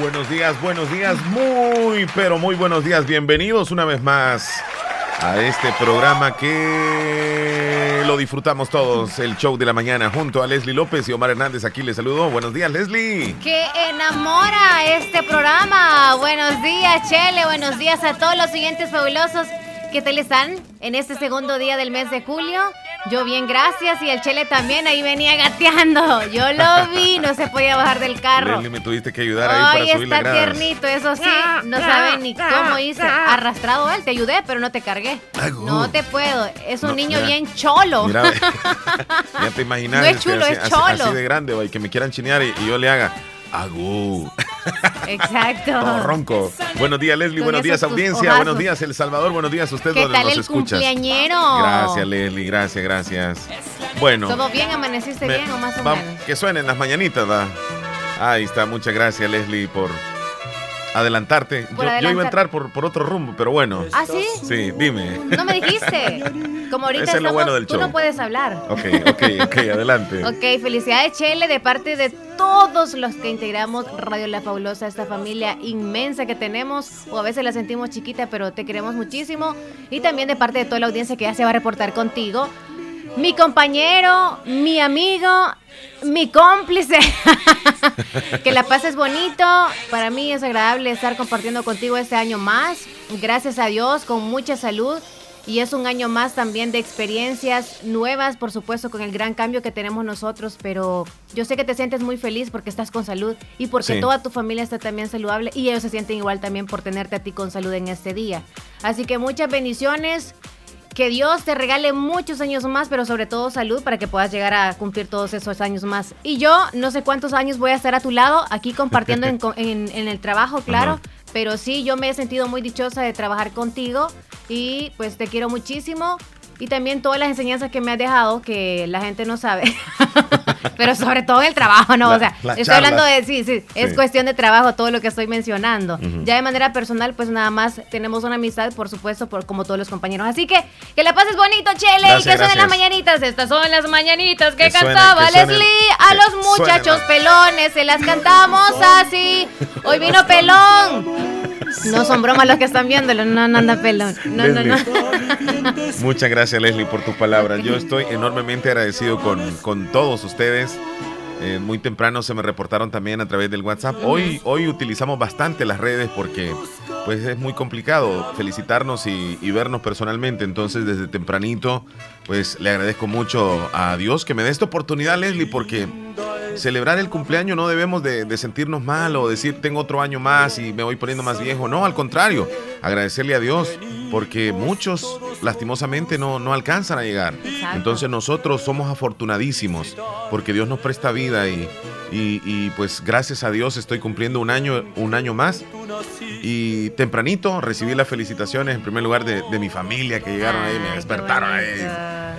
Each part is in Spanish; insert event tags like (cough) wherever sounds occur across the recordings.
Buenos días, buenos días, muy, pero muy buenos días. Bienvenidos una vez más a este programa que lo disfrutamos todos, el show de la mañana, junto a Leslie López y Omar Hernández. Aquí les saludo. Buenos días, Leslie. Que enamora este programa. Buenos días, Chele. Buenos días a todos los siguientes fabulosos. ¿Qué tal están en este segundo día del mes de julio? Yo bien, gracias. Y el Chele también ahí venía gateando. Yo lo vi, no se podía bajar del carro. Leslie, me tuviste que ayudar ahí para subir está tiernito, eso sí. No sabe ni cómo hice. Arrastrado él, te ayudé, pero no te cargué. No te puedo. Es un niño bien cholo. Mira, (laughs) ya te imaginas. No es chulo, así, es cholo. Así, de grande, y que me quieran chinear y, y yo le haga. Agú. Exacto. Ronco. Buenos días, Leslie. Con buenos días, audiencia. ojazos. Buenos días, El Salvador. Buenos días, usted ¿Qué donde tal nos el escuchas. cumpleañero? Gracias, Leslie. Gracias, gracias. Bueno. ¿Todo bien? ¿Amaneciste me- bien o más o menos? Que suenen las mañanitas, ¿va? Ahí está. Muchas gracias, Leslie, por adelantarte. Yo, yo iba a entrar por, por otro rumbo, pero bueno. ¿Ah, sí? Sí, dime. No me dijiste. Como ahorita Ese es lo estamos, bueno del tú show. no puedes hablar. Ok, ok, ok, (laughs) adelante. Ok, felicidades Chele de parte de todos los que integramos Radio La Fabulosa, esta familia inmensa que tenemos, o a veces la sentimos chiquita, pero te queremos muchísimo. Y también de parte de toda la audiencia que ya se va a reportar contigo. Mi compañero, mi amigo, mi cómplice. (laughs) que la pases bonito. Para mí es agradable estar compartiendo contigo este año más. Gracias a Dios, con mucha salud. Y es un año más también de experiencias nuevas, por supuesto, con el gran cambio que tenemos nosotros, pero yo sé que te sientes muy feliz porque estás con salud y porque Sí. toda tu familia está también saludable y ellos se sienten igual también por tenerte a ti con salud en este día. Así que muchas bendiciones, que Dios te regale muchos años más, pero sobre todo salud para que puedas llegar a cumplir todos esos años más. Y yo no sé cuántos años voy a estar a tu lado, aquí compartiendo en, (laughs) co- en- en el trabajo, claro. Ajá. Pero sí, yo me he sentido muy dichosa de trabajar contigo y pues te quiero muchísimo. Y también todas las enseñanzas que me has dejado que la gente no sabe. (laughs) Pero sobre todo en el trabajo, ¿no? La- o sea, estoy hablando de, sí, sí, es Sí. cuestión de trabajo todo lo que estoy mencionando. Ya de manera personal, pues nada más tenemos una amistad, por supuesto, por, como todos los compañeros. Así que que la pases bonito, Chele, y que suenen las mañanitas. Estas son las mañanitas que, cantaba que Leslie a los muchachos pelones. Se las cantamos así. Hoy vino pelón. No son bromas los que están viéndolo. No, no anda pelón. No, no, no. Muchas gracias, Leslie, por tus palabras. Yo estoy enormemente agradecido con, con todos ustedes. Eh, muy temprano se me reportaron también a través del WhatsApp. Hoy, hoy utilizamos bastante las redes porque pues es muy complicado felicitarnos y, y vernos personalmente. Entonces, desde tempranito, pues le agradezco mucho a Dios que me dé esta oportunidad, Leslie, porque celebrar el cumpleaños no debemos de, de sentirnos mal o decir tengo otro año más y me voy poniendo más viejo. No, al contrario, agradecerle a Dios porque muchos lastimosamente no, no alcanzan a llegar. Exacto. Entonces nosotros somos afortunadísimos porque Dios nos presta vida y, y- y, pues gracias a Dios estoy cumpliendo un año, un año más y tempranito recibí las felicitaciones en primer lugar de, de mi familia que llegaron ahí, me despertaron ahí.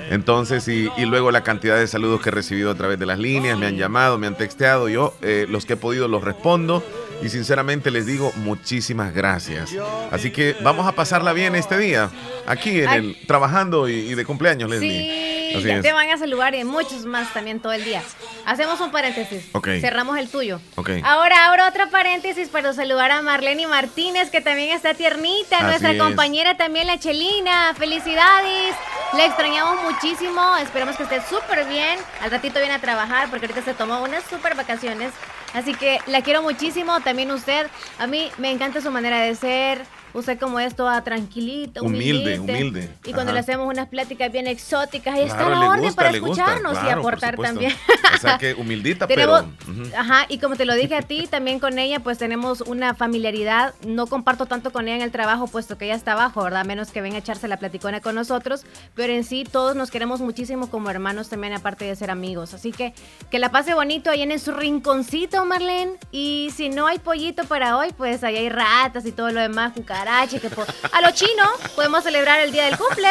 Entonces, y, y luego la cantidad de saludos que he recibido a través de las líneas, me han llamado, me han texteado, yo eh, los que he podido los respondo y sinceramente les digo muchísimas gracias. Así que vamos a pasarla bien este día, aquí en Ay. el trabajando y, y de cumpleaños, Leslie. Sí, ya es. te van a saludar y muchos más también todo el día. Hacemos un paréntesis. Ok. Cerramos el tuyo. Ok. Ahora abro otro paréntesis para saludar a Marlene Martínez, que también está tiernita, Así nuestra es. compañera también, la Chelina. Felicidades. La extrañamos muchísimo. Esperamos que esté súper bien. Al ratito viene a trabajar porque ahorita se tomó unas súper vacaciones. Así que la quiero muchísimo. También usted. A mí me encanta su manera de ser. Usted como es toda tranquilita, Humilde, humilde. humilde. Y cuando Ajá. le hacemos unas pláticas bien exóticas, ahí está la orden gusta, para gusta, escucharnos y claro, por aportar también. O sea que humildita, (laughs) Tenemos, pero... ajá, y como te lo dije a ti, también con ella, pues tenemos una familiaridad. No comparto tanto con ella en el trabajo, puesto que ella está abajo, ¿verdad? Menos que venga a echarse la platicona con nosotros. Pero en sí, todos nos queremos muchísimo como hermanos también, aparte de ser amigos. Así que que la pase bonito ahí en su rinconcito, Marlene. Y si no hay pollito para hoy, pues ahí hay ratas y todo lo demás, cucarachas. Que a lo chino podemos celebrar el día del cumple.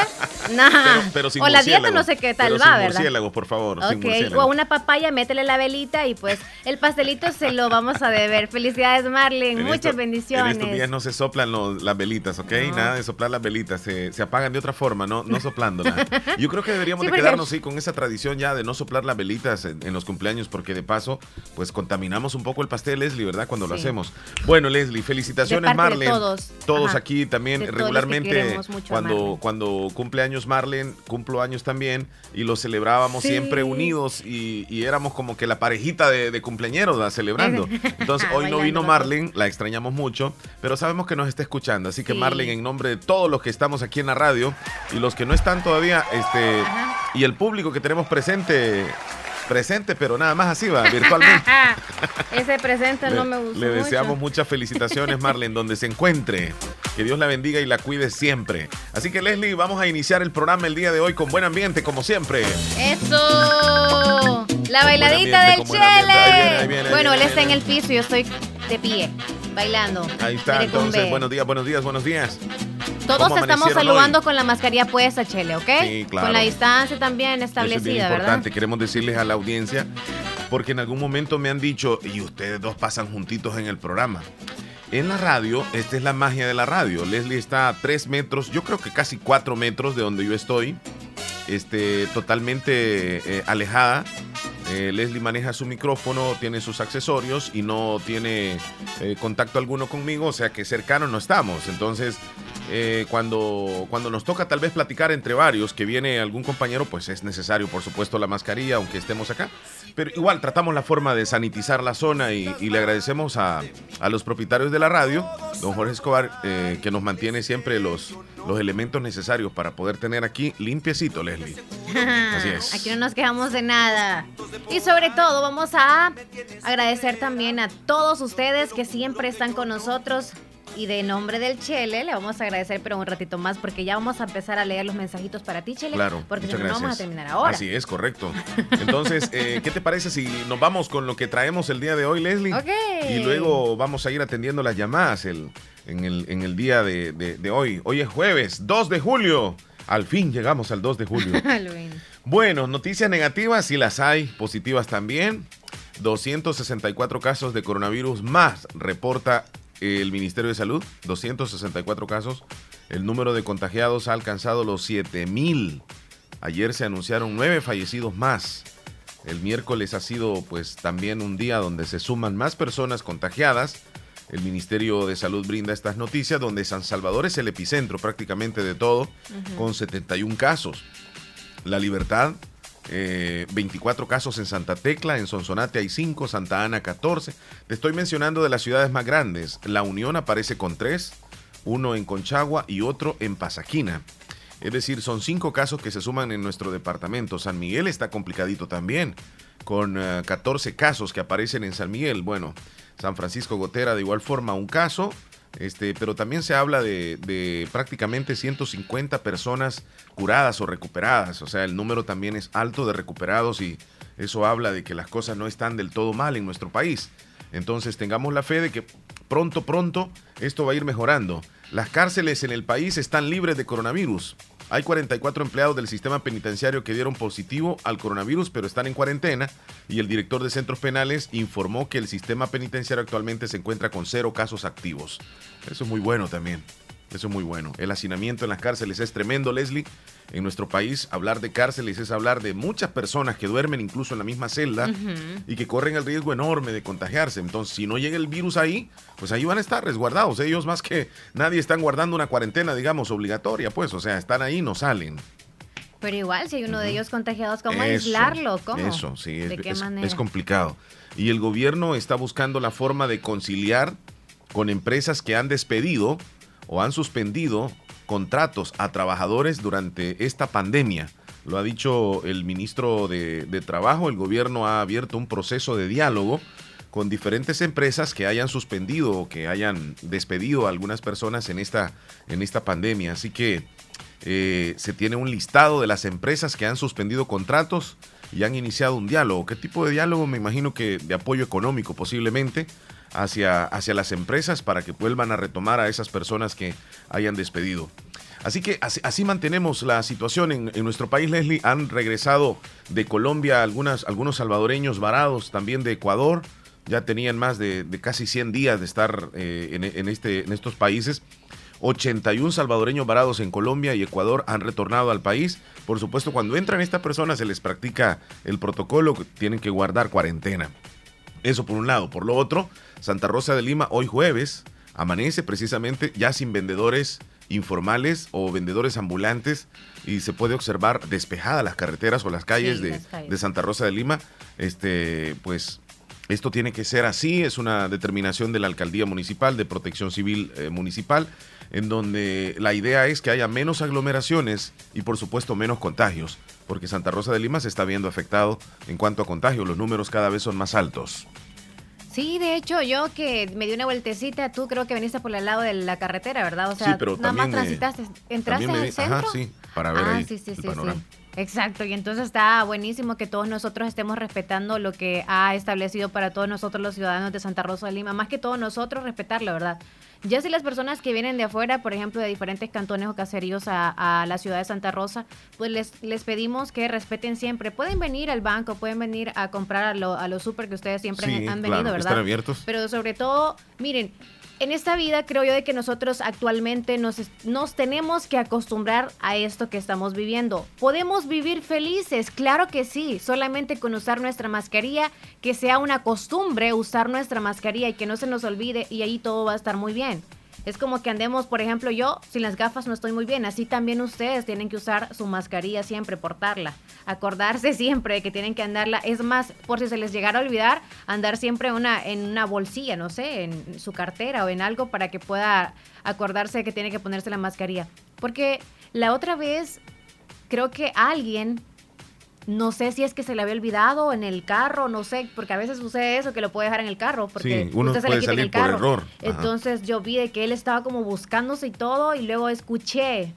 Nah. o la dieta no sé qué tal va, ¿verdad? murciélagos, por favor. O una papaya, métele la velita y pues el pastelito se lo vamos a deber. Felicidades, Marlene. Muchas bendiciones. En estos días no se soplan las velitas, ¿ok? Nada de soplar las velitas. Se, apagan de otra forma, no, no soplándolas. (laughs) Yo creo que deberíamos de quedarnos sí, con esa tradición ya de no soplar las velitas en, los cumpleaños porque de paso pues contaminamos un poco el pastel, Leslie, ¿verdad? Cuando lo hacemos. Bueno, Leslie, felicitaciones, Marlene. todos. Todos aquí también regularmente cuando, cuando cumple años Marlene, cumplo años también y lo celebrábamos siempre unidos y, éramos como que la parejita de, cumpleañeros celebrando. (laughs) Entonces hoy no vino Marlene, la extrañamos mucho, pero sabemos que nos está escuchando. Así que Marlene, en nombre de todos los que estamos aquí en la radio y los que no están todavía, este, y el público que tenemos presente, presente, pero nada más así va, virtualmente. (laughs) Ese presente no me gustó. Le deseamos muchas felicitaciones, (laughs) Marlene, donde se encuentre. Que Dios la bendiga y la cuide siempre. Así que, Leslie, vamos a iniciar el programa el día de hoy con buen ambiente, como siempre. ¡Eso! La bailadita del Chele. bueno, él está en el piso y yo estoy de pie, bailando. Ahí está, entonces, buenos días, buenos días, buenos días. Todos estamos saludando con la mascarilla puesta, Chele, ¿ok? Sí, claro. Con la distancia también establecida, es importante. Queremos decirles a la audiencia, porque en algún momento me han dicho, y ustedes dos pasan juntitos en el programa. En la radio, esta es la magia de la radio. Leslie está a tres metros, yo creo que casi cuatro metros de donde yo estoy, este, totalmente eh, alejada. Eh, Leslie maneja su micrófono, tiene sus accesorios y no tiene eh, contacto alguno conmigo, o sea que cercano no estamos. Entonces, eh, cuando, cuando nos toca tal vez platicar entre varios, que viene algún compañero, pues es necesario, por supuesto, la mascarilla, aunque estemos acá. Pero igual tratamos la forma de sanitizar la zona y, le agradecemos a, los propietarios de la radio, don Jorge Escobar, eh, que nos mantiene siempre los, los elementos necesarios para poder tener aquí limpiecito, Leslie. (laughs) Así es. Aquí no nos quejamos de nada. Y sobre todo, vamos a agradecer también a todos ustedes que siempre están con nosotros y de nombre del Chele, le vamos a agradecer, pero un ratito más, porque ya vamos a empezar a leer los mensajitos para ti, Chele. Claro, porque no vamos a terminar ahora. Así es, correcto. (laughs) Entonces, eh, ¿qué te parece si nos vamos con lo que traemos el día de hoy, Leslie? Ok. Y luego vamos a ir atendiendo las llamadas el, en, el, en el día de, de, hoy. Hoy es jueves, 2 de julio. Al fin llegamos al 2 de julio. (laughs) bueno, noticias negativas, sí las hay, positivas también. 264 casos de coronavirus más reporta el Ministerio de Salud, 264 casos. El número de contagiados ha alcanzado los 7000. Ayer se anunciaron nueve fallecidos más. El miércoles ha sido pues también un día donde se suman más personas contagiadas. El Ministerio de Salud brinda estas noticias donde San Salvador es el epicentro prácticamente de todo, con 71 casos. La Libertad 24 eh, casos en Santa Tecla, en Sonsonate hay 5, Santa Ana 14. Te estoy mencionando de las ciudades más grandes. La Unión aparece con 3, uno en Conchagua y otro en Pasaquina. Es decir, son 5 casos que se suman en nuestro departamento. San Miguel está complicadito también, con 14 eh, casos que aparecen en San Miguel. Bueno, San Francisco Gotera de igual forma un caso, este, pero también se habla de, prácticamente 150 personas curadas o recuperadas. O sea, el número también es alto de recuperados y eso habla de que las cosas no están del todo mal en nuestro país. Entonces tengamos la fe de que pronto, pronto esto va a ir mejorando. Las cárceles en el país están libres de coronavirus. Hay 44 empleados del sistema penitenciario que dieron positivo al coronavirus, pero están en cuarentena. Y el director de centros penales informó que el sistema penitenciario actualmente se encuentra con cero casos activos. Eso es muy bueno también. Eso es muy bueno. El hacinamiento en las cárceles es tremendo, Leslie. En nuestro país, hablar de cárceles es hablar de muchas personas que duermen incluso en la misma celda y que corren el riesgo enorme de contagiarse. Entonces, si no llega el virus ahí, pues ahí van a estar resguardados. Ellos más que nadie están guardando una cuarentena, digamos, obligatoria, pues. O sea, están ahí, no salen. Pero igual, si hay uno de ellos contagiados, ¿cómo aislarlo? ¿Cómo? Eso, sí, ¿De qué manera? es complicado. Y el gobierno está buscando la forma de conciliar con empresas que han despedido o han suspendido contratos a trabajadores durante esta pandemia. Lo ha dicho el ministro de, Trabajo, el gobierno ha abierto un proceso de diálogo con diferentes empresas que hayan suspendido o que hayan despedido a algunas personas en esta, en esta pandemia. Así que eh, se tiene un listado de las empresas que han suspendido contratos y han iniciado un diálogo. ¿Qué tipo de diálogo? Me imagino que de apoyo económico posiblemente hacia, hacia las empresas para que vuelvan a retomar a esas personas que hayan despedido. Así que así, mantenemos la situación en, nuestro país, Leslie. Han regresado de Colombia algunas, algunos salvadoreños varados, también de Ecuador. Ya tenían más de, casi 100 días de estar eh, en, este, en estos países. 81 salvadoreños varados en Colombia y Ecuador han retornado al país. Por supuesto, cuando entran estas personas se les practica el protocolo, tienen que guardar cuarentena. Eso por un lado. Por lo otro, Santa Rosa de Lima hoy jueves amanece precisamente ya sin vendedores informales o vendedores ambulantes y se puede observar despejadas las carreteras o las calles, de, de, Santa Rosa de Lima. Este, pues esto tiene que ser así, es una determinación de la alcaldía municipal, de protección civil eh, municipal en donde la idea es que haya menos aglomeraciones y por supuesto menos contagios, porque Santa Rosa de Lima se está viendo afectado en cuanto a contagios, los números cada vez son más altos. Sí, de hecho, yo que me di una vueltecita, tú creo que veniste por el lado de la carretera, ¿verdad? O sea, nada más transitaste, entraste en el centro. Ajá, sí, para ver ah, ahí sí, sí, sí, sí. Exacto, y entonces está buenísimo que todos nosotros estemos respetando lo que ha establecido para todos nosotros los ciudadanos de Santa Rosa de Lima, más que todos nosotros respetarlo, ¿verdad? Ya si las personas que vienen de afuera, por ejemplo, de diferentes cantones o caseríos a, la ciudad de Santa Rosa, pues les, les pedimos que respeten siempre. Pueden venir al banco, pueden venir a comprar a, lo, a los super que ustedes siempre han venido, ¿verdad? Abiertos. Pero sobre todo, miren, en esta vida creo yo de que nosotros actualmente nos, nos tenemos que acostumbrar a esto que estamos viviendo. ¿Podemos vivir felices? Claro que sí, solamente con usar nuestra mascarilla, que sea una costumbre usar nuestra mascarilla y que no se nos olvide y ahí todo va a estar muy bien. Es como que andemos, por ejemplo, yo sin las gafas no estoy muy bien, así también ustedes tienen que usar su mascarilla siempre, portarla, acordarse (laughs) siempre de que tienen que andarla, es más, por si se les llegara a olvidar, andar siempre una, en una bolsilla, no sé, en su cartera o en algo para que pueda acordarse de que tiene que ponerse la mascarilla. Porque la otra vez creo que alguien no sé si es que se le había olvidado en el carro, no sé, porque a veces sucede eso, que lo puede dejar en el carro, porque sí, uno usted se le quita en el carro. error. Entonces yo vi de que él estaba como buscándose y todo, y luego escuché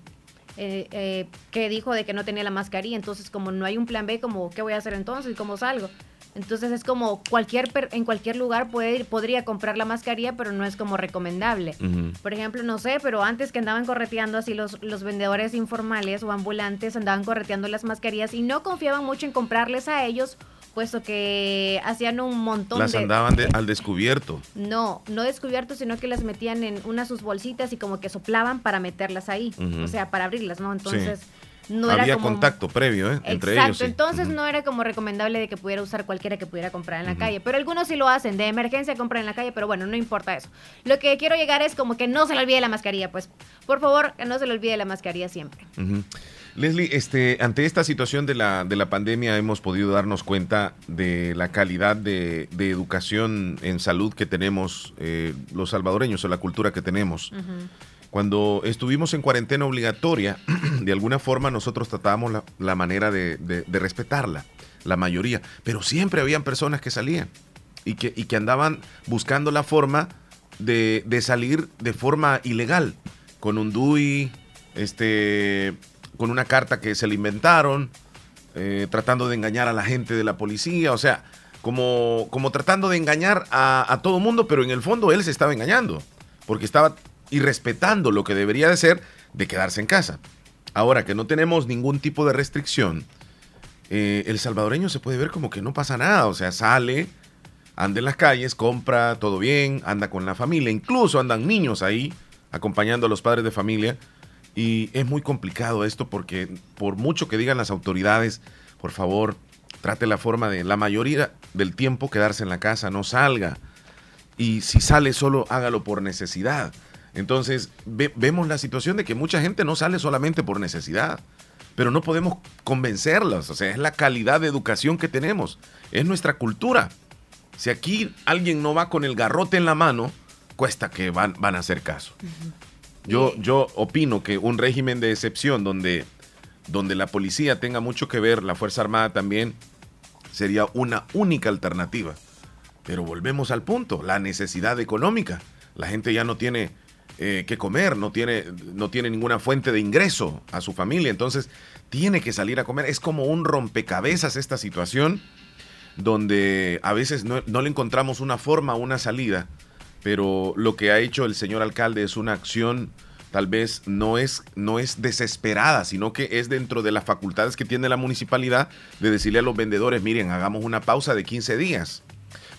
eh, eh, que dijo de que no tenía la mascarilla, entonces como no hay un plan B, como, ¿qué voy a hacer entonces? ¿Y cómo salgo? Entonces es como cualquier en cualquier lugar puede podría comprar la mascarilla, pero no es como recomendable. Por ejemplo, no sé, pero antes que andaban correteando así los, los vendedores informales o ambulantes andaban correteando las mascarillas y no confiaban mucho en comprarles a ellos, puesto que hacían un montón las de... Las andaban al descubierto. No, no descubierto, sino que las metían en una sus bolsitas y como que soplaban para meterlas ahí, o sea, para abrirlas, ¿no? Entonces no Había contacto previo ¿eh? entre ellos. Exacto, entonces no era como recomendable de que pudiera usar cualquiera que pudiera comprar en la calle. Pero algunos sí lo hacen, de emergencia compran en la calle, pero bueno, no importa eso. Lo que quiero llegar es como que no se le olvide la mascarilla, pues por favor, que no se le olvide la mascarilla siempre. Leslie, este, ante esta situación de la, de la pandemia hemos podido darnos cuenta de la calidad de, educación en salud que tenemos eh, los salvadoreños o la cultura que tenemos. Cuando estuvimos en cuarentena obligatoria, (clears throat) de alguna forma nosotros tratábamos la, manera de, respetarla, la mayoría, pero siempre habían personas que salían y que, andaban buscando la forma de, salir de forma ilegal, con un DUI, este, con una carta que se le inventaron, eh, tratando de engañar a la gente de la policía, o sea, como, como tratando de engañar a, a todo mundo, pero en el fondo él se estaba engañando, porque estaba y respetando lo que debería de ser de quedarse en casa. Ahora que no tenemos ningún tipo de restricción, eh, el salvadoreño se puede ver como que no pasa nada, o sea, sale, anda en las calles, compra, todo bien, anda con la familia, incluso andan niños ahí acompañando a los padres de familia. Y es muy complicado esto porque por mucho que digan las autoridades, por favor, trate la forma de la mayoría del tiempo quedarse en la casa, no salga. Y si sale solo, hágalo por necesidad. Entonces, vemos la situación de que mucha gente no sale solamente por necesidad, pero no podemos convencerlas. O sea, es la calidad de educación que tenemos, es nuestra cultura. Si aquí alguien no va con el garrote en la mano, cuesta que van, van a hacer caso. Yo, yo opino que un régimen de excepción donde, donde la policía tenga mucho que ver, la Fuerza Armada también, sería una única alternativa. Pero volvemos al punto, la necesidad económica. La gente ya no tiene eh, que comer, no tiene, no tiene ninguna fuente de ingreso a su familia, entonces tiene que salir a comer. Es como un rompecabezas esta situación. donde a veces no, no le encontramos una forma, una salida, pero lo que ha hecho el señor alcalde es una acción tal vez no es, no es desesperada, sino que es dentro de las facultades que tiene la municipalidad de decirle a los vendedores, miren, hagamos una pausa de 15 días.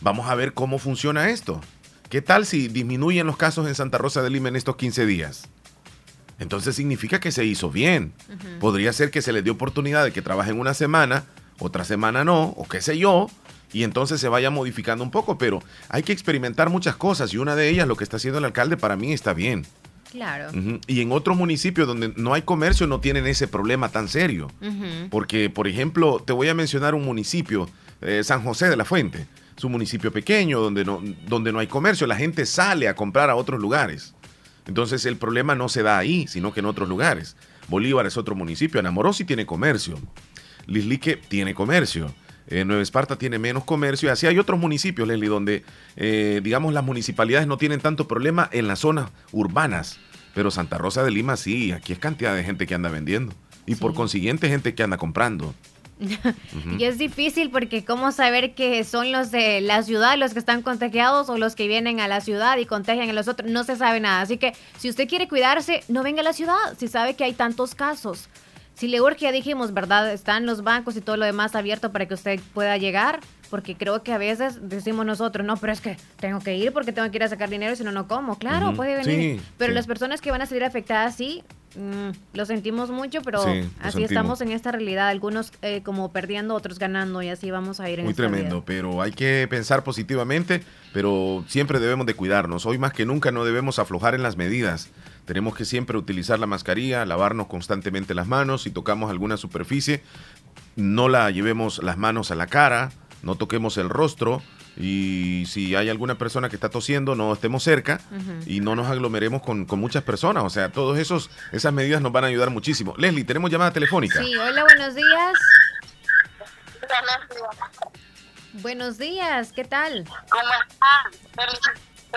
Vamos a ver cómo funciona esto. ¿Qué tal si disminuyen los casos en Santa Rosa de Lima en estos 15 días? Entonces significa que se hizo bien. Podría ser que se les dio oportunidad de que trabajen una semana, otra semana no, o qué sé yo, y entonces se vaya modificando un poco, pero hay que experimentar muchas cosas y una de ellas, lo que está haciendo el alcalde, para mí está bien. Claro. Y en otros municipios donde no hay comercio no tienen ese problema tan serio. Porque, por ejemplo, te voy a mencionar un municipio, eh, San José de la Fuente. Es un municipio pequeño donde no, donde no hay comercio. La gente sale a comprar a otros lugares. Entonces el problema no se da ahí, sino que en otros lugares. Bolívar es otro municipio. Anamorosi tiene comercio. Lislique tiene comercio. Eh, Nueva Esparta tiene menos comercio y así hay otros municipios, Leslie, donde, eh, digamos, las municipalidades no tienen tanto problema en las zonas urbanas, pero Santa Rosa de Lima sí, aquí es cantidad de gente que anda vendiendo y por consiguiente gente que anda comprando. Y es difícil porque cómo saber que son los de la ciudad los que están contagiados o los que vienen a la ciudad y contagian a los otros, no se sabe nada. Así que si usted quiere cuidarse, no venga a la ciudad, si sabe que hay tantos casos. Si le urge, ya dijimos, ¿verdad? Están los bancos y todo lo demás abierto para que usted pueda llegar, porque creo que a veces decimos nosotros, no, pero es que tengo que ir porque tengo que ir a sacar dinero, si no, no como. Claro, puede venir. pero las personas que van a salir afectadas, sí, Mm, lo sentimos mucho, pero así estamos en esta realidad, algunos eh, como perdiendo, otros ganando y así vamos a ir en Muy tremendo, pero hay que pensar positivamente, pero siempre debemos de cuidarnos. Hoy más que nunca no debemos aflojar en las medidas. Tenemos que siempre utilizar la mascarilla, lavarnos constantemente las manos, si tocamos alguna superficie, no la llevemos las manos a la cara, no toquemos el rostro, y si hay alguna persona que está tosiendo, no estemos cerca y no nos aglomeremos con, muchas personas. O sea, todas esas medidas nos van a ayudar muchísimo. Leslie, tenemos llamada telefónica. Sí, hola, buenos días. Buenos días, ¿qué tal? ¿Cómo están? Feliz,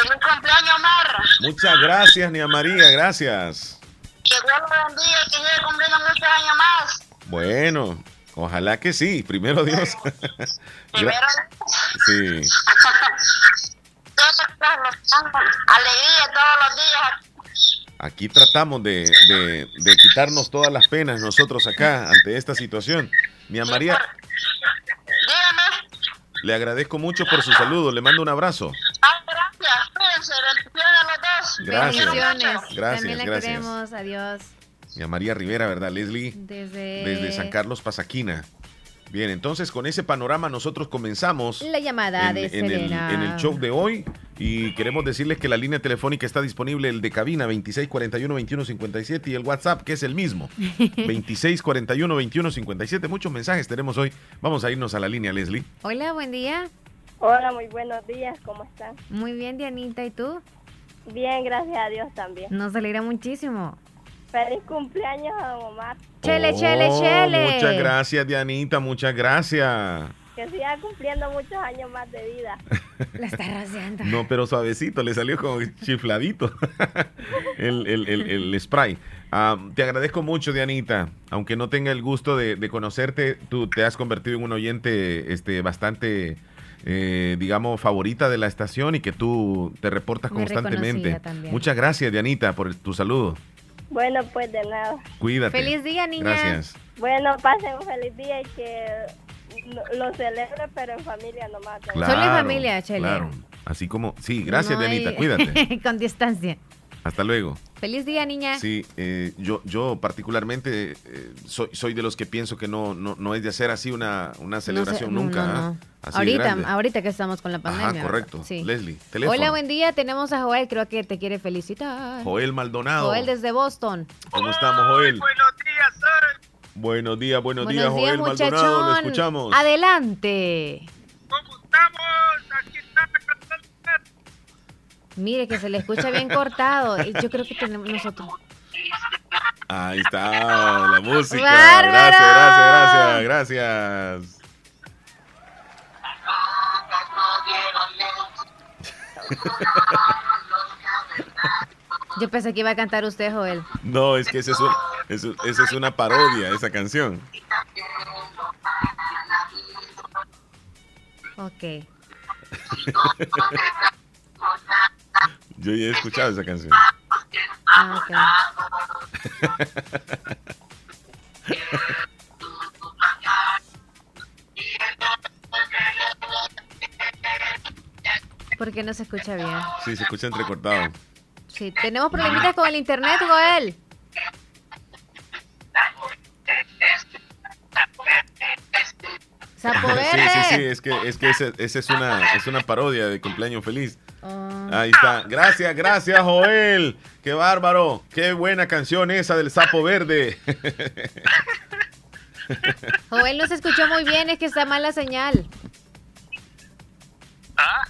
cumpleaños, Mar. Muchas gracias, Nia María, gracias. Que Dios lo bendiga y que siga cumpliendo muchos años más. Bueno, Ojalá que sí, primero Dios. (laughs) primero Sí. Alegría todos los días. Aquí tratamos de, de, quitarnos todas las penas nosotros acá ante esta situación. Mi María. Dígame. Le agradezco mucho por su saludo. Le mando un abrazo. Ay, gracias. Cuídense. Bendiciones a los dos. Gracias. Bendiciones. Gracias. También la queremos. Adiós. María Rivera, ¿verdad, Leslie? Desde... Desde San Carlos Pasaquina. Bien, entonces con ese panorama nosotros comenzamos la llamada en, de en el, en el show de hoy y queremos decirles que la línea telefónica está disponible, el de cabina 2641-2157 y el WhatsApp que es el mismo, (laughs) 2641-2157. Muchos mensajes tenemos hoy. Vamos a irnos a la línea, Leslie. Hola, buen día. Hola, muy buenos días, ¿cómo están? Muy bien, Dianita, ¿y tú? Bien, gracias a Dios también. Nos alegra muchísimo. Feliz cumpleaños a don Omar. Chele, chele, oh, chele. Muchas gracias, Dianita, muchas gracias. Que siga cumpliendo muchos años más de vida. (laughs) La está rociando. No, pero suavecito, le salió como chifladito (laughs) el, el, el, spray. Ah, te agradezco mucho, Dianita. Aunque no tenga el gusto de, conocerte, tú te has convertido en un oyente este, bastante, eh, digamos, favorita de la estación y que tú te reportas constantemente. Muchas gracias, Dianita, por tu saludo. Bueno, pues de nada. Cuídate. Feliz día, niña. Gracias. Bueno, pasen un feliz día y que lo celebre, pero en familia nomás. Claro, Solo en familia, Chele. Claro. Así como, sí, gracias, Dianita, cuídate. (laughs) Con distancia. Hasta luego. Feliz día, niña. Sí, eh, yo, yo particularmente eh, soy, soy de los que pienso que no, no, no es de hacer así una, una celebración nunca. ¿ah? ahorita, ahorita que estamos con la pandemia. Ajá, correcto. Leslie, teléfono. Hola, buen día. Tenemos a Joel, creo que te quiere felicitar. Joel Maldonado. Joel desde Boston. ¿Cómo estamos, Joel? Buenos días, sir. Buenos días, buenos, días, Joel Maldonado. Lo escuchamos. Adelante. ¿Cómo estamos? Aquí está Mire que se le escucha bien cortado. Yo creo que tenemos nosotros. Ahí está la música. Gracias, gracias, gracias, gracias. Yo pensé que iba a cantar usted, Joel. No, es que esa es, es una parodia, esa canción. ¿Qué? (laughs) Yo ya he escuchado esa canción. Ah, ok. ¿Por qué no se escucha bien? Sí, se escucha entrecortado. Sí, tenemos problemitas con el internet, Joel. (laughs) Sapo Sí, verde. sí, sí, es que, es que esa esa es una, es una parodia de cumpleaños feliz. Oh. Ahí está. Gracias, gracias, Joel. Qué bárbaro. Qué buena canción esa del sapo verde. (laughs) Joel no se escuchó muy bien, es que está mala señal. ¿Ah?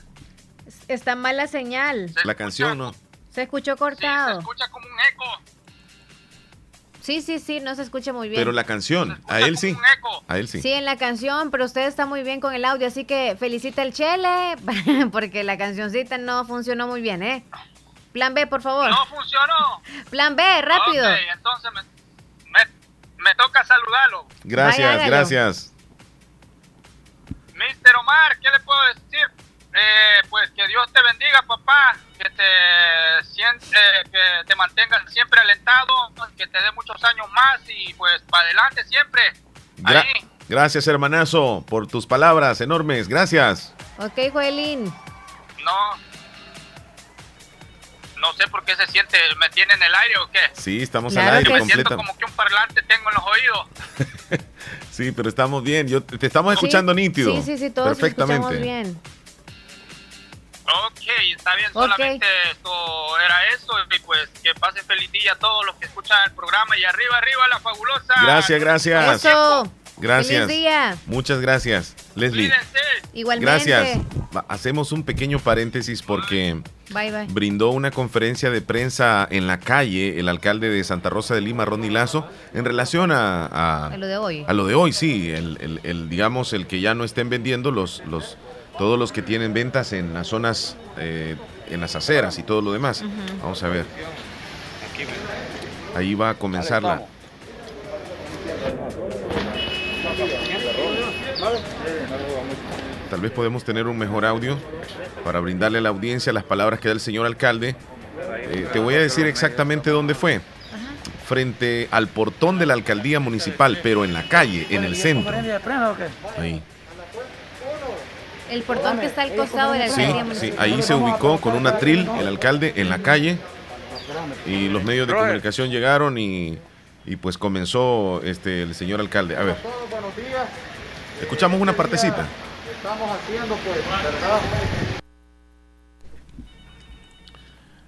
Está mala señal. La canción, ¿no? Se escuchó Sí, se cortado. escucha como un eco. Sí, sí, sí, no se escucha muy bien. Pero la canción, a él sí. A él sí. Sí, en la canción, pero usted está muy bien con el audio, así que felicita el Chele, (laughs) porque la cancioncita no funcionó muy bien, ¿eh? Plan B, por favor. No funcionó. Plan B, rápido. Ok, entonces me, me, me toca saludarlo. Gracias, gracias. Mister Omar, ¿qué le puedo decir? Eh, pues que Dios te bendiga, papá, que te sien- eh, que te mantengas siempre alentado, que te dé muchos años más y pues para adelante siempre. Gra- Ahí, gracias, hermanazo, por tus palabras enormes. Gracias. Ok, Joelín. no, no sé por qué se siente, me tiene en el aire o qué. Sí, estamos Claro al aire que Me siento como que un parlante tengo en los oídos. (laughs) Sí, pero estamos bien. Yo te te estamos escuchando Sí, nítido. Sí, sí, sí, todos Perfectamente. escuchamos bien. Ok, está bien, solamente esto era eso y pues que pasen feliz día a todos los que escuchan el programa y arriba, arriba la fabulosa. Gracias, gracias. Eso. Gracias. Feliz día. Muchas gracias, Leslie. Cuídense. Igualmente. Gracias. Hacemos un pequeño paréntesis porque Bye, bye. brindó una conferencia de prensa en la calle el alcalde de Santa Rosa de Lima, Ronnie Lazo, en relación a, a- A lo de hoy. a lo de hoy, sí, el, el- el, digamos, el que ya no estén vendiendo los, los, todos los que tienen ventas en las zonas, eh, en las aceras y todo lo demás. Vamos a ver. Ahí va a comenzar la... Tal vez podemos tener un mejor audio para brindarle a la audiencia las palabras que da el señor alcalde. Eh, te voy a decir exactamente dónde fue. Frente al portón de la alcaldía municipal, pero en la calle, en el centro. Ahí. El portón que está al costado de la Sí, alcaldía sí, ahí se ubicó con un atril el alcalde en la calle y los medios de comunicación llegaron y, y pues comenzó este el señor alcalde. A ver, escuchamos una partecita. Estamos haciendo, pues, ¿verdad?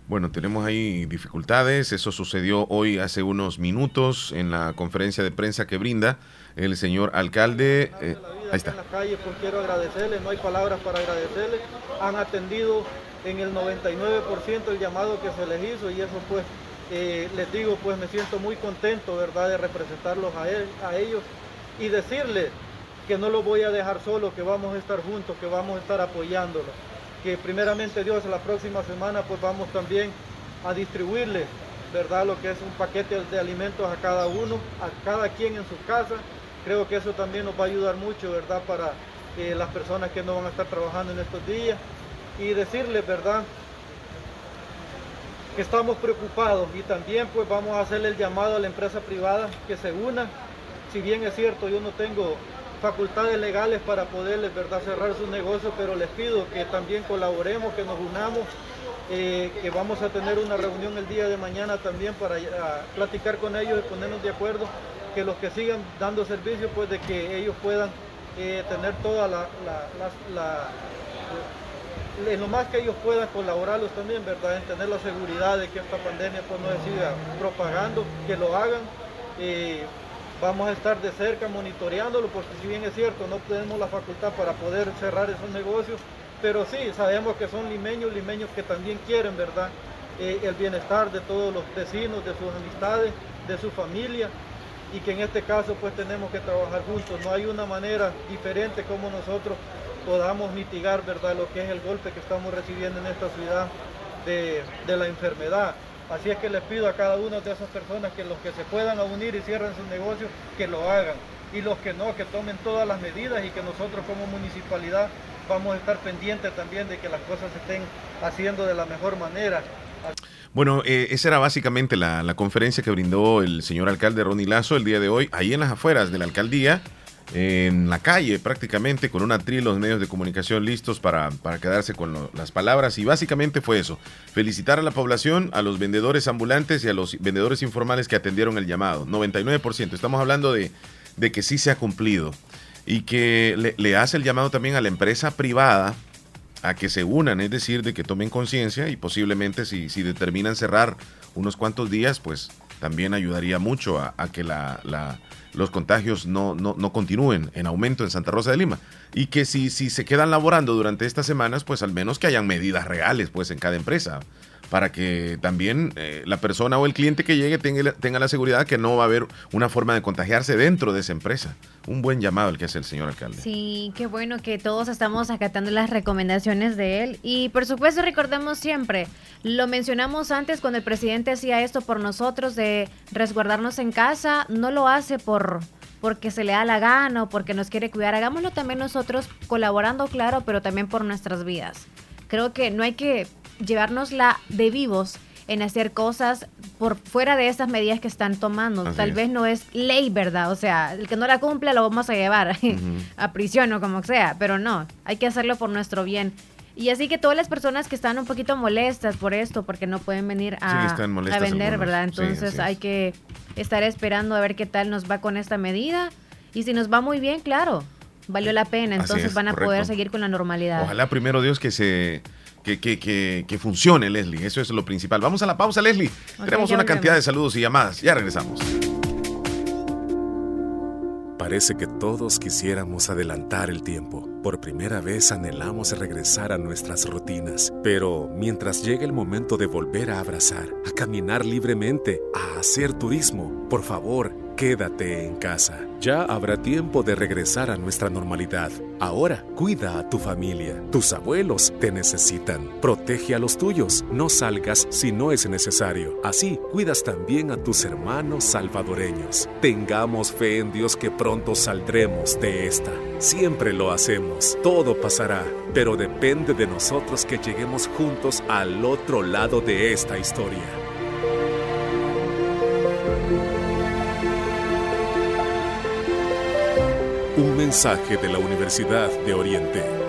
Bueno, tenemos ahí dificultades. Eso sucedió hoy hace unos minutos en la conferencia de prensa que brinda el señor alcalde. Eh, ahí está. En la calle, pues quiero agradecerles, no hay palabras para agradecerles. Han atendido en el 99% el llamado que se les hizo y eso pues eh, les digo pues me siento muy contento, ¿verdad?, de representarlos a ellos y decirles que no los voy a dejar solos, que vamos a estar juntos, que vamos a estar apoyándolos. Que primeramente Dios la próxima semana pues vamos también a distribuirles, ¿verdad?, lo que es un paquete de alimentos a cada uno, a cada quien en su casa. Creo que eso también nos va a ayudar mucho, ¿verdad?, para eh, las personas que no van a estar trabajando en estos días. Y decirles, ¿verdad?, que estamos preocupados y también pues vamos a hacerle el llamado a la empresa privada que se una. Si bien es cierto, yo no tengo facultades legales para poderles verdad cerrar sus negocios, pero les pido que también colaboremos, que nos unamos, eh, que vamos a tener una reunión el día de mañana también para ah, platicar con ellos y ponernos de acuerdo que los que sigan dando servicio, pues de que ellos puedan eh, tener toda la, la- la- en lo más que ellos puedan colaborarlos también, ¿verdad? En tener la seguridad de que esta pandemia pues no se siga propagando, que lo hagan. Eh, vamos a estar de cerca monitoreándolo, porque si bien es cierto, no tenemos la facultad para poder cerrar esos negocios, pero sí, sabemos que son limeños, limeños que también quieren, ¿verdad? Eh, el bienestar de todos los vecinos, de sus amistades, de su familia, y que en este caso pues tenemos que trabajar juntos. No hay una manera diferente como nosotros podamos mitigar verdad lo que es el golpe que estamos recibiendo en esta ciudad de, de la enfermedad. Así es que les pido a cada una de esas personas que los que se puedan unir y cierren sus negocios, que lo hagan. Y los que no, que tomen todas las medidas y que nosotros como municipalidad vamos a estar pendientes también de que las cosas se estén haciendo de la mejor manera. Bueno, eh, esa era básicamente la, conferencia que brindó el señor alcalde Ronnie Lazo el día de hoy, ahí en las afueras de la alcaldía, en la calle prácticamente, con un atril, los medios de comunicación listos para, para quedarse con lo, las palabras. Y básicamente fue eso, felicitar a la población, a los vendedores ambulantes y a los vendedores informales que atendieron el llamado. 99%, estamos hablando de, de que sí se ha cumplido. Y que le hace el llamado también a la empresa privada a que se unan, es decir, de que tomen conciencia y posiblemente si, si, determinan cerrar unos cuantos días, pues también ayudaría mucho a, que la, la, los contagios no, no, no, continúen en aumento en Santa Rosa de Lima. Y que si, si se quedan laborando durante estas semanas, pues al menos que hayan medidas reales pues en cada empresa para que también eh, la persona o el cliente que llegue tenga, tenga, la seguridad que no va a haber una forma de contagiarse dentro de esa empresa. Un buen llamado el que hace el señor alcalde. Sí, qué bueno que todos estamos acatando las recomendaciones de él. Y por supuesto recordemos siempre, lo mencionamos antes cuando el presidente hacía esto por nosotros de resguardarnos en casa, no lo hace por porque se le da la gana o porque nos quiere cuidar, hagámoslo también nosotros colaborando, claro, pero también por nuestras vidas. Creo que no hay que llevárnosla de vivos en hacer cosas por fuera de esas medidas que están tomando. Así Tal es. vez no es ley, ¿verdad? O sea, el que no la cumpla lo vamos a llevar (laughs) a prisión o como sea, pero no, hay que hacerlo por nuestro bien. Y así que todas las personas que están un poquito molestas por esto, porque no pueden venir a, Sí, vender. ¿verdad? Entonces hay que estar esperando a ver qué tal nos va con esta medida. Y si nos va muy bien, claro, valió la pena. Entonces es, van a poder seguir con la normalidad. Ojalá primero Dios que se que, que, que, que funcione, Leslie. Eso es lo principal. Vamos a la pausa, Leslie. Tenemos una cantidad de saludos y llamadas. Ya regresamos. Parece que todos quisiéramos adelantar el tiempo. Por primera vez anhelamos regresar a nuestras rutinas. Pero mientras llegue el momento de volver a abrazar, a caminar libremente, a hacer turismo, por favor, quédate en casa. Ya habrá tiempo de regresar a nuestra normalidad. Ahora, cuida a tu familia. Tus abuelos te necesitan. Protege a los tuyos. No salgas si no es necesario. Así, cuidas también a tus hermanos salvadoreños. Tengamos fe en Dios que pronto saldremos de esta. Siempre lo hacemos. Todo pasará. Pero depende de nosotros que lleguemos juntos al otro lado de esta historia. Un mensaje de la Universidad de Oriente.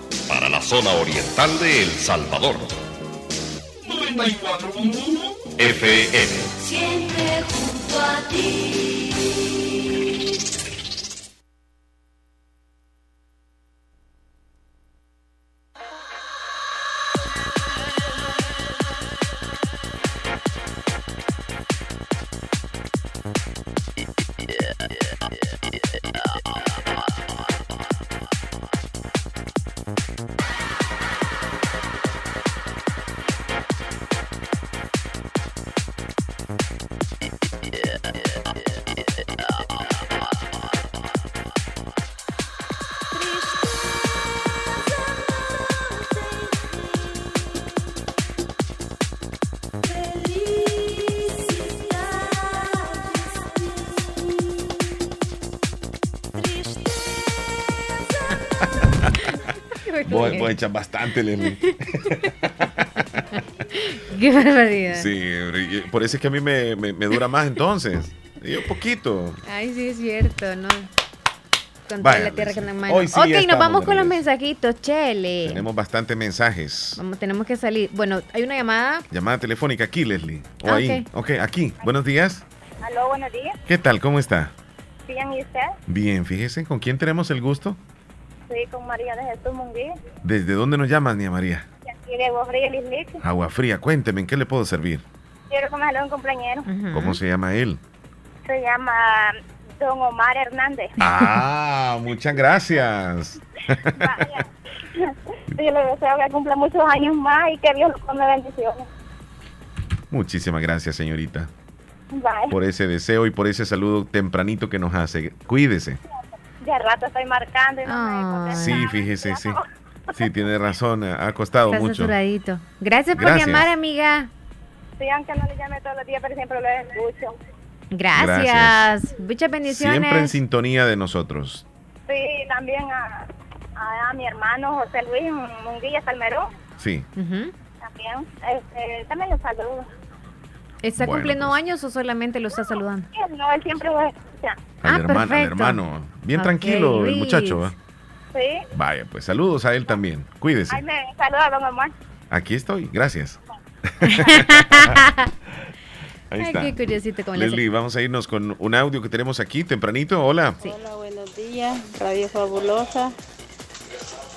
Para la zona oriental de El Salvador. 94.1 FM. Siempre junto a ti. Vos, vos echas bastante, Leslie. (laughs) Qué barbaridad. Sí, por eso es que a mí me, me- me dura más entonces. Yo poquito. Ay, sí, es cierto, ¿no? Con Vaya, toda la tierra pues, con la mano. hoy sí ok, nos vamos con los mensajitos, Chele. Tenemos bastantes mensajes. Vamos, tenemos que salir. Bueno, hay una llamada. Llamada telefónica aquí, Leslie. O Ah, ahí. Ok, aquí. Buenos días. Aló, buenos días. ¿Qué tal? ¿Cómo está? Bien, ¿y usted? Bien, fíjese. ¿Con quién tenemos el gusto? Soy con María de Jesús Munguí, ¿Desde dónde nos llamas, Nia María? de aquí de Bofría, Lislique. Agua fría. Cuénteme, ¿en qué le puedo servir? Quiero conocerle a un compañero. ¿Cómo se llama él? Se llama Don Omar Hernández. Ah, muchas gracias. Yo le deseo que cumpla muchos años más y que Dios lo ponga bendiciones. Muchísimas gracias, señorita, Bye. por ese deseo y por ese saludo tempranito que nos hace. Cuídese. Ya rato estoy marcando y no me contesta. Sí, fíjese, sí. Sí, tiene razón, ha costado Está mucho. saturadito. Gracias por Gracias. llamar, amiga. Sí, aunque no le llame todos los días, pero siempre lo escucho. Gracias. Muchas bendiciones. Siempre en sintonía de nosotros. Sí, también a, a, a mi hermano José Luis Munguilla Salmerón. Sí. También, este, también lo saludo. ¿Está Bueno, cumpliendo pues. años o solamente lo está saludando? Sí, No, él siempre lo escucha. Al, Ah, hermano, al perfecto. hermano. Bien Ok, tranquilo el Luis. muchacho. ¿va? Sí. Vaya, pues saludos a él también. Cuídese. Ay, me saluda, don Omar. Aquí estoy, gracias. (laughs) Ahí Ay, está. qué curiosito le Leslie, vamos a irnos con un audio que tenemos aquí tempranito. Hola. Hola, buenos días, Radio Fabulosa.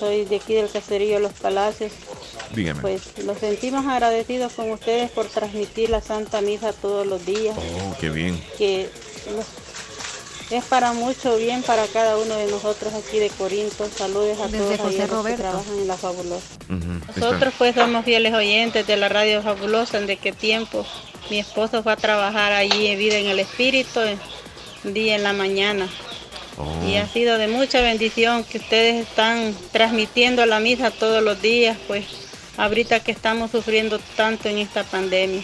Soy de aquí del caserío Los Palacios. Dígame. Pues nos sentimos agradecidos con ustedes por transmitir la Santa Misa todos los días, Oh, qué bien. que es para mucho bien para cada uno de nosotros aquí de Corinto. Saludos a Desde todos los que trabajan en la Fabulosa. Nosotros pues somos fieles oyentes de la Radio Fabulosa, en de qué tiempo mi esposo fue a trabajar allí en Vida en el Espíritu, un día en la mañana. Oh, Y ha sido de mucha bendición que ustedes están transmitiendo la misa todos los días, pues ahorita que estamos sufriendo tanto en esta pandemia.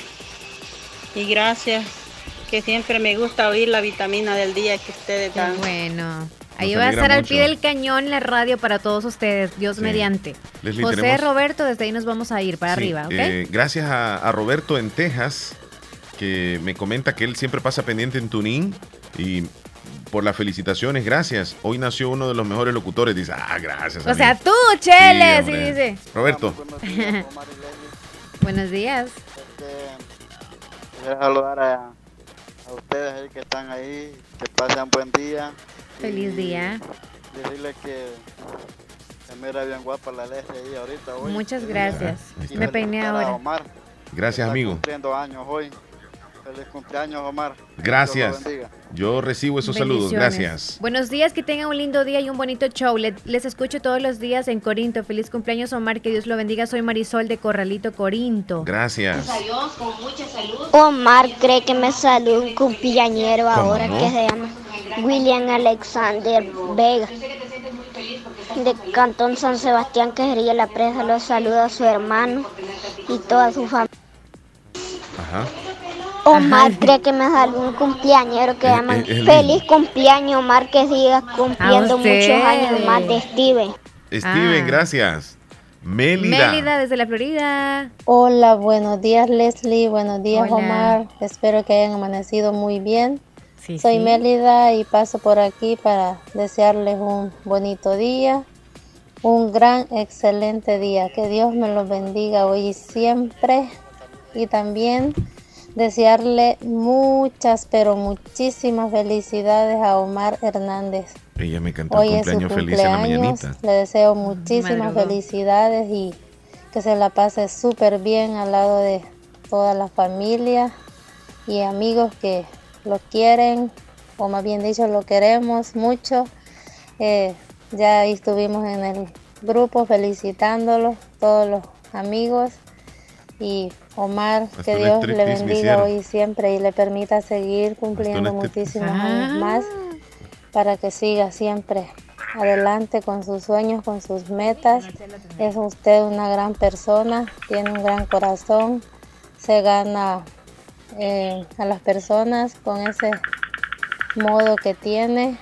Y gracias, que siempre me gusta oír la vitamina del día que ustedes dan. Bueno, ahí va a estar al pie del cañón la radio para todos ustedes, Dios Sí. mediante. Leslie, José tenemos- Roberto, desde ahí nos vamos a ir para Sí, arriba, ¿ok? eh, gracias a, a Roberto en Texas, que me comenta que él siempre pasa pendiente en Tunín y por las felicitaciones, gracias. Hoy nació uno de los mejores locutores. Dice, ah, gracias. o sea, amigo". tú, Chele, Sí, sí, dice. Roberto, Buenos días. (laughs) Quiero saludar a, a ustedes ahí que están ahí, que pasen buen día. Feliz día. Decirles que se mira bien guapa la Leslie ahí ahorita hoy. Muchas gracias. Me peiné ahora. Omar, gracias amigo. cumpliendo años hoy. Feliz cumpleaños, Omar. Gracias. Yo recibo esos saludos, gracias. Buenos días, que tengan un lindo día y un bonito show. Le- les escucho todos los días en Corinto. Feliz cumpleaños, Omar. Que Dios lo bendiga. Soy Marisol de Corralito, Corinto. Gracias. Omar cree que me salió un cumpleañero ahora no? que se llama William Alexander Vega. de Cantón San Sebastián, que sería la presa, los saluda a su hermano y toda su familia. Ajá. Omar cree que me salió un cumpleañero que llaman. Feliz cumpleaños, Omar, que sigas cumpliendo muchos años más de Steven. Steven, Ah. gracias. Mélida. Mélida desde la Florida. Hola, buenos días Leslie, buenos días Hola. Omar, espero que hayan amanecido muy bien. Sí, Soy sí. Mélida y paso por aquí para desearles un bonito día, un gran, excelente día. Que Dios me los bendiga hoy y siempre. Y también desearle muchas, pero muchísimas felicidades a Omar Hernández. Ella me cantó Hoy el es su cumpleaños feliz en la mañanita. Le deseo muchísimas felicidades y que se la pase súper bien al lado de toda la familia y amigos que lo quieren, o más bien dicho, lo queremos mucho. Eh, ya ahí estuvimos en el grupo felicitándolos, todos los amigos. Y Omar, Hasta que Dios le bendiga hoy y siempre y le permita seguir cumpliendo striptease. muchísimos Ah. años más para que siga siempre adelante con sus sueños, con sus metas. Es usted una gran persona, tiene un gran corazón, se gana eh, a las personas con ese modo que tiene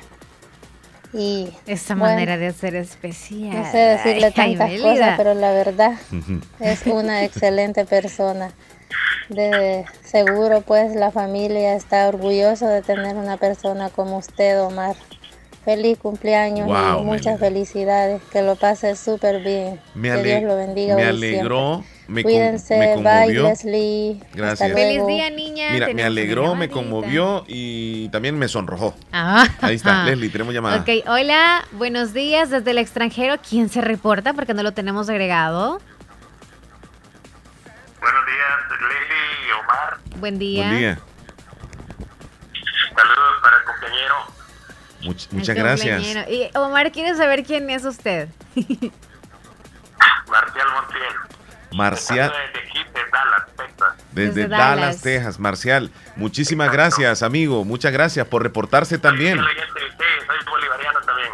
y Esa bueno, manera de ser especial. no sé decirle Ay, tantas cosas, pero la verdad es una (laughs) excelente persona. De seguro pues la familia está orgullosa de tener una persona como usted, Omar. Feliz cumpleaños Wow, y muchas felicidades. Que lo pase súper bien. Me, que Dios lo bendiga. me alegró, me, Cuídense, me bye conmovió. Leslie. Gracias. Hasta Feliz día, niña. Mira, me alegró, me conmovió y también me sonrojó. Ah. Ahí está, Leslie, tenemos llamada. Ok, hola, buenos días desde el extranjero. ¿Quién se reporta? Porque no lo tenemos agregado. Buenos días, Leslie y Omar. Buen día. Buen día. Saludos para el compañero. Much- El muchas gracias. Y Omar quiere saber quién es usted. (laughs) Marcial Montiel. Marcial, Desde aquí, Dallas, Texas. desde Desde Dallas, Dallas. Texas. Marcial, muchísimas gracias, amigo. Muchas gracias por reportarse también. Soy bolivariano también.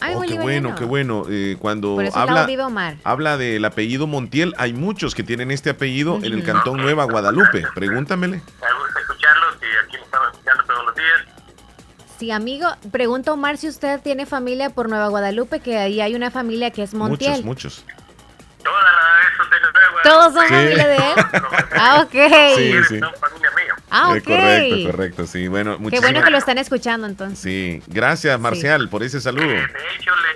Ay, Oh, qué bueno, qué bueno. Eh, cuando Por eso habla, habla del apellido Montiel, hay muchos que tienen este apellido en el cantón Nueva Guadalupe. Pregúntamele. Me gusta escucharlos y aquí me estamos escuchando todos los días. Sí, amigo, pregunta Omar si usted tiene familia por Nueva Guadalupe, que ahí hay una familia que es Montiel. Muchos, muchos. Toda la eso de Nueva ¿Todos son Sí. familia de él? (laughs) ah, ok. Sí, sí. Ah, Eh, ok. correcto, correcto, sí. Bueno, Qué bueno que lo están escuchando entonces. Sí, gracias Marcial por ese saludo. De hecho, le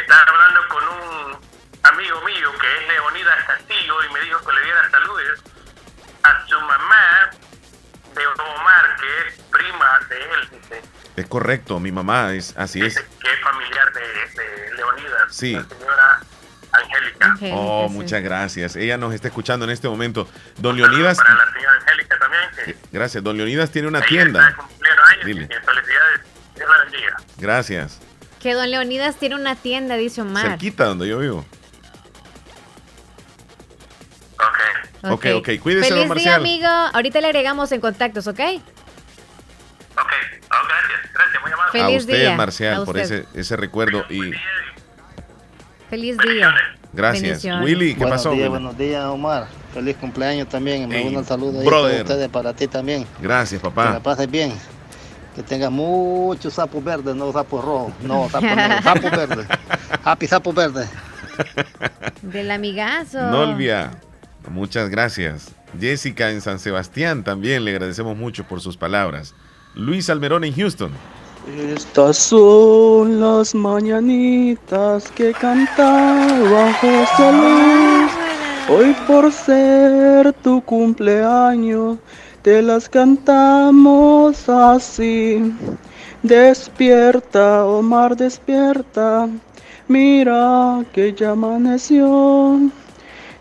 estaba hablando con un amigo mío que es Leonidas Castillo y me dijo que le diera saludos a su mamá de Omar, que es prima de él, dice, Es correcto, mi mamá es así es. que es familiar de, de Leonidas, Sí. la señora Angélica. Oh, muchas gracias. Ella nos está escuchando en este momento. Don Leonidas, Para la señora Angélica también, que gracias. Don Leonidas tiene una tienda. está cumpliendo años Dile. felicidades, Dios la bendiga. Gracias. Que don Leonidas tiene una tienda, dice Omar. Cerquita donde yo vivo. Ok, ok. Cuídese, Feliz don día, Marcial. amigo. Ahorita le agregamos en contactos, ¿ok? a Feliz usted, día. Marcial, A por usted. ese, ese recuerdo. Y Feliz día. gracias. Willy, ¿qué buenos pasó? Días, Willy? buenos días, Omar. Feliz cumpleaños también. Me Hey, el saludo ahí para ustedes, para ti también. Gracias, Que la papá. pases bien. Que tengas muchos sapos verdes, no sapos rojos. No, (laughs) sapos negros, sapos verdes. Happy sapos verdes. Del amigazo. Nolvia, muchas gracias. Jessica en San Sebastián también le agradecemos mucho por sus palabras. Luis Almerón en Houston. Estas son las mañanitas que cantaba José Luis. Hoy por ser tu cumpleaños, te las cantamos así. Despierta, Omar, despierta. Mira que ya amaneció.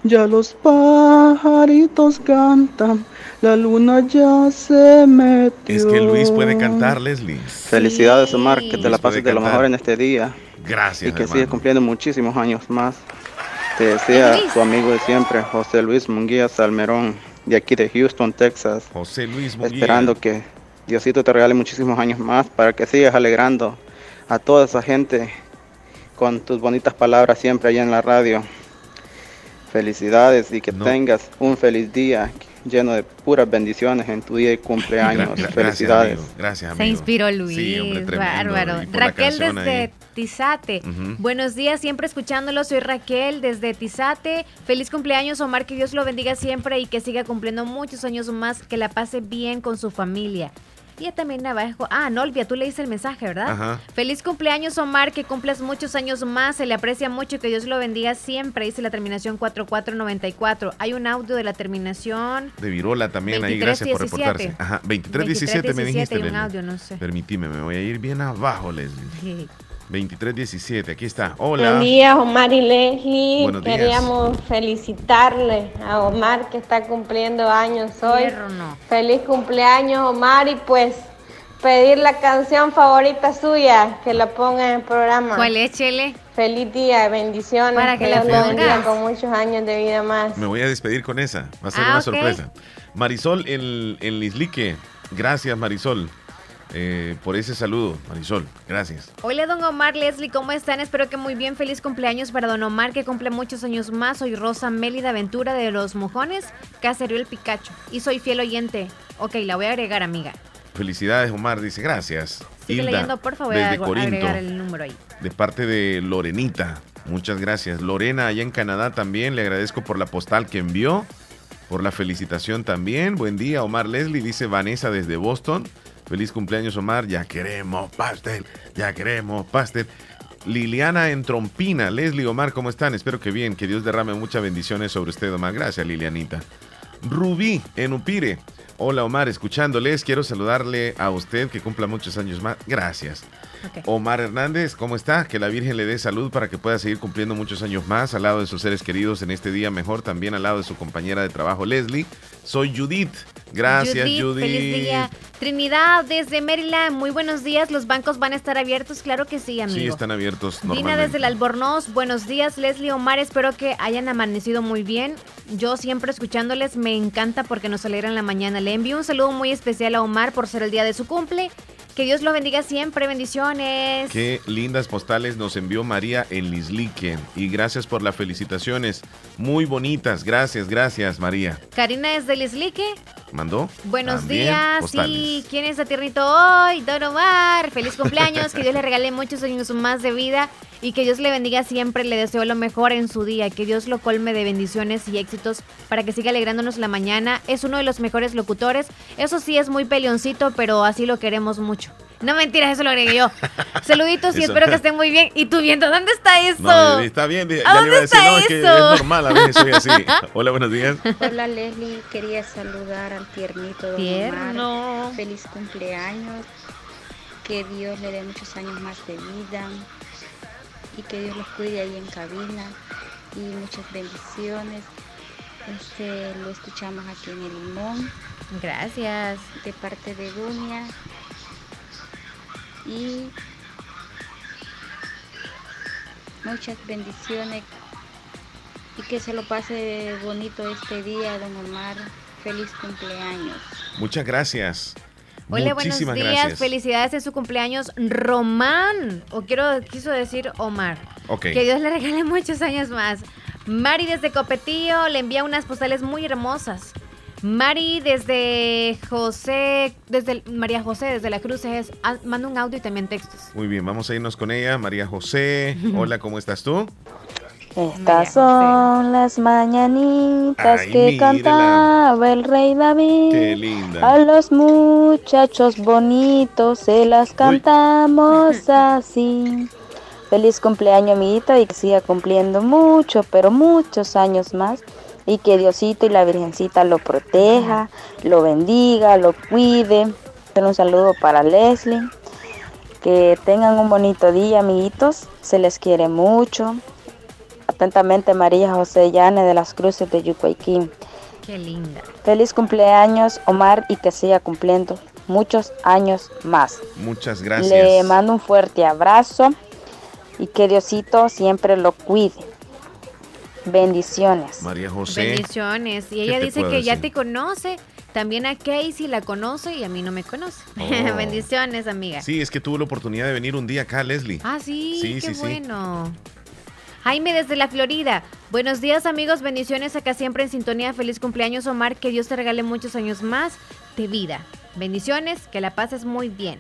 Ya los pajaritos cantan, la luna ya se metió. Es que Luis puede cantar, Leslie. Felicidades, Omar, que te la Luis pases de lo mejor en este día. Gracias, Y que hermano. sigas cumpliendo muchísimos años más. Te Luis. tu amigo de siempre, José Luis Munguía Salmerón, de aquí de Houston, Texas. José Luis Munguía. Esperando que Diosito te regale muchísimos años más para que sigas alegrando a toda esa gente con tus bonitas palabras siempre allá en la radio. Felicidades y que tengas un feliz día lleno de puras bendiciones en tu día de cumpleaños. Gra- gra- Felicidades. Gracias, amigo. Gracias, Se inspiró Luis. Sí, hombre, tremendo. Bárbaro. Raquel desde ahí. Tizate. Buenos días, siempre escuchándolo. Soy Raquel desde Tizate. Feliz cumpleaños, Omar. Que Dios lo bendiga siempre y que siga cumpliendo muchos años más. Que la pase bien con su familia. Y ya también abajo. Ah, Nolvia, tú leíste el mensaje, ¿verdad? Ajá. Feliz cumpleaños, Omar. Que cumplas muchos años más. Se le aprecia mucho. Que Dios lo bendiga siempre. Dice la terminación 4494. Hay un audio de la terminación. De Virola también ahí, 23, gracias por 17. reportarse. Ajá, 2317 me 23, dijiste. y un audio, no sé. Permitime, me voy a ir bien abajo, Leslie. 2317, aquí está. Hola. Buenos días, Omar y Leslie. Buenos días. Queríamos felicitarle a Omar que está cumpliendo años hoy. No. Feliz cumpleaños, Omar, y pues pedir la canción favorita suya que la ponga en el programa. ¿Cuál es, Chele? Feliz día, bendiciones. Para que que la pongas. con muchos años de vida más. Me voy a despedir con esa. Va a ser Ah, una sorpresa. Marisol en, en Lislique. Gracias, Marisol, eh, por ese saludo. Marisol, gracias. Hola, don Omar, Leslie, ¿cómo están? Espero que muy bien. Feliz cumpleaños para don Omar, que cumple muchos años más. Soy Rosa Mélida Ventura de Los Mojones, Caserío El Picacho. Y soy fiel oyente. Ok, la voy a agregar, amiga. Felicidades, Omar. Dice gracias. Sigue Hilda, leyendo, por favor, voy a desde Corinto. agregar el número ahí. de parte de Lorenita. Muchas gracias. Lorena, allá en Canadá también, le agradezco por la postal que envió, por la felicitación también. Buen día, Omar Leslie, dice Vanessa desde Boston. Feliz cumpleaños, Omar. Ya queremos pastel, ya queremos pastel. Liliana en Trompina, Leslie, Omar, ¿cómo están? Espero que bien, que Dios derrame muchas bendiciones sobre usted, Omar. Gracias, Lilianita. Rubí en Upire. Hola Omar, escuchándoles, quiero saludarle a usted que cumpla muchos años más. Gracias. Omar Hernández, ¿cómo está? Que la Virgen le dé salud para que pueda seguir cumpliendo muchos años más al lado de sus seres queridos en este día mejor, también al lado de su compañera de trabajo Leslie. Soy Judith. Gracias, Judith. Feliz día. Trinidad, desde Maryland, muy buenos días. ¿Los bancos van a estar abiertos? Claro que sí, amigo. Sí, están abiertos Dina desde el Albornoz, buenos días Leslie Omar, espero que hayan amanecido muy bien. Yo siempre escuchándoles me encanta porque nos alegran la mañana. Le envío un saludo muy especial a Omar por ser el día de su cumple. Que Dios lo bendiga siempre, bendiciones. Qué lindas postales nos envió María en Lislique. Y gracias por las felicitaciones. Muy bonitas. Gracias, gracias, María. Karina desde Lislique, ¿Mandó? buenos También días. postales. Sí, ¿quién está tiernito hoy? Don Omar, feliz cumpleaños, que Dios le regale muchos años más de vida y que Dios le bendiga siempre. Le deseo lo mejor en su día, que Dios lo colme de bendiciones y éxitos para que siga alegrándonos la mañana. Es uno de los mejores locutores. Eso sí, es muy peleoncito, pero así lo queremos mucho. No mentiras, eso lo agregué yo. (laughs) Saluditos y Eso. espero que estén muy bien. ¿Y tú viendo dónde está eso? No, está bien. Ya ¿A le dónde iba a decir, es que es eso? normal, a veces soy así. (laughs) Hola, buenos días. Hola Leslie, quería saludar al tiernito don Tierno. Omar. Feliz cumpleaños. Que Dios le dé muchos años más de vida y que Dios los cuide ahí en cabina y muchas bendiciones. Este, lo escuchamos aquí en el Limón. Gracias. De parte de Dunia. Y muchas bendiciones y que se lo pase bonito este día, don Omar. Feliz cumpleaños. Muchas gracias. Hola, buenos Muchísimas días. gracias. Felicidades en su cumpleaños, Román. O quiero, quiso decir Omar. Ok. Que Dios le regale (laughs) muchos años más. Mari desde Copetillo le envía unas postales muy hermosas. Mari desde José, desde el- María José, desde la Cruz, es, ah, manda un audio y también textos. Muy bien, vamos a irnos con ella. María José. (laughs) Hola, ¿cómo estás tú? Estas son las mañanitas Ay, que mírela. cantaba el rey David. Qué linda. A los muchachos bonitos se las cantamos (laughs) así. Feliz cumpleaños, amiguito, y que siga cumpliendo mucho, pero muchos años más. Y que Diosito y la Virgencita lo proteja, lo bendiga, lo cuide. Un saludo para Leslie. Que tengan un bonito día, amiguitos. Se les quiere mucho. Atentamente, María José Llane de las Cruces de Yucuayquín. Qué linda. Feliz cumpleaños, Omar, y que siga cumpliendo muchos años más. Muchas gracias. Le mando un fuerte abrazo y que Diosito siempre lo cuide. Bendiciones. María José. Bendiciones. Y ¿Qué ella dice que ya te conoce. También a Casey la conoce y a mí no me conoce. (laughs) Oh. Bendiciones, amiga. Sí, es que tuvo la oportunidad de venir un día acá, Leslie. Ah, sí, Sí, qué sí, sí. bueno. Jaime desde la Florida. Buenos días amigos, bendiciones acá siempre en sintonía. Feliz cumpleaños Omar, que Dios te regale muchos años más de vida. Bendiciones, que la pases muy bien.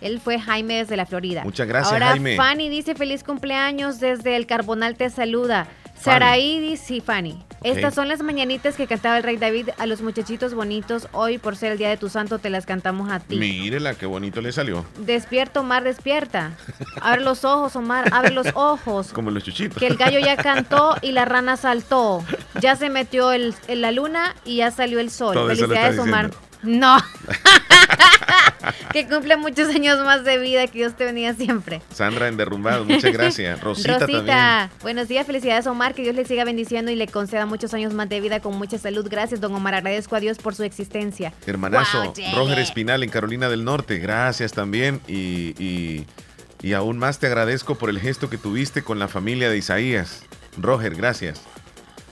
Él fue Jaime desde la Florida. Muchas gracias, Ahora Jaime. Fanny dice feliz cumpleaños desde el Carbonal te saluda. Saraí dice, sí, Fanny. Ok. Estas son las mañanitas que cantaba el rey David a los muchachitos bonitos. Hoy, por ser el día de tu santo, te las cantamos a ti. Mírela, qué bonito le salió. Despierta, Omar, despierta. Abre los ojos, Omar, abre los ojos. Como los chuchitos. Que el gallo ya (laughs) cantó y la rana saltó. Ya se metió el, en la luna y ya salió el sol. Todo Felicidades, Omar. No. (laughs) que cumple muchos años más de vida, que Dios te bendiga siempre. Sandra en Derrumbado, muchas gracias. (laughs) Rosita, Rosita, buenos días, felicidades Omar, que Dios le siga bendiciendo y le conceda muchos años más de vida con mucha salud. Gracias, don Omar, agradezco a Dios por su existencia. también. Hermanazo, Wow. Roger Espinal en Carolina del Norte, gracias también. Y, y, y aún más te agradezco por el gesto que tuviste con la familia de Isaías. Roger, gracias.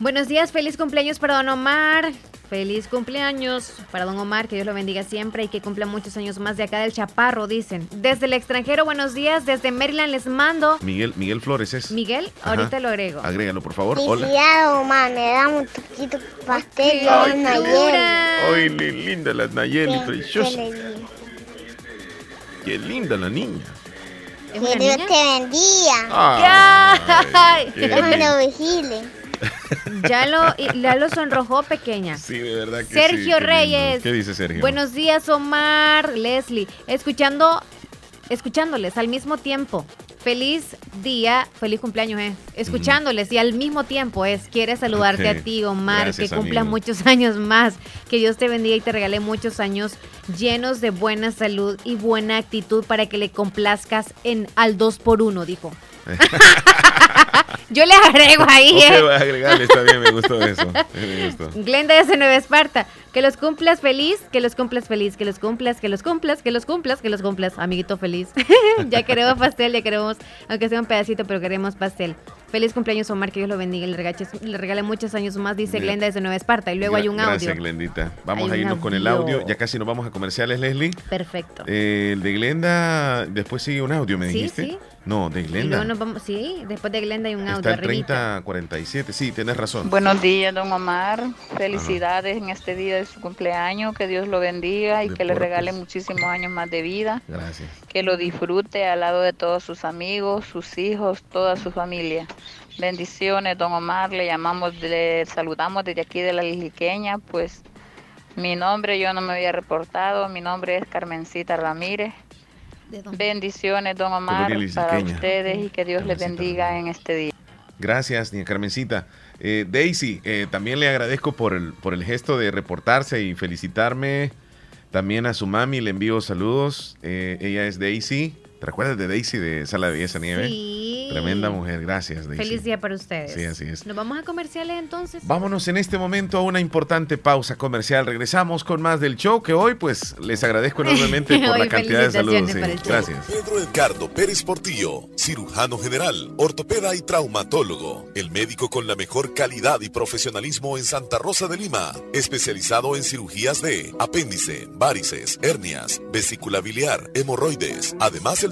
Buenos días, feliz cumpleaños para don Omar. Feliz cumpleaños para don Omar, que Dios lo bendiga siempre y que cumpla muchos años más de acá del Chaparro, dicen. Desde el extranjero, buenos días, desde Maryland les mando. Miguel, Miguel Flores es. Miguel, Ajá. ahorita lo agrego. Agrégalo, por favor. Hola. Omar, me da un poquito pastel de Ay. Ay, li- linda la Nayeli, Qué- preciosa. qué linda la niña. Que Dios te bendiga. Ay, qué (laughs) Dios lo vigile. Ya lo, ya lo sonrojó pequeña. Sí, de verdad que Sergio. Reyes. ¿Qué dice Sergio? Buenos días, Omar, Leslie. Escuchando, escuchándoles al mismo tiempo. Feliz día, feliz cumpleaños, eh. Escuchándoles y al mismo tiempo es, quiere saludarte a ti, Omar, Gracias, que cumplas amigo. muchos (laughs) años más. Que Dios te bendiga y te regale muchos años llenos de buena salud y buena actitud para que le complazcas en al 2 por 1 dijo. (laughs) (laughs) Yo le agrego ahí, Ok, eh. voy a agregarle, está bien, me gustó eso. Me gustó. Glenda de Nueva Esparta. Que los cumplas feliz, que los cumplas feliz, que los cumplas, que los cumplas, que los cumplas, que los cumplas, amiguito feliz. (laughs) ya queremos pastel, ya queremos, aunque sea un pedacito, pero queremos pastel. Feliz cumpleaños, Omar, que Dios lo bendiga y le regale, le regale muchos años más, dice Bien. Glenda desde Nueva Esparta. Y luego hay un audio. Gracias, Glendita. Vamos Hay a irnos con el audio. Ya casi nos vamos a comerciales, Leslie. Perfecto. Eh, el de Glenda, después sigue un audio, ¿me Sí, dijiste? sí. No, de Y Glenda. luego nos vamos, sí, después de Glenda hay un audio Está el arribita. 3047. Sí, tienes razón. Buenos días, don Omar. Felicidades en este día de su cumpleaños. Que Dios lo bendiga y que le regale muchísimos años más de vida. Gracias. Que lo disfrute al lado de todos sus amigos, sus hijos, toda su familia. Bendiciones, don Omar. Le llamamos, le saludamos desde aquí de la Liliqueña. Pues mi nombre yo no me había reportado. Mi nombre es Carmencita Ramírez. Bendiciones, don Omar, para ustedes y que Dios les bendiga en este día. Gracias, niña Carmencita. Eh, Daisy, eh, también le agradezco por el, por el gesto de reportarse y felicitarme. También a su mami le envío saludos. Eh, ella es Daisy. ¿Te recuerdas de Daisy de Sala de Belleza Nieve? Sí. Tremenda mujer, gracias Daisy. Feliz día para ustedes. Sí, así es. ¿Nos vamos a comerciales entonces? Vámonos en este momento a una importante pausa comercial. Regresamos con más del show que hoy pues les agradezco (laughs) enormemente por la cantidad de saludos. sí. Gracias. Pedro Edgardo Pérez Portillo, cirujano general, ortopeda y traumatólogo, el médico con la mejor calidad y profesionalismo en Santa Rosa de Lima, especializado en cirugías de apéndice, varices, hernias, vesícula biliar, hemorroides. Además, el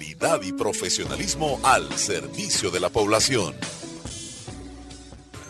Calidad y profesionalismo al servicio de la población.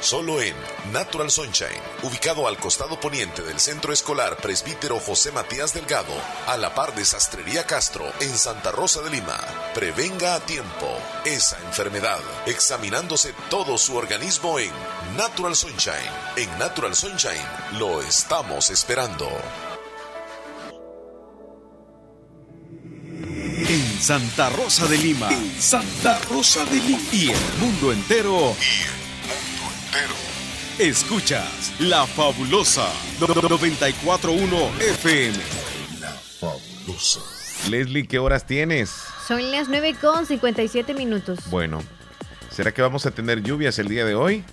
Solo en Natural Sunshine, ubicado al costado poniente del Centro Escolar Presbítero José Matías Delgado, a la par de Sastrería Castro, en Santa Rosa de Lima. Prevenga a tiempo esa enfermedad, examinándose todo su organismo en Natural Sunshine. En Natural Sunshine lo estamos esperando. En Santa Rosa de Lima. En Santa Rosa de Lima. Y el mundo entero. Escuchas La Fabulosa 941 FM. La Fabulosa. Leslie, ¿qué horas tienes? Son las 9 con 57 minutos. Bueno, ¿será que vamos a tener lluvias el día de hoy?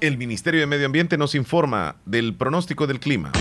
El Ministerio de Medio Ambiente nos informa del pronóstico del clima.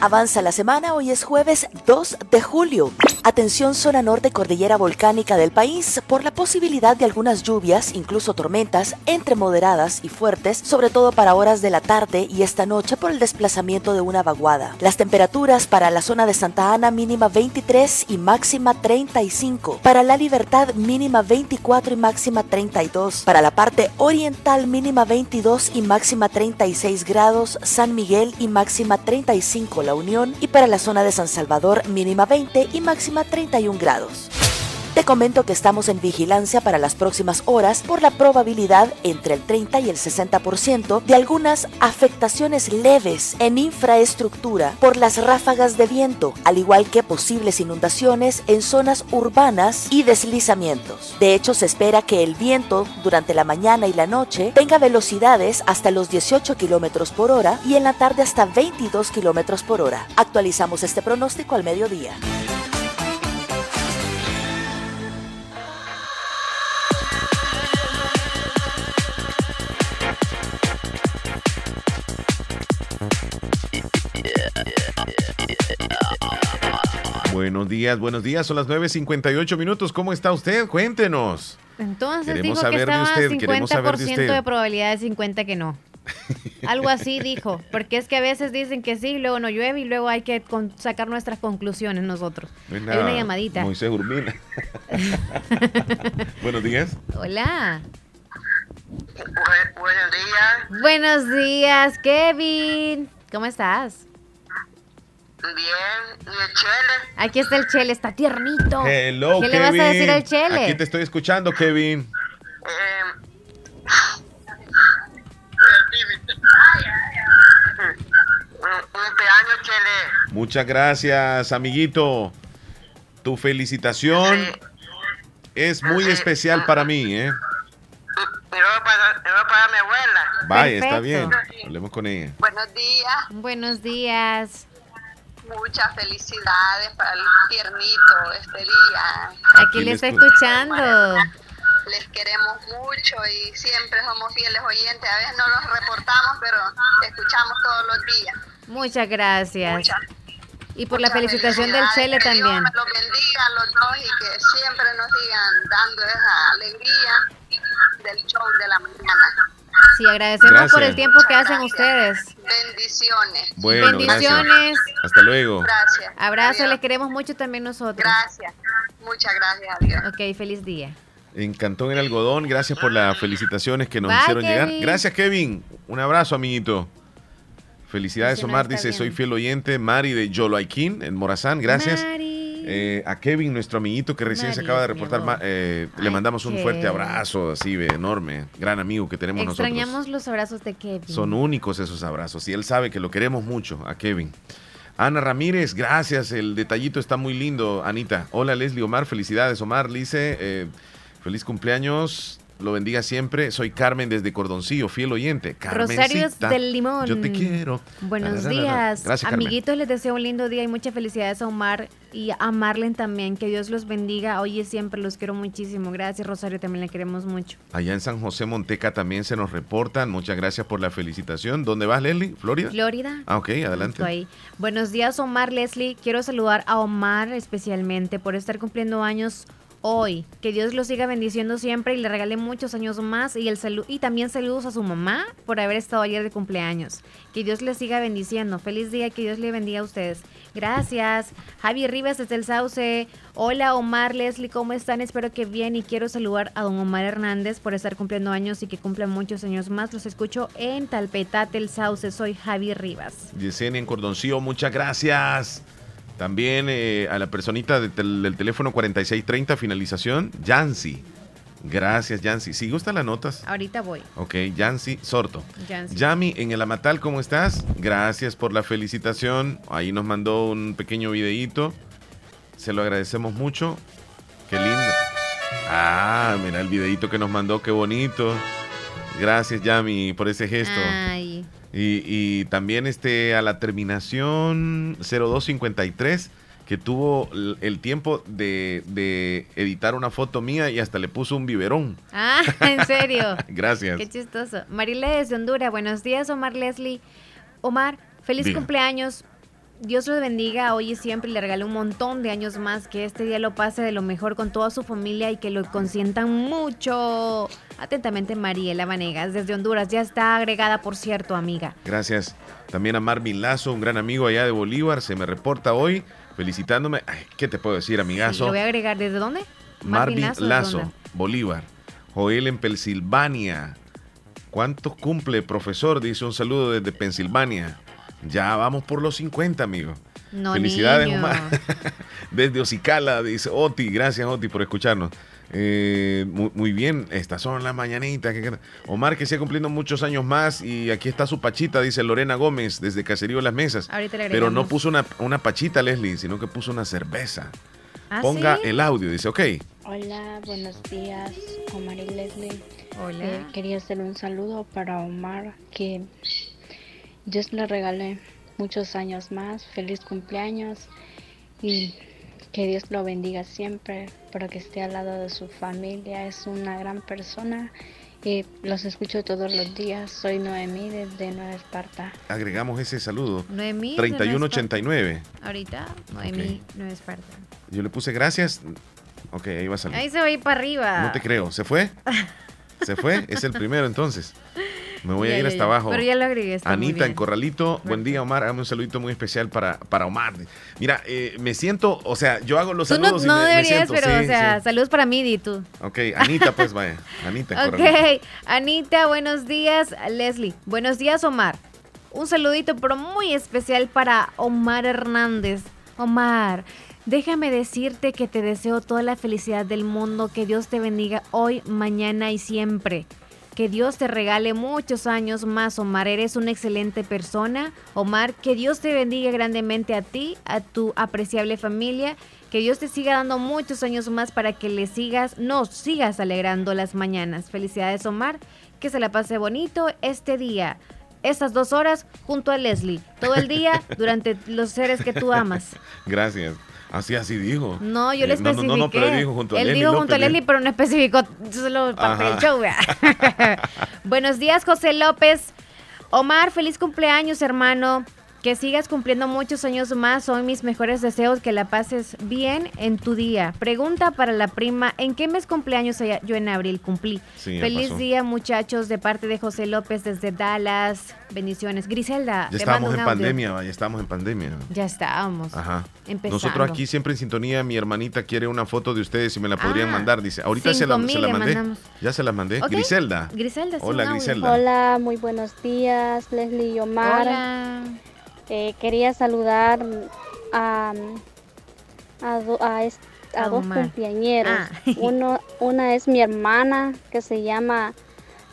Avanza la semana, hoy es jueves 2 de julio. Atención zona norte cordillera volcánica del país por la posibilidad de algunas lluvias, incluso tormentas, entre moderadas y fuertes, sobre todo para horas de la tarde y esta noche por el desplazamiento de una vaguada. Las temperaturas para la zona de Santa Ana mínima 23 y máxima 35. Para la Libertad mínima 24 y máxima 32. Para la parte oriental mínima 22 y máxima 36 grados. San Miguel y máxima 35 La Unión y para la zona de San Salvador mínima 20 y máxima 31 grados. Te comento que estamos en vigilancia para las próximas horas por la probabilidad entre el 30 y el 60% de algunas afectaciones leves en infraestructura por las ráfagas de viento, al igual que posibles inundaciones en zonas urbanas y deslizamientos. De hecho, se espera que el viento durante la mañana y la noche tenga velocidades hasta los 18 kilómetros por hora y en la tarde hasta 22 kilómetros por hora. Actualizamos este pronóstico al mediodía. Buenos días, buenos días. Son las 9.58 minutos. ¿Cómo está usted? Cuéntenos. Entonces Queremos dijo que saber de estaba usted, queremos saber de 50% usted. de probabilidad de 50 que no. (laughs) Algo así dijo, porque es que a veces dicen que sí, luego no llueve y luego hay que con- sacar nuestras conclusiones nosotros. No es Hay una llamadita. Moisés (laughs) Urbina. buenos días. Hola. buenos días. Buenos días, Kevin. ¿Cómo estás? Bien. ¿Y el Chele? Aquí está el Chele, está tiernito. Hello, ¿Qué Kevin. le vas a decir al Chele? Aquí te estoy escuchando, Kevin. Cumpleaños, Chele. Muchas gracias, amiguito. Tu felicitación es muy especial para mí, ¿eh? Me voy para, me voy para mi abuela. Vaya, está bien. Hablemos con ella. Buenos días. Buenos días. Muchas felicidades para el tiernito este día. Aquí le está escuchando. Les queremos mucho y siempre somos fieles oyentes. A veces no los reportamos, pero escuchamos todos los días. Muchas gracias. Y por la Muchas felicitación del. Chele Que también. Dios los bendiga a los dos y que siempre nos sigan dando esa alegría del show de la mañana. Sí, agradecemos por el tiempo que hacen ustedes. Bendiciones. Bueno, Bendiciones. gracias. Hasta luego. Gracias. Abrazo, Adiós. les queremos mucho también nosotros. Gracias. Muchas gracias a Dios. Ok, feliz día. En Cantón El Algodón, gracias por las felicitaciones que nos Bye, hicieron llegar. Gracias, Kevin. Un abrazo, amiguito. Felicidades, Omar. Dice, bien. soy fiel oyente. Mari de Yoloaiquín, en Morazán. Gracias. Eh, a Kevin, nuestro amiguito que recién se acaba de reportar, ma- eh, le mandamos un fuerte abrazo, así enorme. Gran amigo que tenemos nosotros. Extrañamos los abrazos de Kevin. Son únicos esos abrazos y él sabe que lo queremos mucho a Kevin. Ana Ramírez, gracias. El detallito está muy lindo, Anita. Hola Leslie Omar, felicidades Omar. Lice, eh, feliz cumpleaños. Lo bendiga siempre. Soy Carmen desde Cordoncillo, fiel oyente. Rosarios Carmencita, del Limón. Yo te quiero. Buenos días. Gracias, Carmen. Amiguitos, les deseo un lindo día y muchas felicidades a Omar y a Marlen también. Que Dios los bendiga. Hoy y siempre los quiero muchísimo. Gracias, Rosario, también le queremos mucho. Allá en San José Monteca también se nos reportan. Muchas gracias por la felicitación. ¿Dónde vas, Leslie? ¿Florida? Florida. Ah, ok, adelante. Ahí. Buenos días, Omar Leslie. Quiero saludar a Omar especialmente por estar cumpliendo años hoy. Que Dios lo siga bendiciendo siempre y le regale muchos años más. Y, el salu- y también saludos a su mamá por haber estado ayer de cumpleaños. Que Dios le siga bendiciendo. Feliz día, que Dios le bendiga a ustedes. Gracias. Javi Rivas desde el Sauce. Hola Omar, Leslie, ¿cómo están? Espero que bien y quiero saludar a don Omar Hernández por estar cumpliendo años y que cumpla muchos años más. Los escucho en Talpetate, el Sauce. Soy Javi Rivas. Yesenia en Cordoncillo, muchas gracias. También eh, a la personita de tel- del teléfono 4630, finalización, Yancy. Gracias, Yancy. Si gustan las notas. Ahorita voy. Ok, Yancy Sorto. Yancy. Yami, en el Amatal, ¿cómo estás? Gracias por la felicitación. Ahí nos mandó un pequeño videíto. Se lo agradecemos mucho. Qué lindo. Ah, mira el videíto que nos mandó, qué bonito. Gracias, Yami, por ese gesto. Ay. Y, y también este a la terminación 0253 que tuvo el tiempo de, de editar una foto mía y hasta le puso un biberón. Ah, en serio. (laughs) Gracias. Qué chistoso. Marile desde Honduras. Buenos días, Omar Leslie. Omar, feliz Diga. cumpleaños. Dios lo bendiga hoy y siempre y le regale un montón de años más. Que este día lo pase de lo mejor con toda su familia y que lo consientan mucho. Atentamente, Mariela Vanegas, desde Honduras. Ya está agregada, por cierto, amiga. Gracias. También a Marvin Lazo, un gran amigo allá de Bolívar, se me reporta hoy felicitándome. Ay, ¿Qué te puedo decir, amigazo? lo voy a agregar. ¿Desde dónde? Marvin ¿desde Lazo? Bolívar. Joel en Pensilvania. ¿Cuántos cumple, profesor? Dice un saludo desde Pensilvania. Ya vamos por los 50, amigo. No, Felicidades, niño. Omar. (laughs) Desde Ocicala, dice Oti. Gracias, Oti, por escucharnos. Eh, muy, muy bien, estas son las mañanitas. Omar, que sigue cumpliendo muchos años más. Y aquí está su pachita, dice Lorena Gómez, desde Caserío Las Mesas. Ahorita le Pero no puso una, una pachita, Leslie, sino que puso una cerveza. ¿Ah, Ponga sí? el audio, dice, ok. Hola, buenos días, Omar y Leslie. Hola. Eh, quería hacer un saludo para Omar, que Dios le regale muchos años más, feliz cumpleaños y que Dios lo bendiga siempre, para que esté al lado de su familia. Es una gran persona y los escucho todos los días. Soy Noemí desde Nueva Esparta. Agregamos ese saludo. Noemí. de 3189. Ahorita, Noemí, no es parte. Yo le puse gracias. Ok, ahí va a salir. Ahí se va a ir para arriba. No te creo. ¿Se fue? (laughs) ¿Se fue? Es el primero entonces. Me voy a ir ya, hasta ya. abajo. Pero ya lo agregué, Anita en Corralito. Buen día, Omar. Hágame un saludito muy especial para, para Omar. Mira, eh, me siento, o sea, yo hago los Tú no, saludos no me deberías, siento, pero, sí, o sea, sí. saludos para mí, di tú. Ok, Anita, pues vaya. Anita (laughs) en Corralito. Ok, Anita, buenos días. Leslie, buenos días, Omar. Un saludito, pero muy especial para Omar Hernández. Omar, déjame decirte que te deseo toda la felicidad del mundo, que Dios te bendiga hoy, mañana y siempre. Que Dios te regale muchos años más, Omar. Eres una excelente persona. Omar, que Dios te bendiga grandemente a ti, a tu apreciable familia. Que Dios te siga dando muchos años más para que le sigas, nos sigas alegrando las mañanas. Felicidades, Omar. Que se la pase bonito este día. Estas dos horas junto a Leslie. Todo el día (laughs) durante los seres que tú amas. Gracias. Así, así dijo. No, yo le Eh, no, especifiqué. no, no, pero él dijo junto a Él Leslie dijo junto a Leslie, pero no especificó solo parte Ajá. del show. vea. (laughs) Buenos días, José López. Omar, feliz cumpleaños, hermano. Que sigas cumpliendo muchos años más. Son mis mejores deseos. Que la pases bien en tu día. Pregunta para la prima: ¿en qué mes cumpleaños yo en abril cumplí? Sí, Feliz pasó. día, muchachos, de parte de José López desde Dallas. Bendiciones. Griselda, Ya te mando estábamos un en audio. pandemia, ya estábamos en pandemia. Ya estábamos. Ajá. Empezando. Nosotros aquí siempre en sintonía, mi hermanita quiere una foto de ustedes y me la podrían Ah, mandar, dice. Ahorita se la, se la mandé. mandamos. Ya se la mandé. Ok. Griselda. Griselda, sí, Hola. Griselda. Hola, muy buenos días, Leslie y Omar. Hola. Eh, quería saludar a, a, do- a est- a A dos cumpleañeros. Ah. (laughs) Uno, una es mi hermana que se llama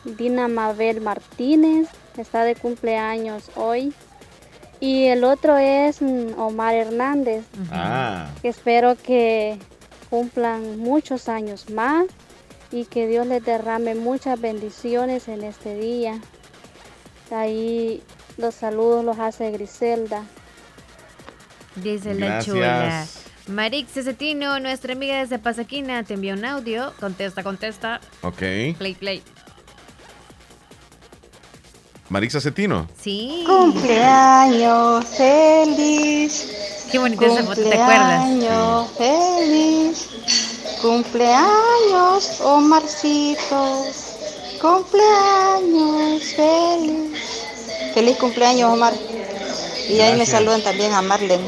Dina Mabel Martínez, está de cumpleaños hoy. Y el otro es mm, Omar Hernández, Ah. que espero que cumplan muchos años más y que Dios les derrame muchas bendiciones en este día. Ahí los saludos los hace Griselda. Griselda Gracias. chula. Marix Cecetino, nuestra amiga desde Pasaquina, te envió un audio. Contesta, contesta. Ok. Play, play. Marixa Cetino. Sí. Cumpleaños feliz. Qué bonita esa foto, ¿te acuerdas? Cumpleaños feliz. Cumpleaños, Omarcito. Cumpleaños feliz. Feliz cumpleaños, Omar. Y ahí me saludan también a Marlene.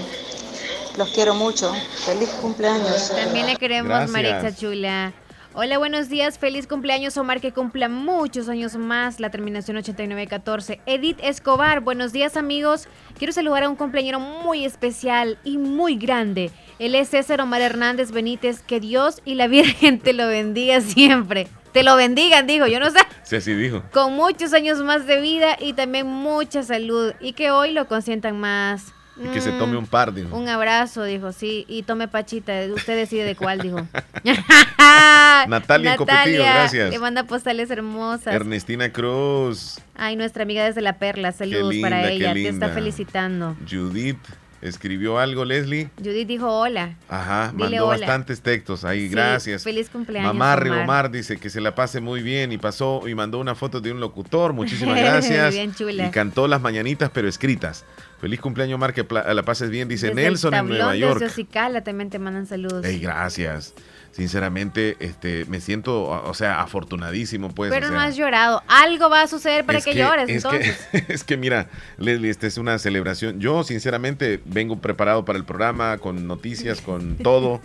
Los quiero mucho. Feliz cumpleaños. También le queremos, Gracias. Marixa Chula. Hola, buenos días. Feliz cumpleaños, Omar, que cumpla muchos años más. La terminación 8914. Edith Escobar, buenos días, amigos. Quiero saludar a un cumpleañero muy especial y muy grande. Él es César Omar Hernández Benítez. Que Dios y la (laughs) Virgen te lo bendiga siempre. Te lo bendigan, digo, yo no sé. Sí, así dijo. Con muchos años más de vida y también mucha salud. Y que hoy lo consientan más. Y que se Mm, tome un par, dijo. un abrazo, dijo, sí, y tome pachita, usted decide de cuál, dijo. (laughs) (laughs) Natalia Copetillo, gracias. Le manda postales hermosas. Ernestina Cruz. Ay, nuestra amiga desde La Perla, saludos para linda, ella, te está felicitando. Judith escribió algo, Leslie. Judith dijo hola. Ajá, Dile mandó hola. bastantes textos ahí, Sí, gracias. feliz cumpleaños, Mamá Omar. Omar dice que se la pase muy bien y pasó y mandó una foto de un locutor, muchísimas (laughs) gracias. Bien chula. Y cantó las mañanitas pero escritas. Feliz cumpleaños Omar, que la pases bien, dice Desde el Nelson en Nueva de York. Ocicala también te mandan saludos. Ey, gracias. Sinceramente, este, me siento, o sea, afortunadísimo, pues. Pero o no has llorado. Algo va a suceder para que, llores, es entonces. Que, (laughs) es que mira, Leslie, esta es una celebración. Yo, sinceramente, vengo preparado para el programa, con noticias, con (laughs) todo.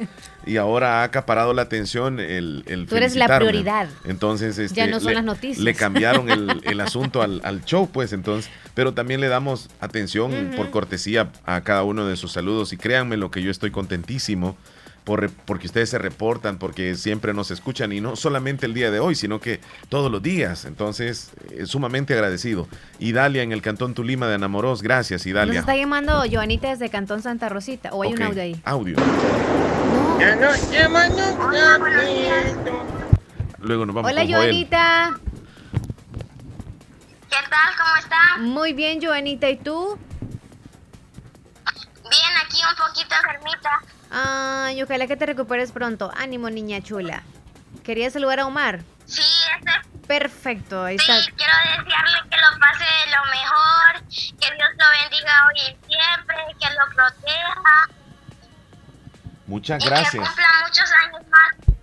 y ahora ha acaparado la atención el, el Tú eres la prioridad. Entonces, este, Ya no son le, las noticias. Le cambiaron el, (laughs) el asunto al, al show, pues, entonces. Pero también le damos atención por cortesía a cada uno de sus saludos. Y créanme lo que yo estoy contentísimo. Por, porque ustedes se reportan, porque siempre nos escuchan y no solamente el día de hoy, sino que todos los días. Entonces, eh, sumamente agradecido. Idalia en el Cantón Tulima de Anamorós, gracias Nos Idalia. está llamando Joanita desde Cantón Santa Rosita. O hay un audio ahí. Audio. Luego nos vamos Hola, con Joel. Joanita. ¿Qué tal? ¿Cómo está? Muy bien, Joanita. ¿Y tú? Bien, aquí un poquito enfermita. Ay, ojalá que te recuperes pronto. Ánimo, niña chula. ¿Quería saludar a Omar? Sí, ese, Perfecto, ahí está. sí, quiero desearle que lo pase lo mejor, que Dios lo bendiga hoy y siempre, que lo proteja Muchas y que gracias. cumpla muchos años más.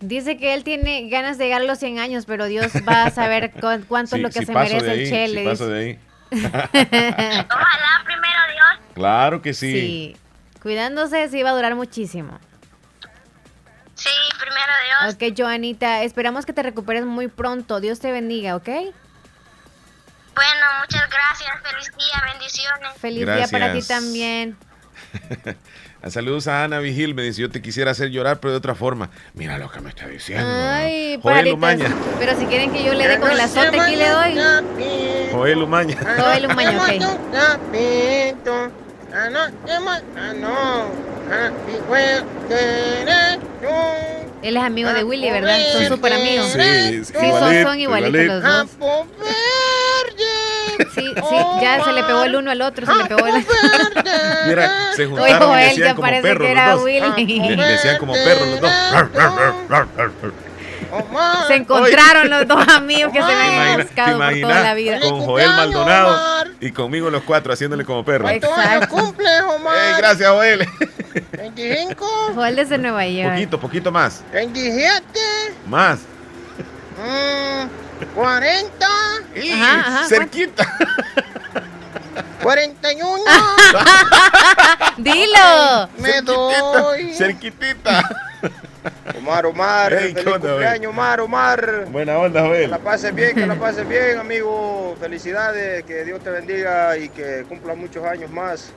Dice que él tiene ganas de llegar a los 100 años, pero Dios va a saber cu- (laughs) cuánto es lo que si se paso merece de ahí, el Chele. si paso de ahí. (laughs) Ojalá primero Dios. Claro que sí. Sí. Cuidándose sí va a durar muchísimo. Sí, primero Dios. Ok, Joanita, esperamos que te recuperes muy pronto. Dios te bendiga, ¿ok? Bueno, muchas gracias. Feliz día, bendiciones. Feliz día para ti también. (laughs) Saludos a Ana Vigil, me dice, yo te quisiera hacer llorar, pero de otra forma. Mira lo que me está diciendo. Ay, Joel. Umaña. Pero si quieren que yo le dé con el azote, aquí le doy. Joel Umaña. Joel Umaña, ok. Él es amigo de Willy, ¿verdad? Son súper amigos. Sí, Sí, son, igualito, son igualitos igualito. los dos. Sí, sí, ya se le pegó el uno al otro, se le pegó el... Mira, se Oye, juntaron y Joel, decían como perros los era dos. Willy. Y decían como perros los dos. Omar. Se encontraron los dos amigos que se me ¿Te habían buscado por toda la vida. Con Joel Maldonado y conmigo los cuatro haciéndole como perro. ¿Cuántos años cumple, Omar? Ey, gracias, Joel. 25, Joel desde Nueva York. Poquito, poquito más. 27, Más. mm, 40, Ajá, ajá, Cerquita. 41. (laughs) Dilo. Me doy. Cerquitita. Omar, Omar, Ey, ¿qué feliz onda, cumpleaños, Omar, Omar. Buena onda, Que Joel. la pases bien, que la pases bien, amigo. Felicidades, que Dios te bendiga y que cumpla muchos años más.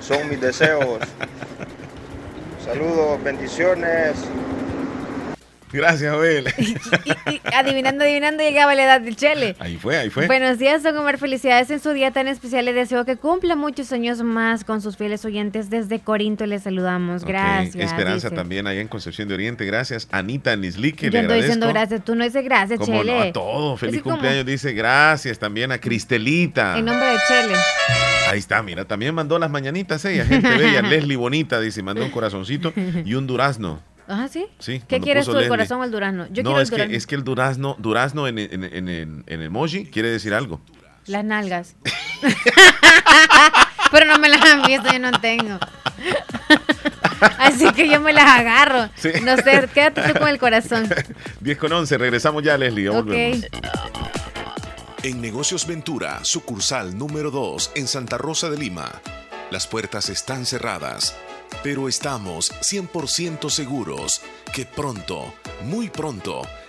Son mis deseos. (laughs) Saludos, bendiciones. Gracias. Y (laughs) adivinando, adivinando, llegaba la edad del Chele. Ahí fue, ahí fue. Buenos días, don Omar. Felicidades en su día tan especial. Le deseo que cumpla muchos años más con sus fieles oyentes. Desde Corinto le saludamos. Gracias. Esperanza dice. también allá en Concepción de Oriente. Gracias. Anita Nislique, Yo le agradezco. diciendo gracias. Tú no dices gracias, Como Chele. no, a todo. Feliz Así como cumpleaños. Dice gracias también a Cristelita. En nombre de Chele. Ahí está, mira, también mandó las mañanitas ella, gente bella. (laughs) Leslie Bonita, dice, mandó un corazoncito y un durazno. Ajá, sí. Sí, ¿Qué quieres tú, el Leslie. corazón o el durazno? Yo no, quiero el es que, durazno. es que el durazno, durazno en, en, en, en- en emoji quiere decir algo. Las nalgas. (laughs) Pero no me las han visto, yo no tengo. Así que yo me las agarro. Sí. No sé, quédate tú con el corazón. (laughs) 10 con 11, regresamos ya, Leslie. ya Ok. volvemos. En Negocios Ventura, sucursal número 2 en Santa Rosa de Lima. Las puertas están cerradas, pero estamos 100% seguros que pronto, muy pronto,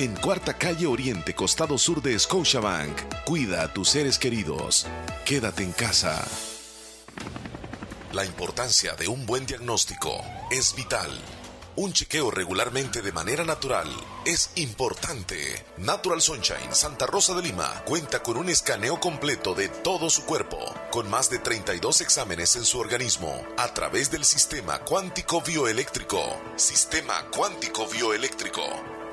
En Cuarta Calle Oriente, costado sur de Scotiabank. Cuida a tus seres queridos. Quédate en casa. La importancia de un buen diagnóstico es vital. Un chequeo regularmente de manera natural es importante. Natural Sunshine Santa Rosa de Lima cuenta con un escaneo completo de todo su cuerpo, con más de 32 exámenes en su organismo, a través del sistema cuántico bioeléctrico. Sistema cuántico bioeléctrico.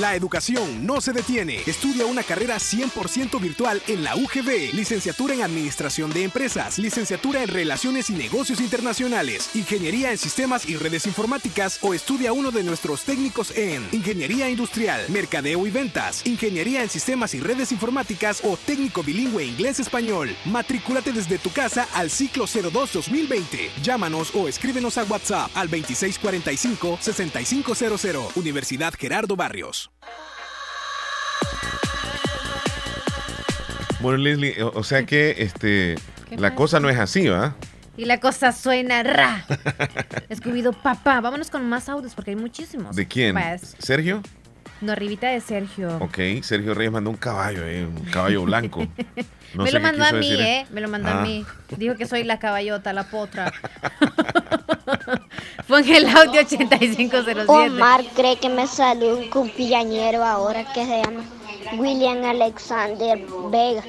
La educación no se detiene. Estudia una carrera 100% virtual en la UGB. Licenciatura en Administración de Empresas, licenciatura en Relaciones y Negocios Internacionales, Ingeniería en Sistemas y Redes Informáticas o estudia uno de nuestros técnicos en Ingeniería Industrial, Mercadeo y Ventas, Ingeniería en Sistemas y Redes Informáticas o técnico bilingüe inglés-español. Matrículate desde tu casa al ciclo 02-2020. Llámanos o escríbenos a WhatsApp al 2645-6500. Universidad Gerardo Barrios. Bueno, Leslie, o, o sea que este ¿Qué la cosa no es así, ¿va? Y la cosa suena ra. Escubido papá. Vámonos con más audios porque hay muchísimos. ¿De quién? Pues, ¿Sergio? no, arribita de Sergio. Ok, Sergio Reyes mandó un caballo, eh, un caballo blanco. (laughs) No me sé lo mandó a mí, decir, ¿eh? Me lo mandó Ah. a mí. Dijo que soy la caballota, la potra. (laughs) En el audio 8507. Omar cree que me salió un cumpleañero ahora que se llama William Alexander Vega.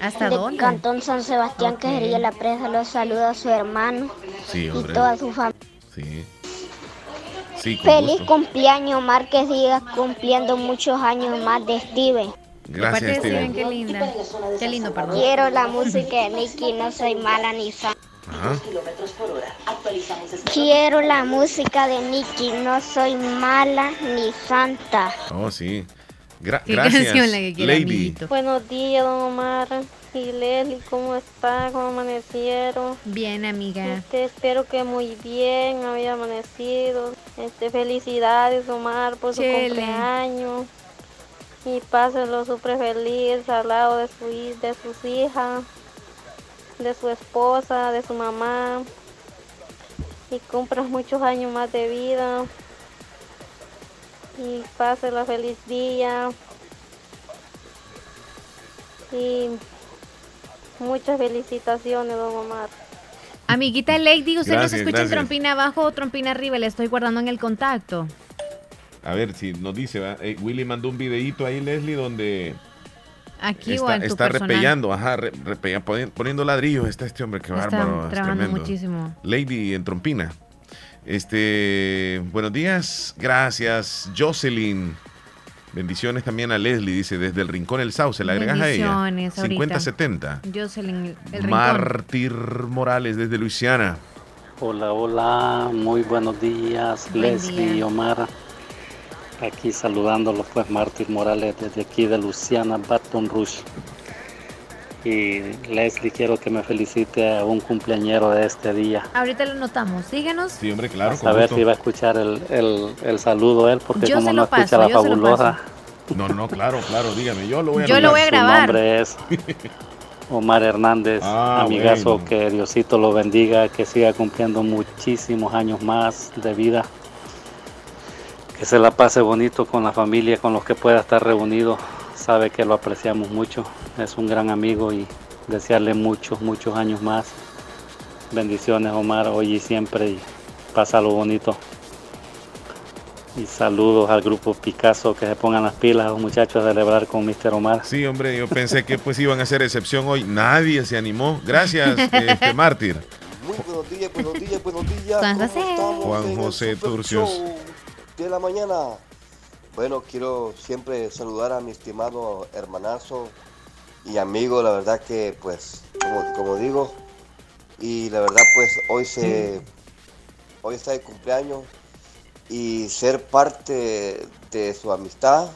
¿Hasta de dónde? Cantón San Sebastián, que sería la presa, los saluda a su hermano Sí, y toda su familia. Sí. Sí, con Feliz gusto. cumpleaños, Omar, que sigas cumpliendo muchos años más de Steven. Gracias, Steven. qué linda. Qué lindo, perdón. Quiero la música de Nicky, no soy mala ni santa. Ajá. Quiero la música de Nicky, no soy mala ni santa. Oh, sí. Gra- ¿Qué gracias, canción la que quiere, Lady. Buenos días, don Omar y Leslie, ¿cómo está? ¿Cómo amanecieron? Bien, amiga. Este, espero que muy bien había amanecido. Este, felicidades, Omar, por su cumpleaños. Y pásenlo súper feliz al lado de, su, de sus hijas, de su esposa, de su mamá. Y cumplan (laughs) muchos años más de vida. Y pásenla feliz día. Y muchas felicitaciones, don Omar. Amiguita Lady, ¿usted nos Gracias, escucha gracias. en trompina abajo o trompina arriba? Le estoy guardando en el contacto. A ver si nos dice, ¿va? Eh, Willy mandó un videito ahí, Leslie, donde Aquí o está, en tu está personal. repellando, ajá, re- repella- poniendo ladrillos. Está este hombre, qué Está bárbaro. trabajando muchísimo. Lady en trompina. Este, buenos días, gracias, Jocelyn. Bendiciones también a Leslie, dice, desde el Rincón El Sauce, ¿la agregas a ella? Bendiciones, ahorita. 5070. Jocelyn, el rincón. Mártir Morales desde Luisiana. Hola, hola, muy buenos días, Buen Leslie día. y Omar. Aquí saludándolos, pues, Martín Morales desde aquí de Luciana, Baton Rouge. Y Leslie, quiero que me felicite a un cumpleañero de este día. Ahorita lo notamos. Síguenos. Sí, hombre, claro. a ver si va a escuchar el, el, el saludo él, porque Yo como no paso, escucha la fabulosa. No, no, claro, claro, dígame, yo lo voy a Yo lo voy a Su grabar. nombre es (laughs) Omar Hernández, Ah, amigazo, bueno. que Diosito lo bendiga, que siga cumpliendo muchísimos años más de vida, que se la pase bonito con la familia, con los que pueda estar reunido, sabe que lo apreciamos mucho, es un gran amigo y desearle muchos, muchos años más. Bendiciones Omar, hoy y siempre y pásalo bonito. Y saludos al grupo Picasso, que se pongan las pilas los muchachos a celebrar con Mr. Omar. Sí, hombre, yo pensé que pues iban a hacer excepción hoy. Nadie se animó. Gracias, este (laughs) Mártir. Muy buenos días, buenos días, buenos días. Juan ¿Cómo José. Juan José Turcios. Show De la mañana. Bueno, quiero siempre saludar a mi estimado hermanazo y amigo, la verdad que pues, como, como digo, y la verdad pues hoy se, hoy está de cumpleaños y ser parte de su amistad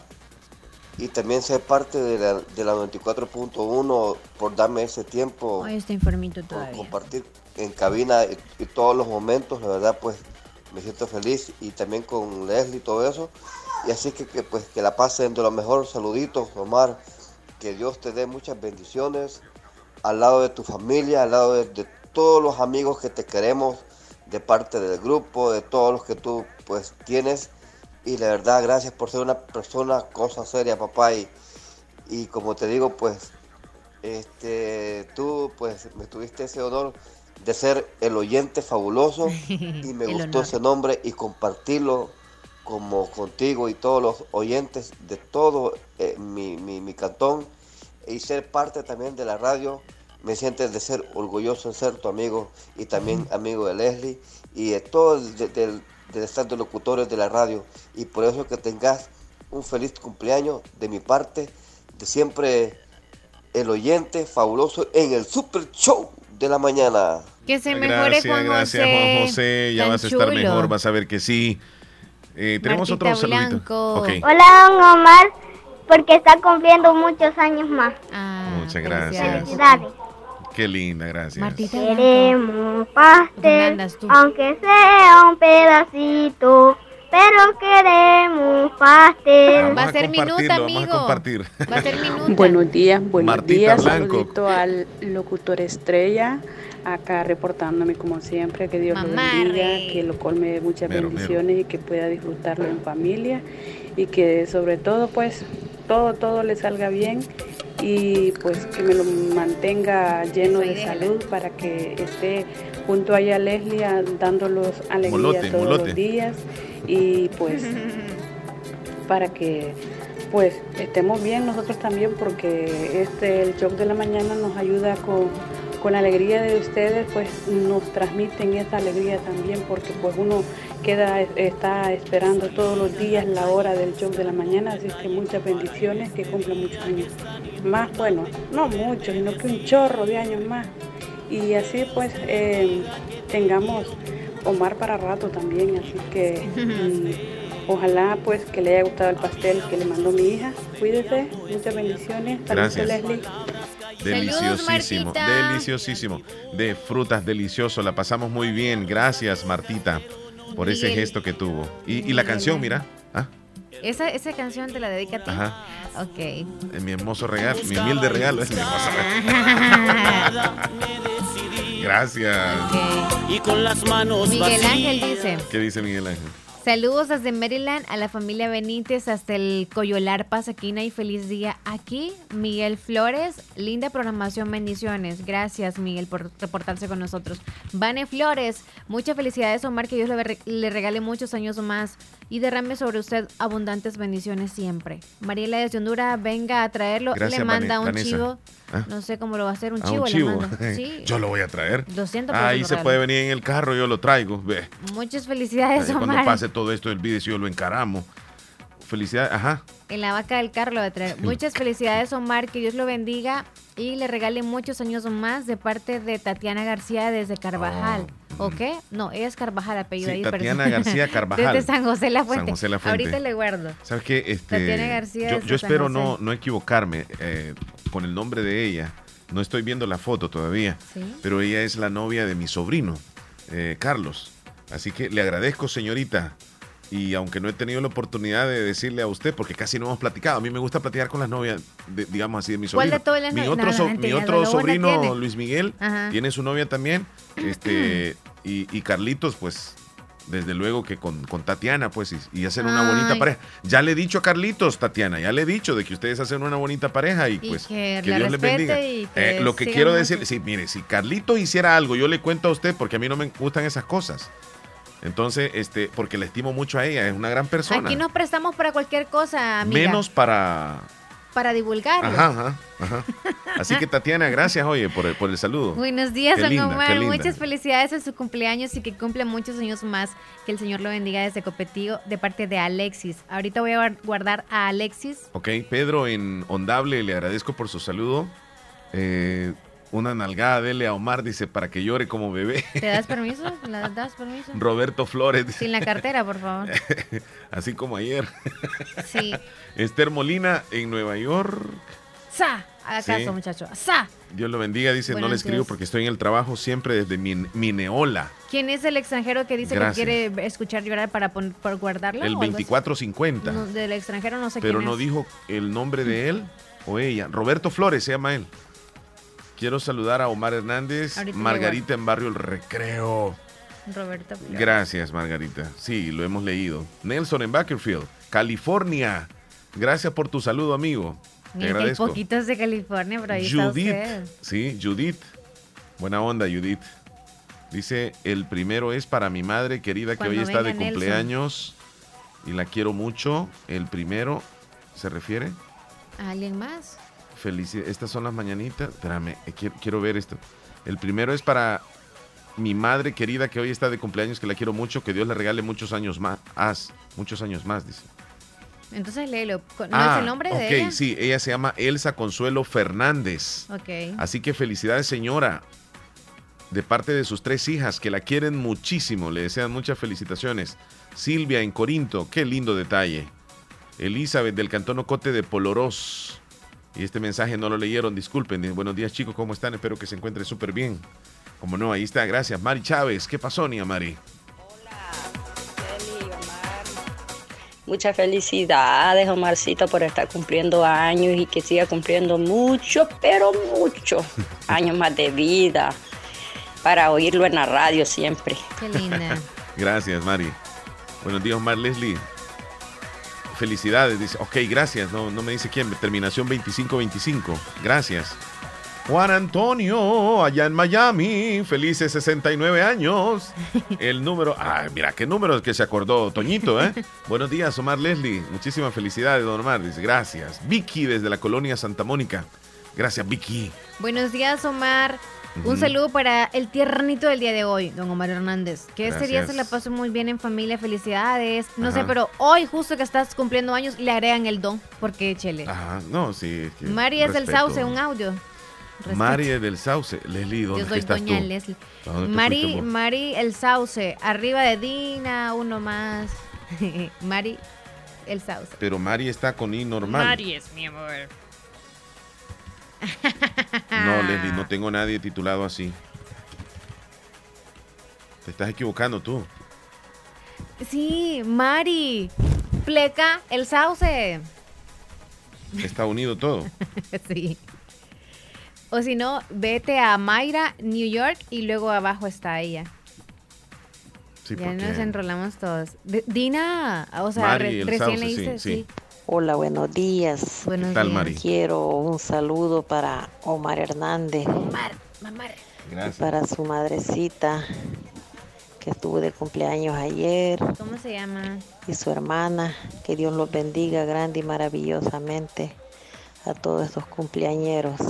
y también ser parte de la, de la 94.1 por darme ese tiempo Hoy está enfermito por todavía. compartir en cabina y, y todos los momentos, la verdad pues me siento feliz y también con Leslie y todo eso. Y así que, que, pues que la pasen de lo mejor, saluditos Omar, que Dios te dé muchas bendiciones al lado de tu familia, al lado de, de todos los amigos que te queremos, de parte del grupo, de todos los que tú pues tienes. Y la verdad, gracias por ser una persona, cosa seria, papá. Y, y como te digo, pues este, tú pues me tuviste ese honor de ser el oyente fabuloso y (laughs) me El gustó honor. ese nombre y compartirlo como contigo y todos los oyentes de todo eh, mi, mi, mi cantón y ser parte también de la radio. Me sientes de ser orgulloso en ser tu amigo y también (laughs) amigo de Leslie y de todos de, de, de estar de locutores de la radio. Y por eso que tengas un feliz cumpleaños de mi parte, de siempre el oyente fabuloso en el Super Show de la mañana. Que se mejore Gracias, Juan gracias José. Juan José. Ya Tan vas a estar chulo. mejor, vas a ver que sí. Eh, tenemos Martita otro saludito. Blanco. Ok, Hola, don Omar, porque está cumpliendo muchos años más. muchas gracias. Felicidades. Qué linda, gracias. Queremos ¿Dónde pastel, aunque sea un pedacito. Pero queremos pastel. Va a ser minuto, compartirlo, vamos a amigo. compartir. Va a ser minuto. Buenos días, buenos Martita días. Blanco. Saludito al locutor estrella, acá reportándome como siempre. Que Dios lo bendiga, que lo colme de muchas Mero, bendiciones y que pueda disfrutarlo en familia y que sobre todo pues todo, todo le salga bien y pues que me lo mantenga lleno de salud para que esté junto a ella Leslie dándolos alegría Molote, todos molote. los días y pues para que pues estemos bien nosotros también porque este el shock de la mañana nos ayuda con, con la alegría de ustedes pues nos transmiten esa alegría también porque pues uno queda está esperando todos los días la hora del shock de la mañana así que muchas bendiciones que cumplan muchos años más bueno no muchos sino que un chorro de años más. Y así pues eh, tengamos Omar para rato también así que mm, ojalá pues que le haya gustado el pastel que le mandó mi hija cuídese muchas bendiciones Gracias. Leslie Deliciosísimo, Martita. deliciosísimo. De frutas, delicioso. La pasamos muy bien. Gracias, Martita, por ese Miguel. gesto que tuvo. Y, y la canción, mira. Ah, Esa, esa canción te la dedica a ti. Ajá. Ok. mi hermoso regalo, mi humilde regalo. Es mi hermoso regalo. (laughs) Gracias. Y con las manos Miguel. Ángel dice, ¿Qué dice Miguel Ángel? saludos desde Maryland a la familia Benítez hasta el Coyolar Pasaquina y feliz día aquí. Miguel Flores, linda programación, bendiciones. Gracias Miguel por reportarse con nosotros. Vane Flores, muchas felicidades Omar, que Dios le regale muchos años más y derrame sobre usted abundantes bendiciones siempre. Mariela desde Honduras, venga a traerlo, Gracias, le manda un Vanessa. chivo. Ah. No sé cómo lo va a hacer, un Ah, chivo, un le chivo. manda. (laughs) Sí. Yo lo voy a traer. 200 pesos Ahí se regalo. puede venir en el carro, yo lo traigo. Ve. Muchas felicidades, Ahí Cuando Omar. pase todo esto del video, si yo lo encaramos. Felicidades, ajá. En la vaca del carro lo va a traer. (laughs) Muchas felicidades, Omar. Que Dios lo bendiga y le regale muchos años más de parte de Tatiana García desde Carvajal. ¿O qué? No, ella es Carvajal, apellido Oh, Sí, ahí. Tatiana perdón. García (laughs) Carvajal. Desde San José La Fuente. San José La Fuente. Ahorita le guardo. ¿Sabes qué? Este, Tatiana García yo, yo espero no, no equivocarme eh, con el nombre de ella. No estoy viendo la foto todavía, Sí. pero ella es la novia de mi sobrino, eh, Carlos. Así que le agradezco, señorita. Y aunque no he tenido la oportunidad de decirle a usted, porque casi no hemos platicado, a mí me gusta platicar con las novias, de- digamos así, de mi ¿Cuál sobrino. de todas las mi no- otro, so- mi otro sobrino. Luis Miguel, Ajá. tiene su novia también. (clears throat) Este, y, y Carlitos, pues, desde luego que con, con Tatiana, pues, y, y hacen una bonita pareja. Ya le he dicho a Carlitos, Tatiana, ya le he dicho de que ustedes hacen una bonita pareja y Y pues que que Dios les bendiga. que Eh, lo que quiero decir, sí, mire, si Carlitos hiciera algo, yo le cuento a usted porque a mí no me gustan esas cosas. Entonces, este, porque le estimo mucho a ella, es una gran persona. Aquí nos prestamos para cualquier cosa, amiga. Menos para. Para divulgarlo. Ajá, ajá, ajá. Así que Tatiana, gracias, oye, por el, por el saludo. Buenos días, Qué don linda, Omar. Muchas felicidades en su cumpleaños y que cumpla muchos años más. Que el Señor lo bendiga desde Copetío de parte de Alexis. Ahorita voy a guar- guardar a Alexis. Ok, Pedro en Ondable, le agradezco por su saludo. Eh, una nalgada dele a Omar, dice, para que llore como bebé. ¿Te das permiso? (laughs) ¿Le das permiso? Roberto Flores, Sin la cartera, por favor. (laughs) así como ayer. Sí. (laughs) Esther Molina en Nueva York. ¡Sa! Haga Sí. caso, muchacho. ¡Sa! Dios lo bendiga, dice, no le escribo días. porque estoy en el trabajo siempre desde Min- Mineola, ¿Quién es el extranjero que dice Gracias. que quiere escuchar llorar para pon- por guardarla? el o algo así? 2450. No, del extranjero no sé pero quién no es. dijo el nombre de él o ella. Roberto Flores se llama él. Quiero saludar a Omar Hernández, Ahorita Margarita en Barrio El Recreo. Roberto Flores. Gracias, Margarita. Sí, lo hemos leído. Nelson en Bakersfield, California. Gracias por tu saludo, amigo. Te hay poquitos de California, pero ahí Judith. está usted. Sí, Judith. Buena onda, Judith. Dice, el primero es para mi madre querida que hoy está de Nelson. cumpleaños y la quiero mucho. El primero, ¿se refiere? ¿A ¿Alguien más? Felicidades. Estas son las mañanitas. Espérame, eh, quiero, quiero ver esto. El primero es para mi madre querida que hoy está de cumpleaños, que la quiero mucho, que Dios le regale muchos años más. Haz, muchos años más, dice. Entonces léelo. ¿No es el nombre ok, de ella? sí, ella se llama Elsa Consuelo Fernández. Ok. Así que felicidades, señora. De parte de sus tres hijas, que la quieren muchísimo, le desean muchas felicitaciones. Silvia en Corinto, qué lindo detalle. Elizabeth del Cantón Ocote de Polorós. Y este mensaje no lo leyeron, disculpen. Dice, Buenos días, chicos, ¿cómo están? Espero que se encuentren súper bien. Como no, ahí está, gracias. Mari Chávez, ¿qué pasó, Nia Mari? Muchas felicidades, Omarcito, por estar cumpliendo años y que siga cumpliendo mucho, pero mucho (laughs) años más de vida para oírlo en la radio siempre. Qué linda. (laughs) Gracias, Mari. Buenos días, Omar Leslie. Felicidades, dice. Ok, gracias. No, no me dice quién. Terminación 2525. Gracias. Juan Antonio, allá en Miami, felices 69 años. El número, ah, mira qué número que se acordó Toñito, ¿eh? (laughs) Buenos días, Omar Leslie. Muchísimas felicidades, don Omar. Dice, gracias. Vicky desde la colonia Santa Mónica. Gracias, Vicky. Buenos días, Omar. Un saludo para el tiernito del día de hoy, don Omar Hernández. Que este día se Gracias. la pasó muy bien en familia, felicidades. No sé, pero hoy, justo que estás cumpliendo años, le agregan el don, porque chele. Ajá, no, sí. es que Mari es el respeto. sauce, un audio. Mari es del Sauce. Leslie, ¿dónde Yo soy estás doña tú? Leslie. ¿A dónde te Mari? Mari el sauce, arriba de Dina, uno más. (laughs) Mari el sauce. Pero Mari está con I normal. es mi amor. No, Leslie, no tengo nadie titulado así. Te estás equivocando tú. Sí, Mari. Pleca el sauce. Está unido todo. (laughs) sí. O si no, vete a Mayra, New York, y luego abajo está ella. Sí, ya porque- nos enrolamos todos. D- Dina, o sea, Mari, re- recién sauce, leíste, sí, sí. Hola, buenos días. Buenos ¿Qué tal, días. Mari? Quiero un saludo para Omar Hernández. Omar, mamá. Gracias. Para su madrecita, que estuvo de cumpleaños ayer, ¿Cómo se llama? y su hermana. Que Dios los bendiga grande y maravillosamente a todos estos cumpleañeros.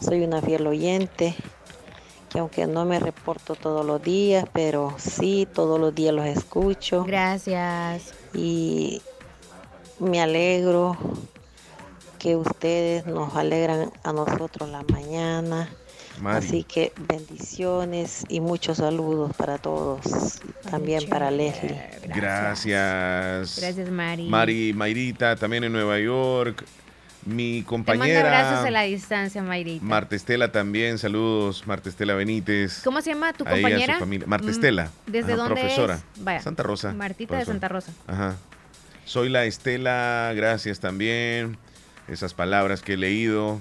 Soy una fiel oyente, que aunque no me reporto todos los días, pero sí, todos los días los escucho. Gracias. Y me alegro que ustedes nos alegran a nosotros la mañana. Mari. Así que bendiciones y muchos saludos para todos, también para Leslie. Gracias. Gracias, Mari. Mari Mayrita, también en Nueva York. Mi Te mando abrazos compañera a la distancia, Mayrita. Marta Estela también, saludos. Marta Estela Benítez. ¿Cómo se llama tu compañera? Marta Mm, Estela. ¿Desde Ajá, dónde profesora. es? Vaya. Santa Rosa. Martita de. Santa Rosa. Ajá. Soy la Estela, gracias también. Esas palabras que he leído,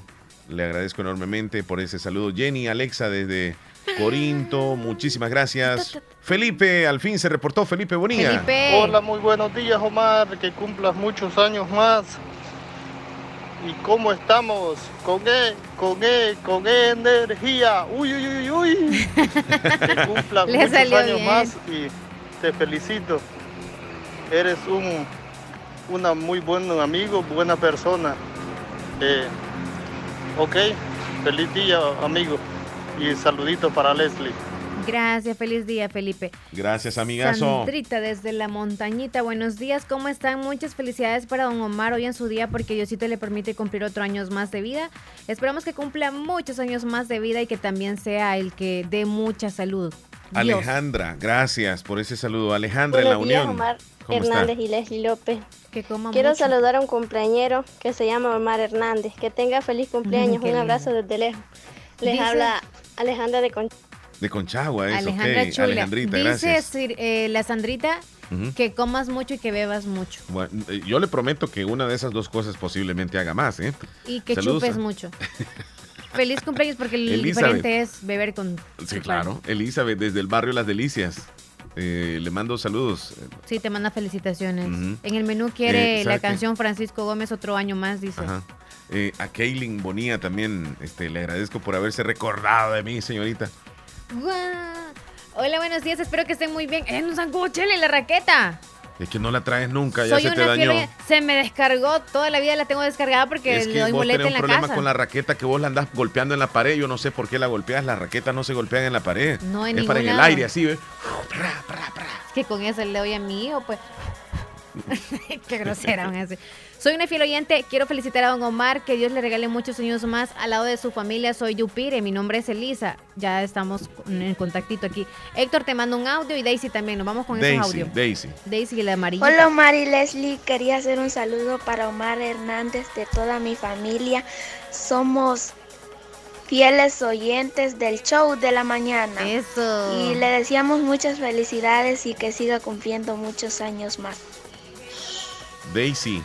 le agradezco enormemente por ese saludo. Jenny, Alexa desde Corinto, muchísimas gracias. Felipe, al fin se reportó Felipe Bonilla. Hola, muy buenos días, Omar. Que cumplas muchos años más. ¿Y cómo estamos? Con E, con E, con E energía. Uy, uy, uy, uy. que cumplas (laughs) muchos años bien. más y te felicito. Eres un una muy buen amigo, buena persona. Eh, ok, feliz día, amigo. Y saludito para Leslie. Gracias, feliz día, Felipe. Gracias, amigazo. Sandrita desde la montañita, buenos días, ¿cómo están? Muchas felicidades para don Omar hoy en su día porque Diosito le permite cumplir otro años más de vida. Esperamos que cumpla muchos años más de vida y que también sea el que dé mucha salud. Dios. Alejandra, gracias por ese saludo. Alejandra en la días, unión. Omar ¿Cómo Hernández está? y Leslie López. Que coma Quiero mucho. saludar a un cumpleañero que se llama Omar Hernández. Que tenga feliz cumpleaños. Un abrazo desde lejos. Les Dice- habla Alejandra de Concha. De Conchagua, es Alejandra ok. Chula. Alejandrita, Dice gracias. Sir- eh, la Sandrita que comas mucho y que bebas mucho. Bueno, eh, yo le prometo que una de esas dos cosas posiblemente haga más, ¿eh? Y que Saludos chupes a- mucho. (laughs) Feliz cumpleaños porque el Elizabeth. diferente es beber con... Sí, claro. Elizabeth, desde el barrio Las Delicias. Eh, le mando saludos. Sí, te manda felicitaciones. En el menú quiere Eh, ¿sabe la qué? canción Francisco Gómez otro año más, dice. Ajá. Eh, a Kaylin Bonía también este, le agradezco por haberse recordado de mí, señorita. Hola, buenos días, espero que estén muy bien. ¡Eh, no zancudo, chele, la raqueta! Es que no la traes nunca, ya se te dañó. se me descargó, toda la vida la tengo descargada porque Es le que doy vos tenés en un la problema casa. con la raqueta que vos la andás golpeando en la pared. Yo no sé por qué la golpeas. Las raquetas no se golpean en la pared. No, en es para en el aire, así, ¿ves? Es que con eso le doy a mi hijo, pues. (laughs) Qué grosera van a ser. Soy una fiel oyente, quiero felicitar a don Omar, que Dios le regale muchos años más al lado de su familia. Soy Yupire, mi nombre es Elisa. Ya estamos en contactito aquí. Héctor, te mando un audio y Daisy también. Nos vamos con esos Daisy, audios. Daisy. Daisy y la amarilla. Hola Omar y Leslie, quería hacer un saludo para Omar Hernández de toda mi familia. Somos fieles oyentes del show de la mañana. Eso. Y le deseamos muchas felicidades y que siga cumpliendo muchos años más. Daisy,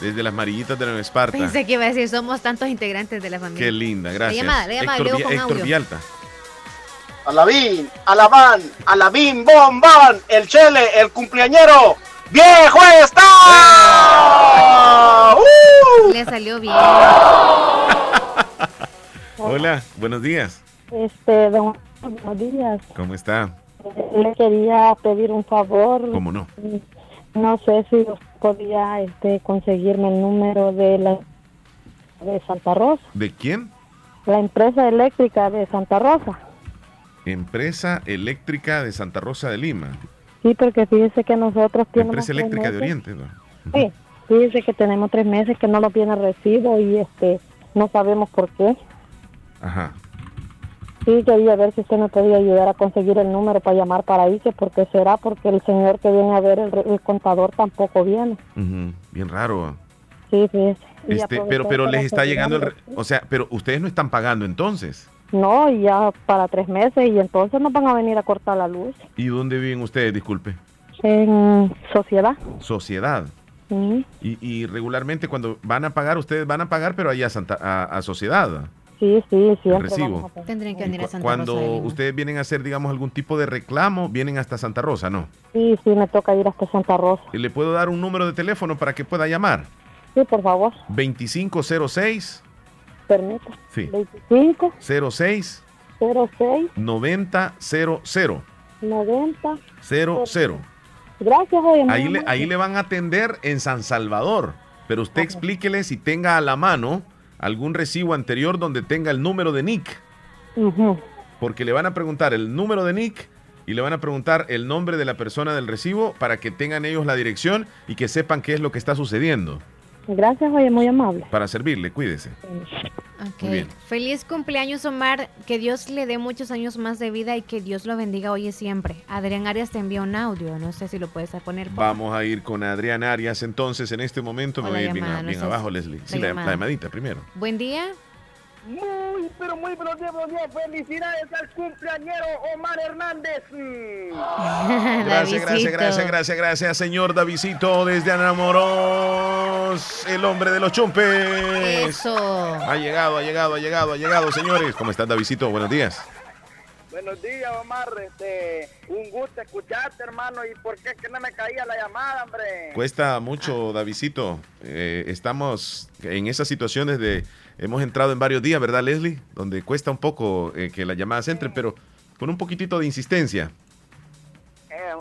desde las Marillitas de Nueva Esparta. Pensé que iba a decir, somos tantos integrantes de la familia. Qué linda, gracias. Le llama, le llama, Héctor, con Héctor audio. Villalta. Alabín, alabán, alabín, bombán, el chele, el cumpleañero, ¡viejo está! ¡Uh! Le salió bien. (laughs) Hola, buenos días. Este, don, buenos días. ¿Cómo está? Le quería pedir un favor. ¿Cómo no? No sé si usted podía este, conseguirme el número de la de Santa Rosa, ¿De quién? la empresa eléctrica de Santa Rosa. Empresa Eléctrica de Santa Rosa de Lima. Sí, porque fíjese que nosotros tenemos Empresa Eléctrica de Oriente. ¿no? Sí, fíjese que tenemos tres meses que no nos viene recibo y este no sabemos por qué. Ajá. Sí, quería ver si usted me podía ayudar a conseguir el número para llamar para ahí, que porque será porque el señor que viene a ver el, el contador tampoco viene. Bien raro. Sí. Y Este, pero pero les está llegando el... O sea, pero ustedes no están pagando entonces. No, y ya para tres meses y entonces nos van a venir a cortar la luz ¿Y dónde viven ustedes? Disculpe. en sociedad. Sociedad. Y, y regularmente cuando van a pagar, ustedes van a pagar, pero allá a, Santa- a, a Sociedad. Sí, sí, siempre. Recibo. Tendrían que venir a Santa Cuando Rosa Lima. ustedes vienen a hacer, digamos, algún tipo de reclamo, vienen hasta Santa Rosa, ¿no? Sí, sí, me toca ir hasta Santa Rosa. Y le puedo dar un número de teléfono para que pueda llamar. Sí, por favor, 2506 permita. Sí. 25 06 06 90 00 90. 00. Gracias, oye. Ahí le, ahí le van a atender en San Salvador. Pero usted explíquele si tenga a la mano algún recibo anterior donde tenga el número de NIC. Ujú. Porque le van a preguntar el número de NIC y le van a preguntar el nombre de la persona del recibo para que tengan ellos la dirección y que sepan qué es lo que está sucediendo. Gracias, oye, muy amable. Para servirle, cuídese. Ok. Muy bien. Feliz cumpleaños, Omar. Que Dios le dé muchos años más de vida y que Dios lo bendiga hoy y siempre. Adrián Arias te envió un audio. No sé si lo puedes poner. por- Vamos a ir con Adrián Arias entonces en este momento. Me voy a ir bien, no bien abajo, Leslie. Sí, la llamadita primero. Buen día. Muy, pero muy buenos días, buenos días. Felicidades al cumpleañero Omar Hernández. Mm. (laughs) Gracias, gracias, gracias, gracias, gracias, señor Davidito desde Anamoros, el hombre de los chumpes. Eso. Ha llegado, ha llegado, ha llegado, ha llegado, señores. ¿Cómo estás, Davidito? Buenos días. Buenos días, Omar. Este, un gusto escucharte, hermano. ¿Y por qué que no me caía la llamada, hombre? Cuesta mucho, Davidito. Eh, estamos en esas situaciones de... Hemos entrado en varios días, ¿verdad, Leslie? Donde cuesta un poco eh, que las llamadas entren, pero con un poquitito de insistencia. Eh,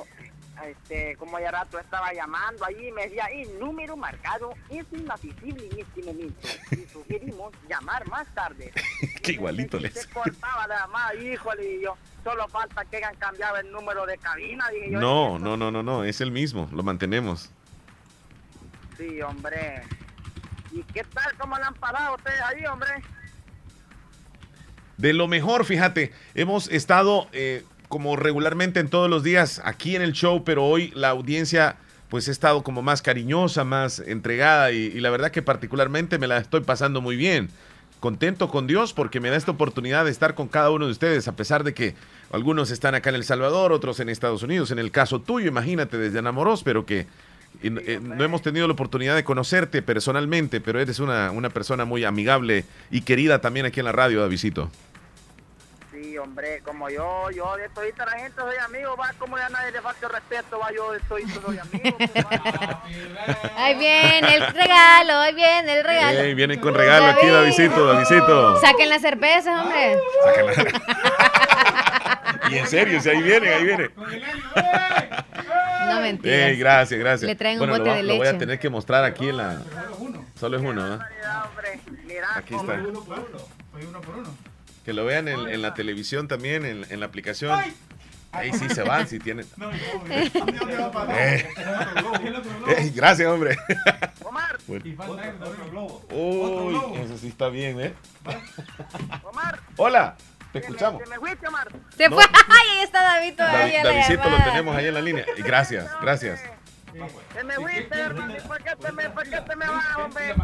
este, como ya rato estaba llamando allí me decía, el número marcado es inaccesible en este momento. Y sugerimos (laughs) llamar más tarde. (laughs) Qué igualito, Se Leslie. cortaba la llamada, híjole, y yo, solo falta que hayan cambiado el número de cabina, yo. No, no, no, no, no, es el mismo, lo mantenemos. Sí, hombre. ¿Y qué tal? ¿Cómo le han parado ustedes ahí, hombre? De lo mejor, fíjate, hemos estado eh, como regularmente en todos los días aquí en el show, pero hoy la audiencia pues ha estado como más cariñosa, más entregada y, y la verdad que particularmente me la estoy pasando muy bien. Contento con Dios porque me da esta oportunidad de estar con cada uno de ustedes, a pesar de que algunos están acá en El Salvador, otros en Estados Unidos. En el caso tuyo, imagínate, desde Anamoros, pero que y, eh, no hemos tenido la oportunidad de conocerte personalmente, pero eres una, una persona muy amigable y querida también aquí en la radio, Davidito. Sí, hombre, como yo, yo de todita la gente soy amigo, va, como ya nadie le falta respeto, va, yo estoy soy amigo. (laughs) Ahí viene el regalo, ahí viene el regalo. Vienen con regalo aquí, Davidito, Davidito. Saquen las cervezas, hombre. (laughs) Y en serio, si ahí viene, ahí viene. No mentiras. Ey, gracias, gracias. Le traen un Bueno, bote lo, de lo voy a leche. tener que mostrar aquí en la. Solo es uno, ¿no? Aquí está. Que lo vean en, en la televisión también, en, en la aplicación. Ahí sí se van, si tienen. Eh. Ey, gracias, hombre. (laughs) Bueno. Uy, eso sí está bien, ¿eh? (laughs) Hola, te escuchamos. Se No. fue. Ay, (laughs) ahí está David David, todavía. en la Davidito lo tenemos ahí en la línea. Y gracias, gracias. Se me fuiste, hermano, ¿y por qué te me, por qué te me vas, hombre?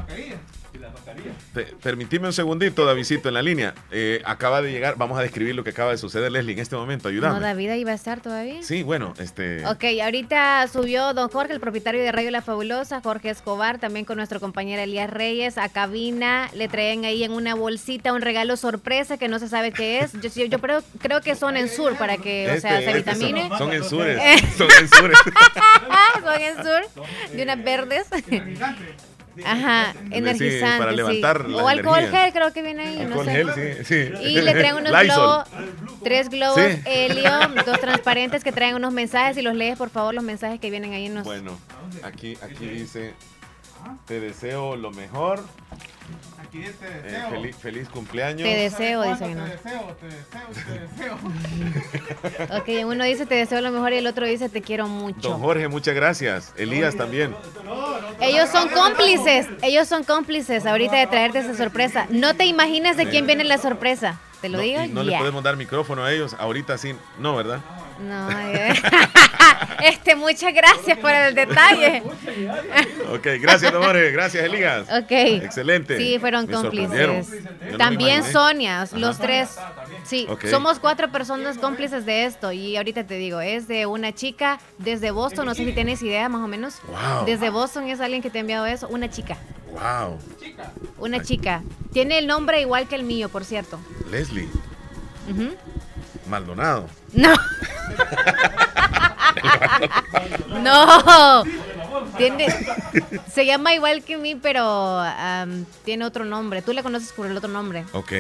Pe- permitime un segundito, Davidito, en la línea. Eh, acaba de llegar, vamos a describir lo que acaba de suceder, Leslie, en este momento. No, Ayúdame. David ahí va a estar todavía. Sí, bueno, este. Ok, ahorita subió don Jorge, el propietario de Radio La Fabulosa, Jorge Escobar, también con nuestro compañero Elías Reyes, a cabina. Le traen ahí en una bolsita un regalo sorpresa que no se sabe qué es. Yo, yo, yo creo, creo que son en sur para que, o sea, Este, se este son- vitamine. son ensures, Eh. son ensures. (laughs) son en sur, de unas verdes. (laughs) Ajá, Sí, energizante. sí. la O alcohol energía. gel, creo que viene ahí. no Alcohol sé. gel, sí, sí. Y le traen unos globos, tres globos helio, dos transparentes que traen unos mensajes. Y los lees, por favor, los mensajes que vienen ahí en los. Bueno, aquí, aquí dice, te deseo lo mejor. Dice eh, deseo. feliz, feliz cumpleaños. Te deseo, dice que no. Te deseo, te deseo, te deseo. (laughs) Ok, uno dice te deseo lo mejor y el otro dice te quiero mucho. Don Jorge, muchas gracias. Elías también. Ellos son cómplices, ellos son cómplices ahorita de traerte esa sorpresa. No te imaginas de quién viene la sorpresa. ¿Te lo No, digo? no le Ya. podemos dar micrófono a ellos. Ahorita sí, no, ¿verdad? No, eh. (laughs) este, muchas gracias por el detalle. Ok, gracias, don Jorge. Gracias, Elías. Ok. Excelente. Sí, fueron Me cómplices. No También imaginé. Sonia, Ajá. los tres. Sí, somos cuatro personas cómplices de esto. Y ahorita te digo, es de una chica desde Boston. No sé si tienes idea, más o menos. Wow. Desde Boston es alguien que te ha enviado eso. Una chica. Wow. Una chica. Tiene el nombre igual que el mío, por cierto. Leslie. Maldonado. No. (laughs) no. Tiene, se llama igual que mí, pero am, tiene otro nombre. Tú la conoces por el otro nombre. Ok.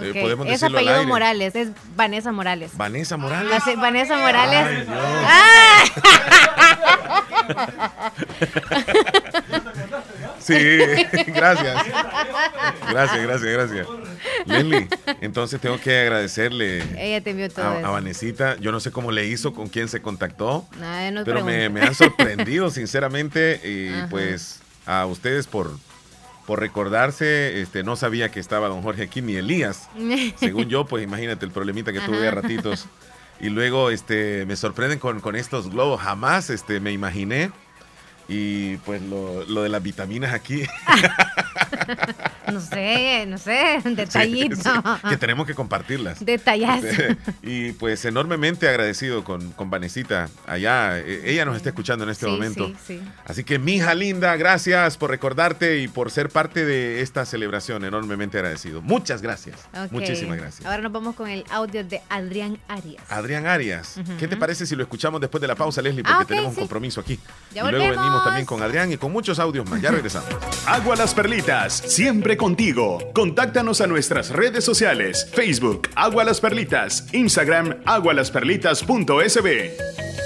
Eh, podemos es decirlo al apellido aire. Morales, es Vanessa Morales. Vanessa Morales. Va a ser Vanessa Morales. Ay. ¡Ah! Sí, gracias. Gracias, gracias, gracias. Leslie, entonces tengo que agradecerle Ella te envió todo a. Vanesita. Yo no sé cómo le hizo, con quién se contactó, no pero me, han sorprendido, sinceramente. Y Ajá. pues a ustedes por, por recordarse, este, no sabía que estaba don Jorge aquí ni Elías. (laughs) Según yo, pues imagínate el problemita que tuve a ratitos. Y luego este, me sorprenden con, con estos globos. Jamás este, me imaginé. Y pues lo, lo de las vitaminas aquí. (laughs) No sé, no sé, detallito. Sí, sí, que tenemos que compartirlas. Detallazo. (laughs) Y pues enormemente agradecido con, con Vanesita allá. Eh, Ella nos está escuchando en este Sí, momento. sí, sí. Así que, mija linda, gracias por recordarte y por ser parte de esta celebración. Enormemente agradecido. Muchas gracias. Muchísimas gracias. Ahora nos vamos con el audio de Adrián Arias. Adrián Arias. ¿qué te parece si lo escuchamos después de la pausa, Leslie? Porque Ah, tenemos un compromiso aquí. Ya y luego volvemos. También con Adrián y con muchos audios más. Ya regresamos. Agua Las Perlitas, siempre contigo. Contáctanos a nuestras redes sociales: Facebook, Agua Las Perlitas, Instagram, agualasperlitas.sb.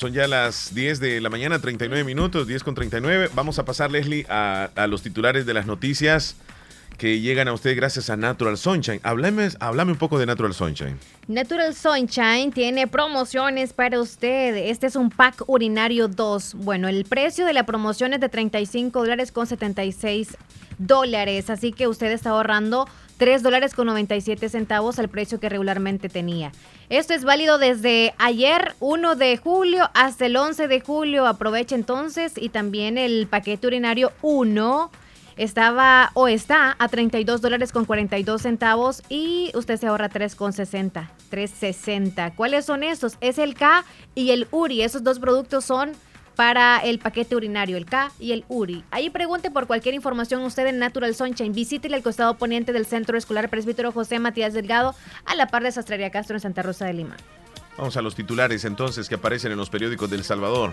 Son ya las 10 de la mañana, 39 minutos, 10 con 39. Vamos a pasar, Leslie, a, a los titulares de las noticias que llegan a usted gracias a Natural Sunshine. Háblame, háblame un poco de Natural Sunshine. Natural Sunshine tiene promociones para usted. Este es un pack urinario 2. Bueno, el precio de la promoción es de 35 dólares con 76 dólares. Así que usted está ahorrando 3 dólares con 97 centavos al precio que regularmente tenía. Esto es válido desde ayer 1 de julio hasta el 11 de julio. Aproveche entonces y también el paquete urinario 1 estaba o está a 32 dólares con 42 centavos y usted se ahorra 3,60. 360. ¿Cuáles son esos? Es el K y el URI. Esos dos productos son para el paquete urinario, el K y el URI. Ahí pregunte por cualquier información usted en Natural Sunshine. Visítele al costado poniente del Centro Escolar Presbítero José Matías Delgado a la par de Sastrería Castro en Santa Rosa de Lima. Vamos a los titulares entonces que aparecen en los periódicos del Salvador.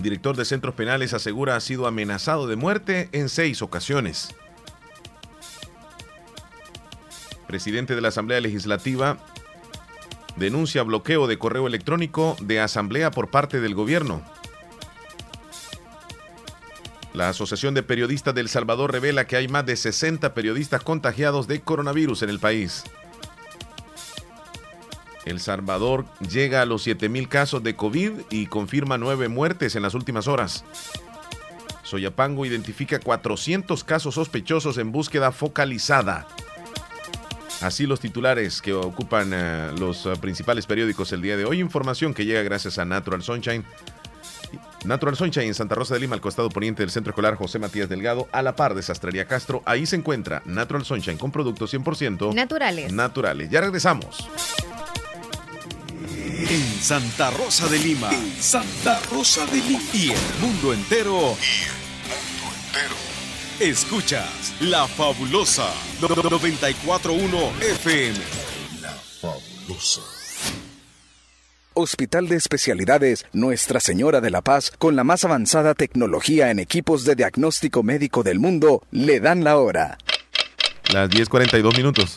director de centros penales asegura ha sido amenazado de muerte en seis ocasiones. Presidente de la Asamblea Legislativa denuncia bloqueo de correo electrónico de asamblea por parte del gobierno. La Asociación de Periodistas del Salvador revela que hay más de 60 periodistas contagiados de coronavirus en el país. El Salvador llega a los 7.000 casos de COVID y confirma nueve muertes en las últimas horas. Soyapango identifica 400 casos sospechosos en búsqueda focalizada. Así los titulares que ocupan uh, los uh, principales periódicos el día de hoy. Información que llega gracias a Natural Sunshine. Natural Sunshine en Santa Rosa de Lima, al costado poniente del Centro Escolar José Matías Delgado, a la par de Sastrería Castro. Ahí se encuentra Natural Sunshine con productos 100% naturales. Naturales. Ya regresamos. En Santa Rosa de Lima. En Santa Rosa de Lima. Y el mundo entero. Y el mundo entero. Escuchas La Fabulosa 941 FM. La Fabulosa. Hospital de Especialidades Nuestra Señora de la Paz, con la más avanzada tecnología en equipos de diagnóstico médico del mundo, le dan la hora. Las 10:42 minutos.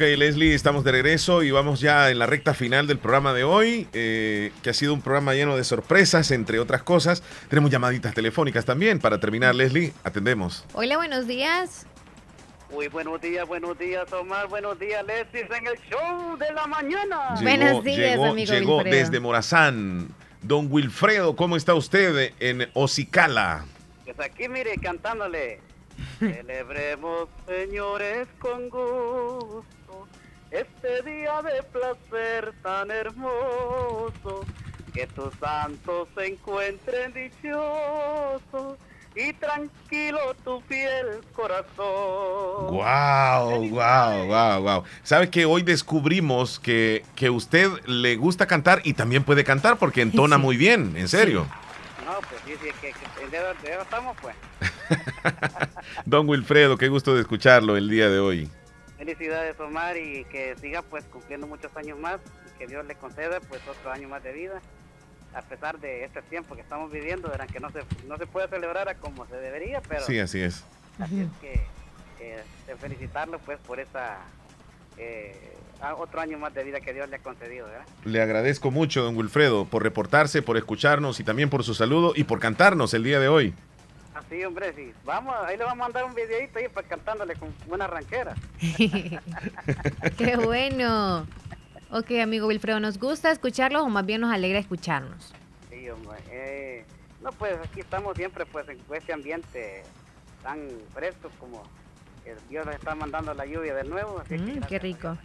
Ok, Leslie, estamos de regreso y vamos ya en la recta final del programa de hoy, eh, que ha sido un programa lleno de sorpresas, entre otras cosas. Tenemos llamaditas telefónicas también. Para terminar, Leslie, atendemos. Hola, buenos días. Muy buenos días, buenos días, Omar. Buenos días, Leslie, en el show de la mañana. Llegó- Buenos días, llegó, amigo Llegó Wilfredo. desde Morazán. Don Wilfredo, ¿cómo está usted en Ocicala? Pues aquí, mire, cantándole. (laughs) Celebremos, señores, con gusto este día de placer tan hermoso. Que tus santos se encuentren dichosos y tranquilo tu fiel corazón. Wow, wow, wow, wow. ¿Sabe que hoy descubrimos que, que usted le gusta cantar y también puede cantar porque entona muy bien, en serio? No, pues sí, sí, que, que de, de- de- estamos, pues. (laughs) Don Wilfredo, qué gusto de escucharlo el día de hoy. Felicidades, Omar, y que siga pues cumpliendo muchos años más, y que Dios le conceda pues otro año más de vida, a pesar de este tiempo que estamos viviendo, verán que no se, no se puede celebrar a como se debería, pero Sí, así es. así es que eh, de felicitarlo pues por esa eh, otro año más de vida que Dios le ha concedido, ¿verdad? Le agradezco mucho, don Wilfredo, por reportarse, por escucharnos y también por su saludo y por cantarnos el día de hoy. Así, hombre, sí. Vamos, ahí le vamos a mandar un videito ahí para cantándole con buena ranquera. (laughs) Qué bueno. Ok, amigo Wilfredo, ¿nos gusta escucharlos o más bien nos alegra escucharnos? Sí, hombre. Eh, no, pues aquí estamos siempre pues en este ambiente tan fresco como que Dios nos está mandando la lluvia de nuevo. Así que Mm, gracias qué rico.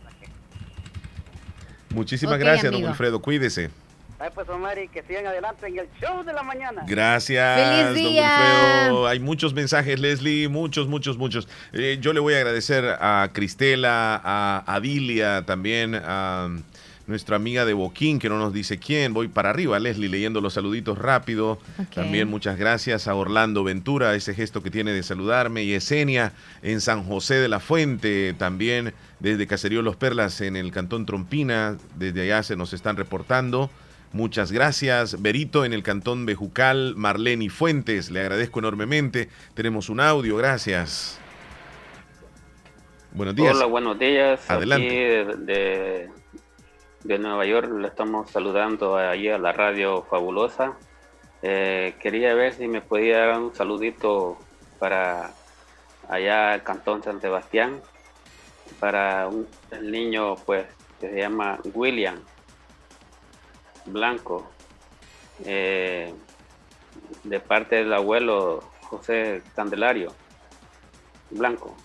Muchísimas gracias, don. Wilfredo. Cuídese. Ay, pues, Omar, y que sigan adelante en el show de la mañana. Gracias, ¡Feliz don día! Wilfredo. Hay muchos mensajes, Leslie, muchos, muchos, muchos. Eh, yo le voy a agradecer a Cristela, a Adilia, también a nuestra amiga de Boquín, que no nos dice quién. Voy para arriba, Leslie, leyendo los saluditos rápido. También muchas gracias a Orlando Ventura, ese gesto que tiene de saludarme. Y Esenia en San José de la Fuente, también desde Caserío Los Perlas en el Cantón Trompina. Desde allá se nos están reportando. Muchas gracias. Berito en el Cantón Bejucal, Marlene Fuentes, le agradezco enormemente. Tenemos un audio, gracias. Buenos días. Hola, buenos días. Adelante. Aquí de, Nueva York le estamos saludando ahí a la radio fabulosa. Eh, quería ver si me podía dar un saludito para allá al Cantón San Sebastián, para un el niño pues que se llama William Blanco, eh, de parte del abuelo José Candelario Blanco.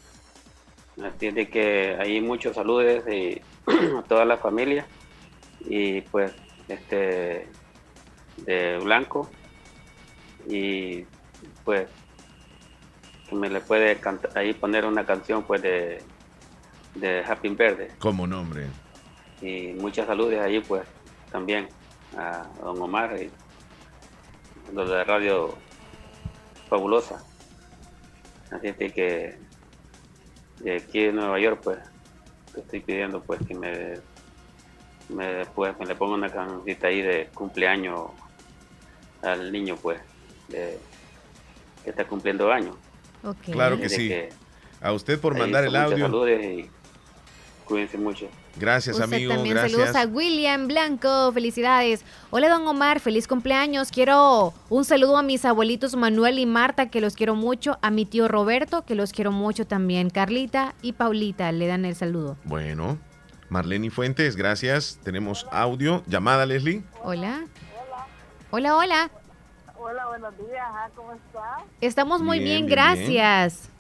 Así de que hay muchos saludos y (clears throat) a toda la familia y pues este de Blanco y pues que me le puede cantar ahí poner una canción pues de de Happy Verde Como nombre. y muchas saludos ahí pues también a don Omar y los de Radio Fabulosa así que de aquí de Nueva York pues te estoy pidiendo pues que me me pues me le ponga una cancioncita ahí de cumpleaños al niño pues de- que está cumpliendo años. Claro que Así sí. que A usted por mandar el audio. saludos y cuídense mucho Gracias, Usted amigo. también Gracias. saludos a William Blanco, felicidades. Hola, don Omar, feliz cumpleaños. Quiero un saludo a mis abuelitos Manuel y Marta, que los quiero mucho, a mi tío Roberto, que los quiero mucho también. Carlita y Paulita le dan el saludo. Bueno, Marlene Fuentes, gracias. Tenemos audio. Llamada, Leslie. Hola. Hola, hola. Hola, buenos días, ajá, ¿cómo está? Estamos muy Bien, bien, bien, gracias. Ay, ¿y el fierro?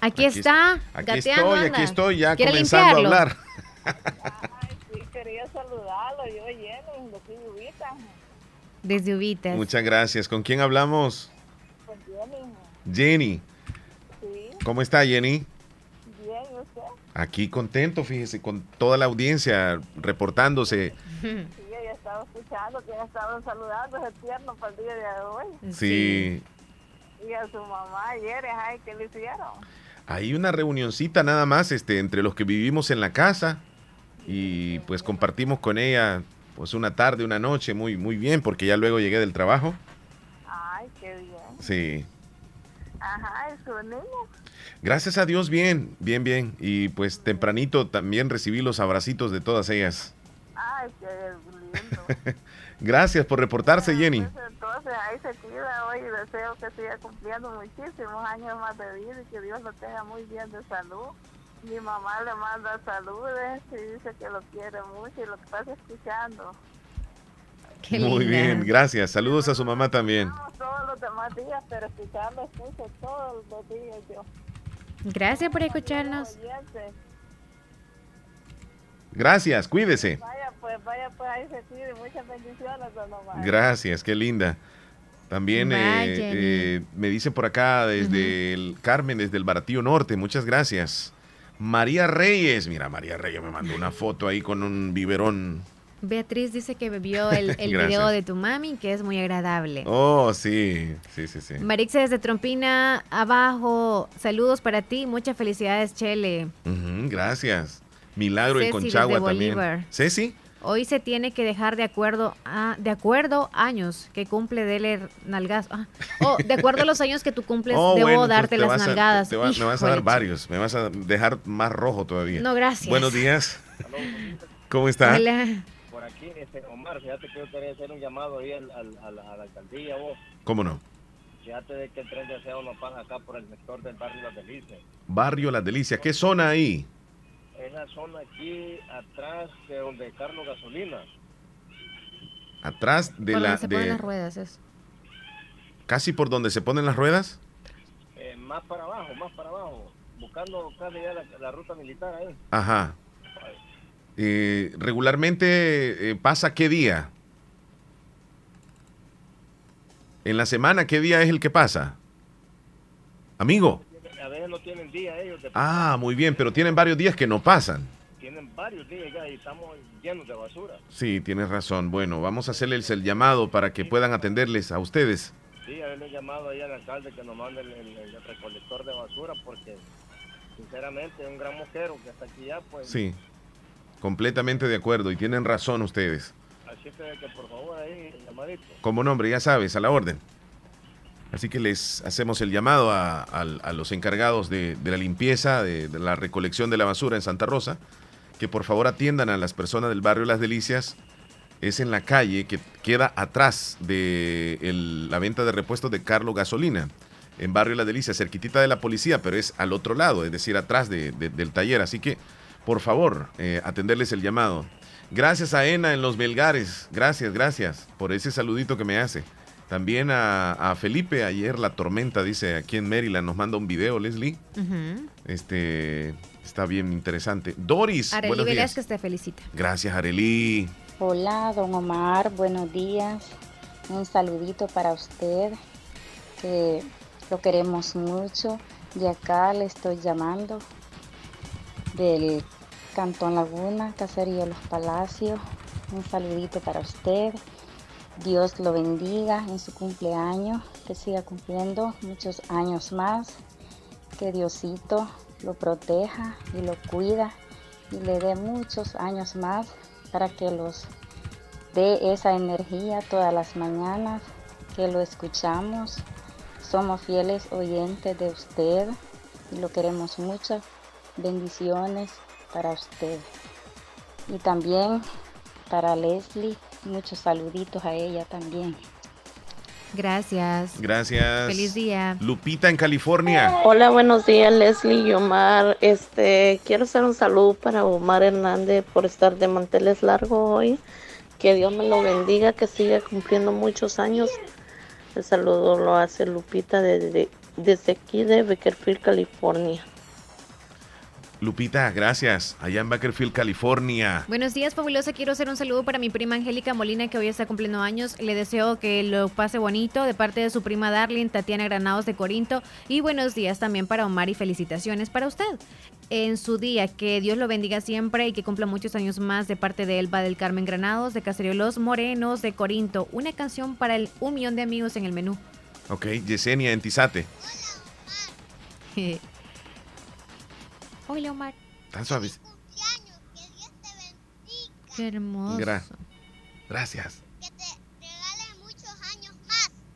Aquí, Aquí está. Aquí gateando estoy, anda. aquí estoy, ya ¿Quiere comenzando a limpiarlo? hablar. Ay, sí, quería saludarlo, yo lleno, de aquí Ubita, Desde Ubitas. Muchas gracias. ¿Con quién hablamos? con Jenny, Jenny. sí, ¿Cómo está Jenny? bien, ¿y usted? Aquí contento, fíjese, con toda la audiencia reportándose. Sí, ella estaba escuchando, que ella estaba saludando ese tierno para el día de hoy. Sí. Y a su mamá ayer, ay, ¿qué le hicieron? Hay una reunioncita nada más este, entre los que vivimos en la casa y pues compartimos con ella pues una tarde, una noche, muy, muy bien, porque ya luego llegué del trabajo. Ay, qué bien. Sí. Ajá, ¿y su niño? Gracias a Dios, bien, bien, bien. Y pues tempranito también recibí los abracitos de todas ellas. Ay, qué lindo. (laughs) Gracias por reportarse, Jenny. Pues entonces ahí se cuida hoy y deseo que siga cumpliendo muchísimos años más de vida y que Dios lo tenga muy bien de salud. Mi mamá le manda saludos y dice que lo quiere mucho y lo está escuchando. Muy bien, gracias. Saludos a su mamá también. Todos los demás días, pero escucharlo escucho todos los días yo. Gracias por escucharnos. Gracias, cuídese. Pues, vaya pues, ahí se cuide. Muchas bendiciones, don Omar. Gracias, qué linda. También eh, eh, me dicen por acá desde el Carmen, desde el Baratillo Norte, muchas gracias. María Reyes, mira, María Reyes me mandó una foto ahí con un biberón. Beatriz dice que vio el, (laughs) video de tu mami, que es muy agradable. Oh, sí, sí, sí, sí. Marixa desde Trompina, abajo, saludos para ti, muchas felicidades, Chele. Gracias. Milagro en Ceci Conchagua desde también. Bolívar. Ceci, Hoy se tiene que dejar de acuerdo a, de acuerdo años que cumple dele nalgas. Ah, oh, de acuerdo a los años que tú cumples, Oh, debo bueno, darte las vas a- nalgadas. te va- me vas a dar varios, me vas a dejar más rojo todavía. No, gracias. Buenos días. ¿Cómo está? Hola. Por aquí, este, Omar, fíjate que yo quería hacer un llamado ahí al, al- a, la, a la alcaldía, vos. ¿Cómo no? Fíjate de que el tren de aseo no pasa acá por el sector del barrio Las Delicias. Barrio Las Delicias. ¿Qué zona ahí? Es la zona aquí atrás de donde Carlos Gasolina. Atrás de Por la... donde se ponen las ruedas, eso. casi por donde se ponen las ruedas. Eh, más para abajo, más para abajo. Buscando casi ya la, la ruta militar ahí. Ajá. Eh, regularmente eh, pasa qué día? En la semana, ¿qué día es el que pasa? Amigo. A veces no tienen día ellos. de- Ah, muy bien, pero tienen varios días que no pasan. Tienen varios días ya y estamos llenos de basura. Sí, tienes razón. Bueno, vamos a hacerles el llamado para que puedan atenderles a ustedes. Sí, haberle llamado ahí al alcalde que nos mande el, el- el recolector de basura porque sinceramente es un gran mosquero que está aquí ya, pues. Sí, completamente de acuerdo y tienen razón ustedes. Así que, que por favor ahí, llamadito. Como nombre, ya sabes, a la orden. Así que les hacemos el llamado a, los encargados de, la limpieza, de, la recolección de la basura en Santa Rosa, que por favor atiendan a las personas del barrio Las Delicias. Es en la calle que queda atrás de la venta de repuestos de Carlos Gasolina, en barrio Las Delicias, cerquitita de la policía, pero es al otro lado, es decir, atrás de- del taller. Así que, por favor, eh, atenderles el llamado. Gracias a Ena en los Belgares. Gracias, gracias por ese saludito que me hace. También a, a Felipe, ayer la tormenta, dice aquí en Maryland, nos manda un video, Leslie. Este está bien interesante. Doris, Arely buenos días. Velázquez te felicita. Gracias, Arely. Hola, don Omar, buenos días. Un saludito para usted, que lo queremos mucho. De acá le estoy llamando, del Cantón Laguna, Caserío Los Palacios. Un saludito para usted. Dios lo bendiga en su cumpleaños, que siga cumpliendo muchos años más. Que Diosito lo proteja y lo cuida y le dé muchos años más para que los dé esa energía todas las mañanas que lo escuchamos. Somos fieles oyentes de usted y lo queremos mucho. Bendiciones para usted. Y también para Leslie, muchos saluditos a ella también. Gracias. Gracias. Feliz día. Lupita en California. Hola, buenos días, Leslie y Omar. Este, quiero hacer un saludo para Omar Hernández por estar de manteles largos hoy. Que Dios me lo bendiga, que siga cumpliendo muchos años. El saludo lo hace Lupita desde, desde aquí de Bakersfield, California. Lupita, gracias. Allá en Bakersfield, California. Buenos días, fabulosa. Quiero hacer un saludo para mi prima Angélica Molina, que hoy está cumpliendo años. Le deseo que lo pase bonito de parte de su prima Darlene, Tatiana Granados de Corinto. Y buenos días también para Omar y felicitaciones para usted. En su día, que Dios lo bendiga siempre y que cumpla muchos años más de parte de Elba del Carmen Granados, de Caserío Los Morenos, de Corinto. Una canción para el un millón de amigos en el menú. Ok, Yesenia en Tizate. (laughs) Hola, Omar. Tan suaves. Qué hermoso. Gra- Gracias.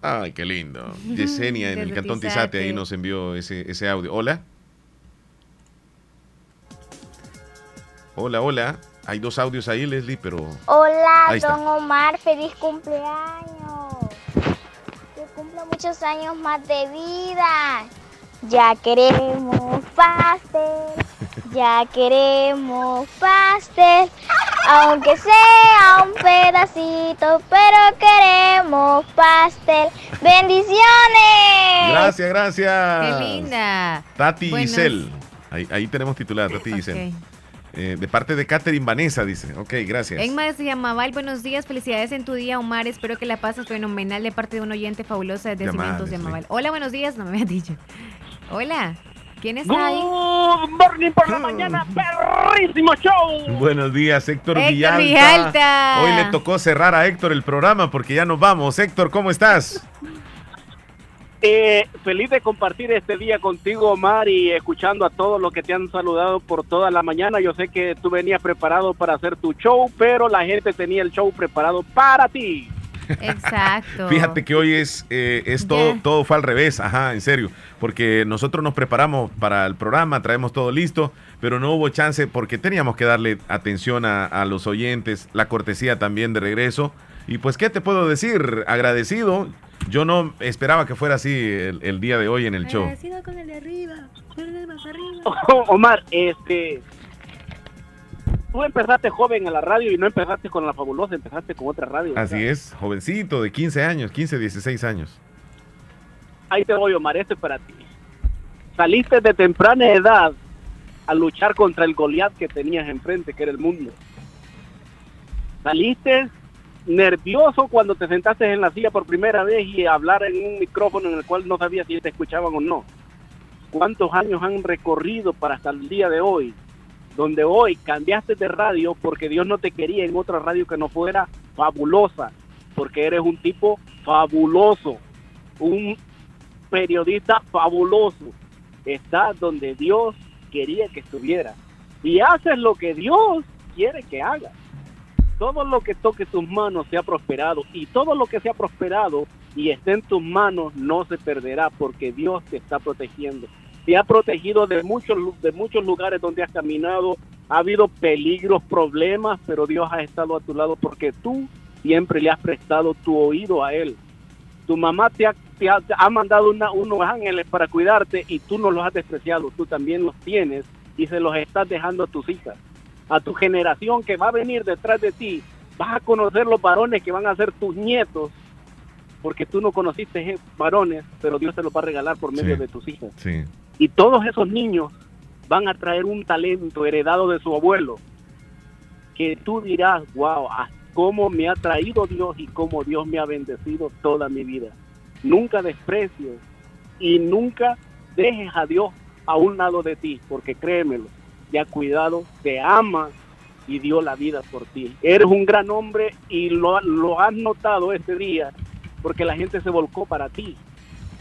Ay, qué lindo. (laughs) Yesenia en el Cantón Tizate. Ahí nos envió ese, ese audio. Hola. Hola, hola. Hay dos audios ahí, Leslie, pero... Hola, Ahí está. don Omar, feliz cumpleaños. Que cumpla muchos años más de vida. Ya queremos pastel, ya queremos pastel. Aunque sea un pedacito, pero queremos pastel. ¡Bendiciones! Gracias, gracias. Qué linda. Tati Buenas- Giselle. Ahí, ahí tenemos titular, Tati Giselle. Eh, de parte de Catherine Vanessa, dice. Ok, gracias. Enma de Yamaval, buenos días, felicidades en tu día, Omar. Espero que la pases fenomenal de parte de un oyente fabulosa desde. Yamaval. Hola, buenos días, no me habías dicho. Hola, ¿quién está ahí? Good morning por la mañana, perrísimo show. Buenos días, Héctor, Héctor Villalta. Villalta. Hoy le tocó cerrar a Héctor el programa porque ya nos vamos. Héctor, ¿cómo estás? Eh, feliz de compartir este día contigo, Omar, y escuchando a todos los que te han saludado por toda la mañana. Yo sé que tú venías preparado para hacer tu show, pero la gente tenía el show preparado para ti. Exacto. Fíjate que hoy es, eh, es todo, todo fue al revés, ajá, en serio, porque nosotros nos preparamos para el programa, traemos todo listo, pero no hubo chance porque teníamos que darle atención a, a los oyentes, la cortesía también de regreso. Y pues, ¿qué te puedo decir? Agradecido. Yo no esperaba que fuera así el, el día de hoy en el show. con el de arriba, más arriba. Oh, (laughs) Omar, este, tú empezaste joven a la radio y no empezaste con la fabulosa, empezaste con otra radio. Así es, jovencito de 15 años, 15, 16 años. Ahí te voy, Omar, este es para ti. Saliste de temprana edad a luchar contra el Goliat que tenías enfrente, que era el mundo. Saliste nervioso cuando te sentaste en la silla por primera vez y hablar en un micrófono en el cual no sabías si te escuchaban o no. ¿Cuántos años han recorrido para hasta el día de hoy? Donde hoy cambiaste de radio porque Dios no te quería en otra radio que no fuera fabulosa, porque eres un tipo fabuloso, un periodista fabuloso. Estás donde Dios quería que estuviera. Y haces lo que Dios quiere que hagas todo lo que toque tus manos sea prosperado y todo lo que sea prosperado y esté en tus manos no se perderá porque Dios te está protegiendo. Te ha protegido de muchos, de muchos lugares donde has caminado. Ha habido peligros, problemas, pero Dios ha estado a tu lado porque tú siempre le has prestado tu oído a Él. Tu mamá te ha, te ha, te ha mandado una, unos ángeles para cuidarte y tú no los has despreciado. Tú también los tienes y se los estás dejando a tus hijas a tu generación que va a venir detrás de ti, vas a conocer los varones que van a ser tus nietos, porque tú no conociste varones, pero Dios te los va a regalar por medio Sí. de tus hijos. Sí. Y todos esos niños van a traer un talento heredado de su abuelo, que tú dirás, wow, ah, cómo me ha traído Dios y cómo Dios me ha bendecido toda mi vida. Nunca desprecies y nunca dejes a Dios a un lado de ti, porque créemelo, ha cuidado, te ama y dio la vida por ti. Eres un gran hombre y lo, lo has notado este día, porque la gente se volcó para ti.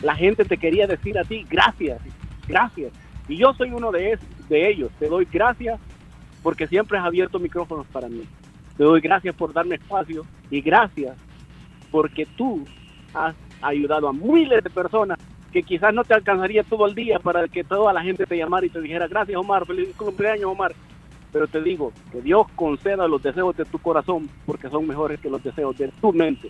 La gente te quería decir a ti, gracias, gracias. Y yo soy uno de, de ellos. Te doy gracias porque siempre has abierto micrófonos para mí. Te doy gracias por darme espacio y gracias porque tú has ayudado a miles de personas que quizás no te alcanzaría todo el día para que toda la gente te llamara y te dijera gracias Omar, feliz cumpleaños Omar. Pero te digo que Dios conceda los deseos de tu corazón porque son mejores que los deseos de tu mente.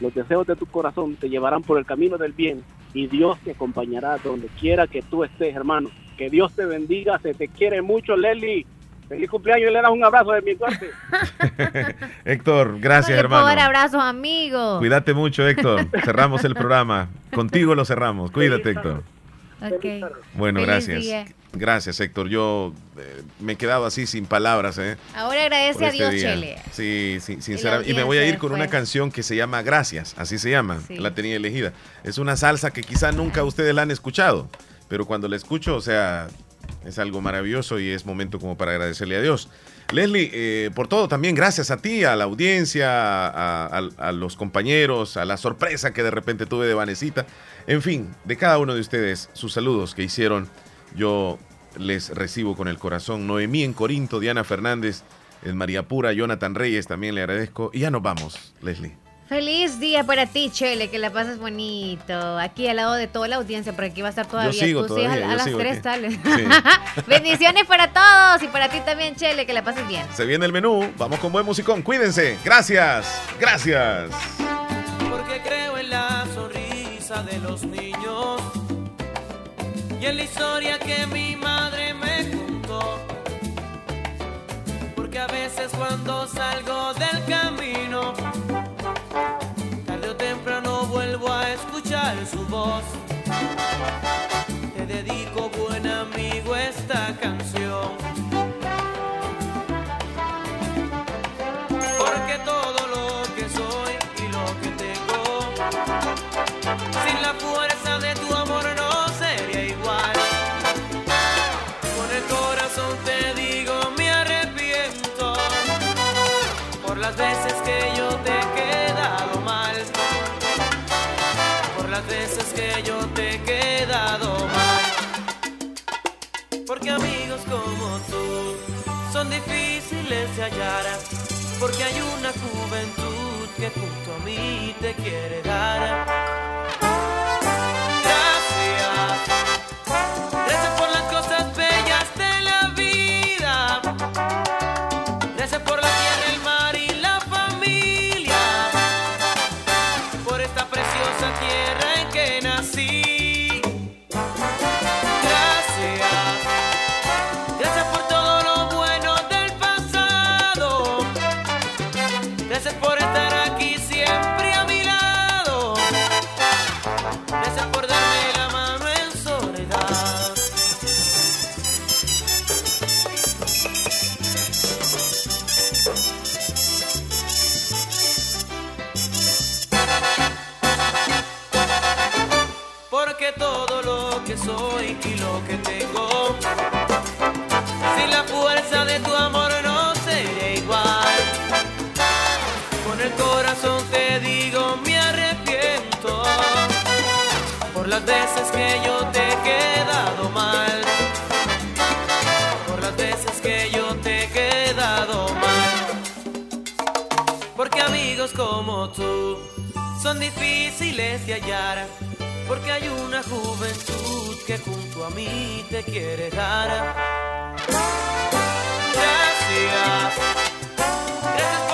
Los deseos de tu corazón te llevarán por el camino del bien y Dios te acompañará donde quiera que tú estés, hermano. Que Dios te bendiga, se te quiere mucho, Leslie. Feliz cumpleaños y le das un abrazo de mi parte. (laughs) Héctor, gracias, Le puedo dar hermano. abrazos, amigo. Cuídate mucho, Héctor. Cerramos el programa. Contigo lo cerramos. Cuídate, Héctor. Ok. Bueno, Feliz gracias. día. Gracias, Héctor. Yo eh, me he quedado así sin palabras, ¿eh? Ahora agradece a este Dios, día. Chele. Sí, sí, sinceramente. Y me voy a ir con una canción que se llama Gracias, así se llama, Sí. la tenía elegida. Es una salsa que quizá nunca ustedes la han escuchado, pero cuando la escucho, o sea, es algo maravilloso y es momento como para agradecerle a Dios. Leslie, eh, por todo también, gracias a ti, a la audiencia, a, a- a los compañeros, a la sorpresa que de repente tuve de Vanesita. En fin, de cada uno de ustedes, sus saludos que hicieron, yo les recibo con el corazón. Noemí en Corinto, Diana Fernández en María Pura, Jonathan Reyes también le agradezco. Y ya nos vamos, Leslie. Feliz día para ti, Chele, que la pases bonito. Aquí al lado de toda la audiencia, porque aquí va a estar todavía. sigo Tú sigues todavía, a, a yo las sigo tres aquí. sales. Sí. (laughs) Bendiciones para todos y para ti también, Chele, que la pases bien. Se viene el menú, vamos con buen musicón, cuídense. Gracias, gracias. porque creo en la sonrisa de los niños y en la historia que mi madre me contó. Porque a veces cuando salgo del camino, tarde o temprano vuelvo a escuchar su voz. Te dedico, buen amigo, esta canción. Porque hay una juventud que junto a mí te quiere dar. Como tú son difíciles de hallar. Porque hay una juventud que junto a mí te quiere dar. Gracias. Gracias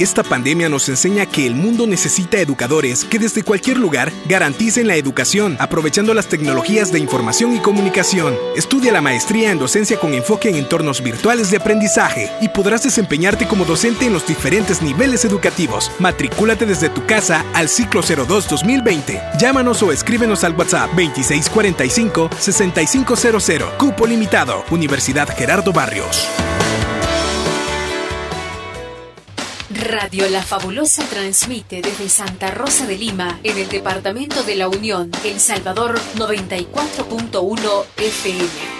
Esta pandemia nos enseña que el mundo necesita educadores que desde cualquier lugar garanticen la educación, aprovechando las tecnologías de información y comunicación. Estudia la maestría en docencia con enfoque en entornos virtuales de aprendizaje y podrás desempeñarte como docente en los diferentes niveles educativos. Matricúlate desde tu casa al ciclo 02-2020. Llámanos o escríbenos al WhatsApp 2645-6500. Cupo limitado. Universidad Gerardo Barrios. Radio La Fabulosa transmite desde Santa Rosa de Lima, en el departamento de la Unión, El Salvador 94.1 FM.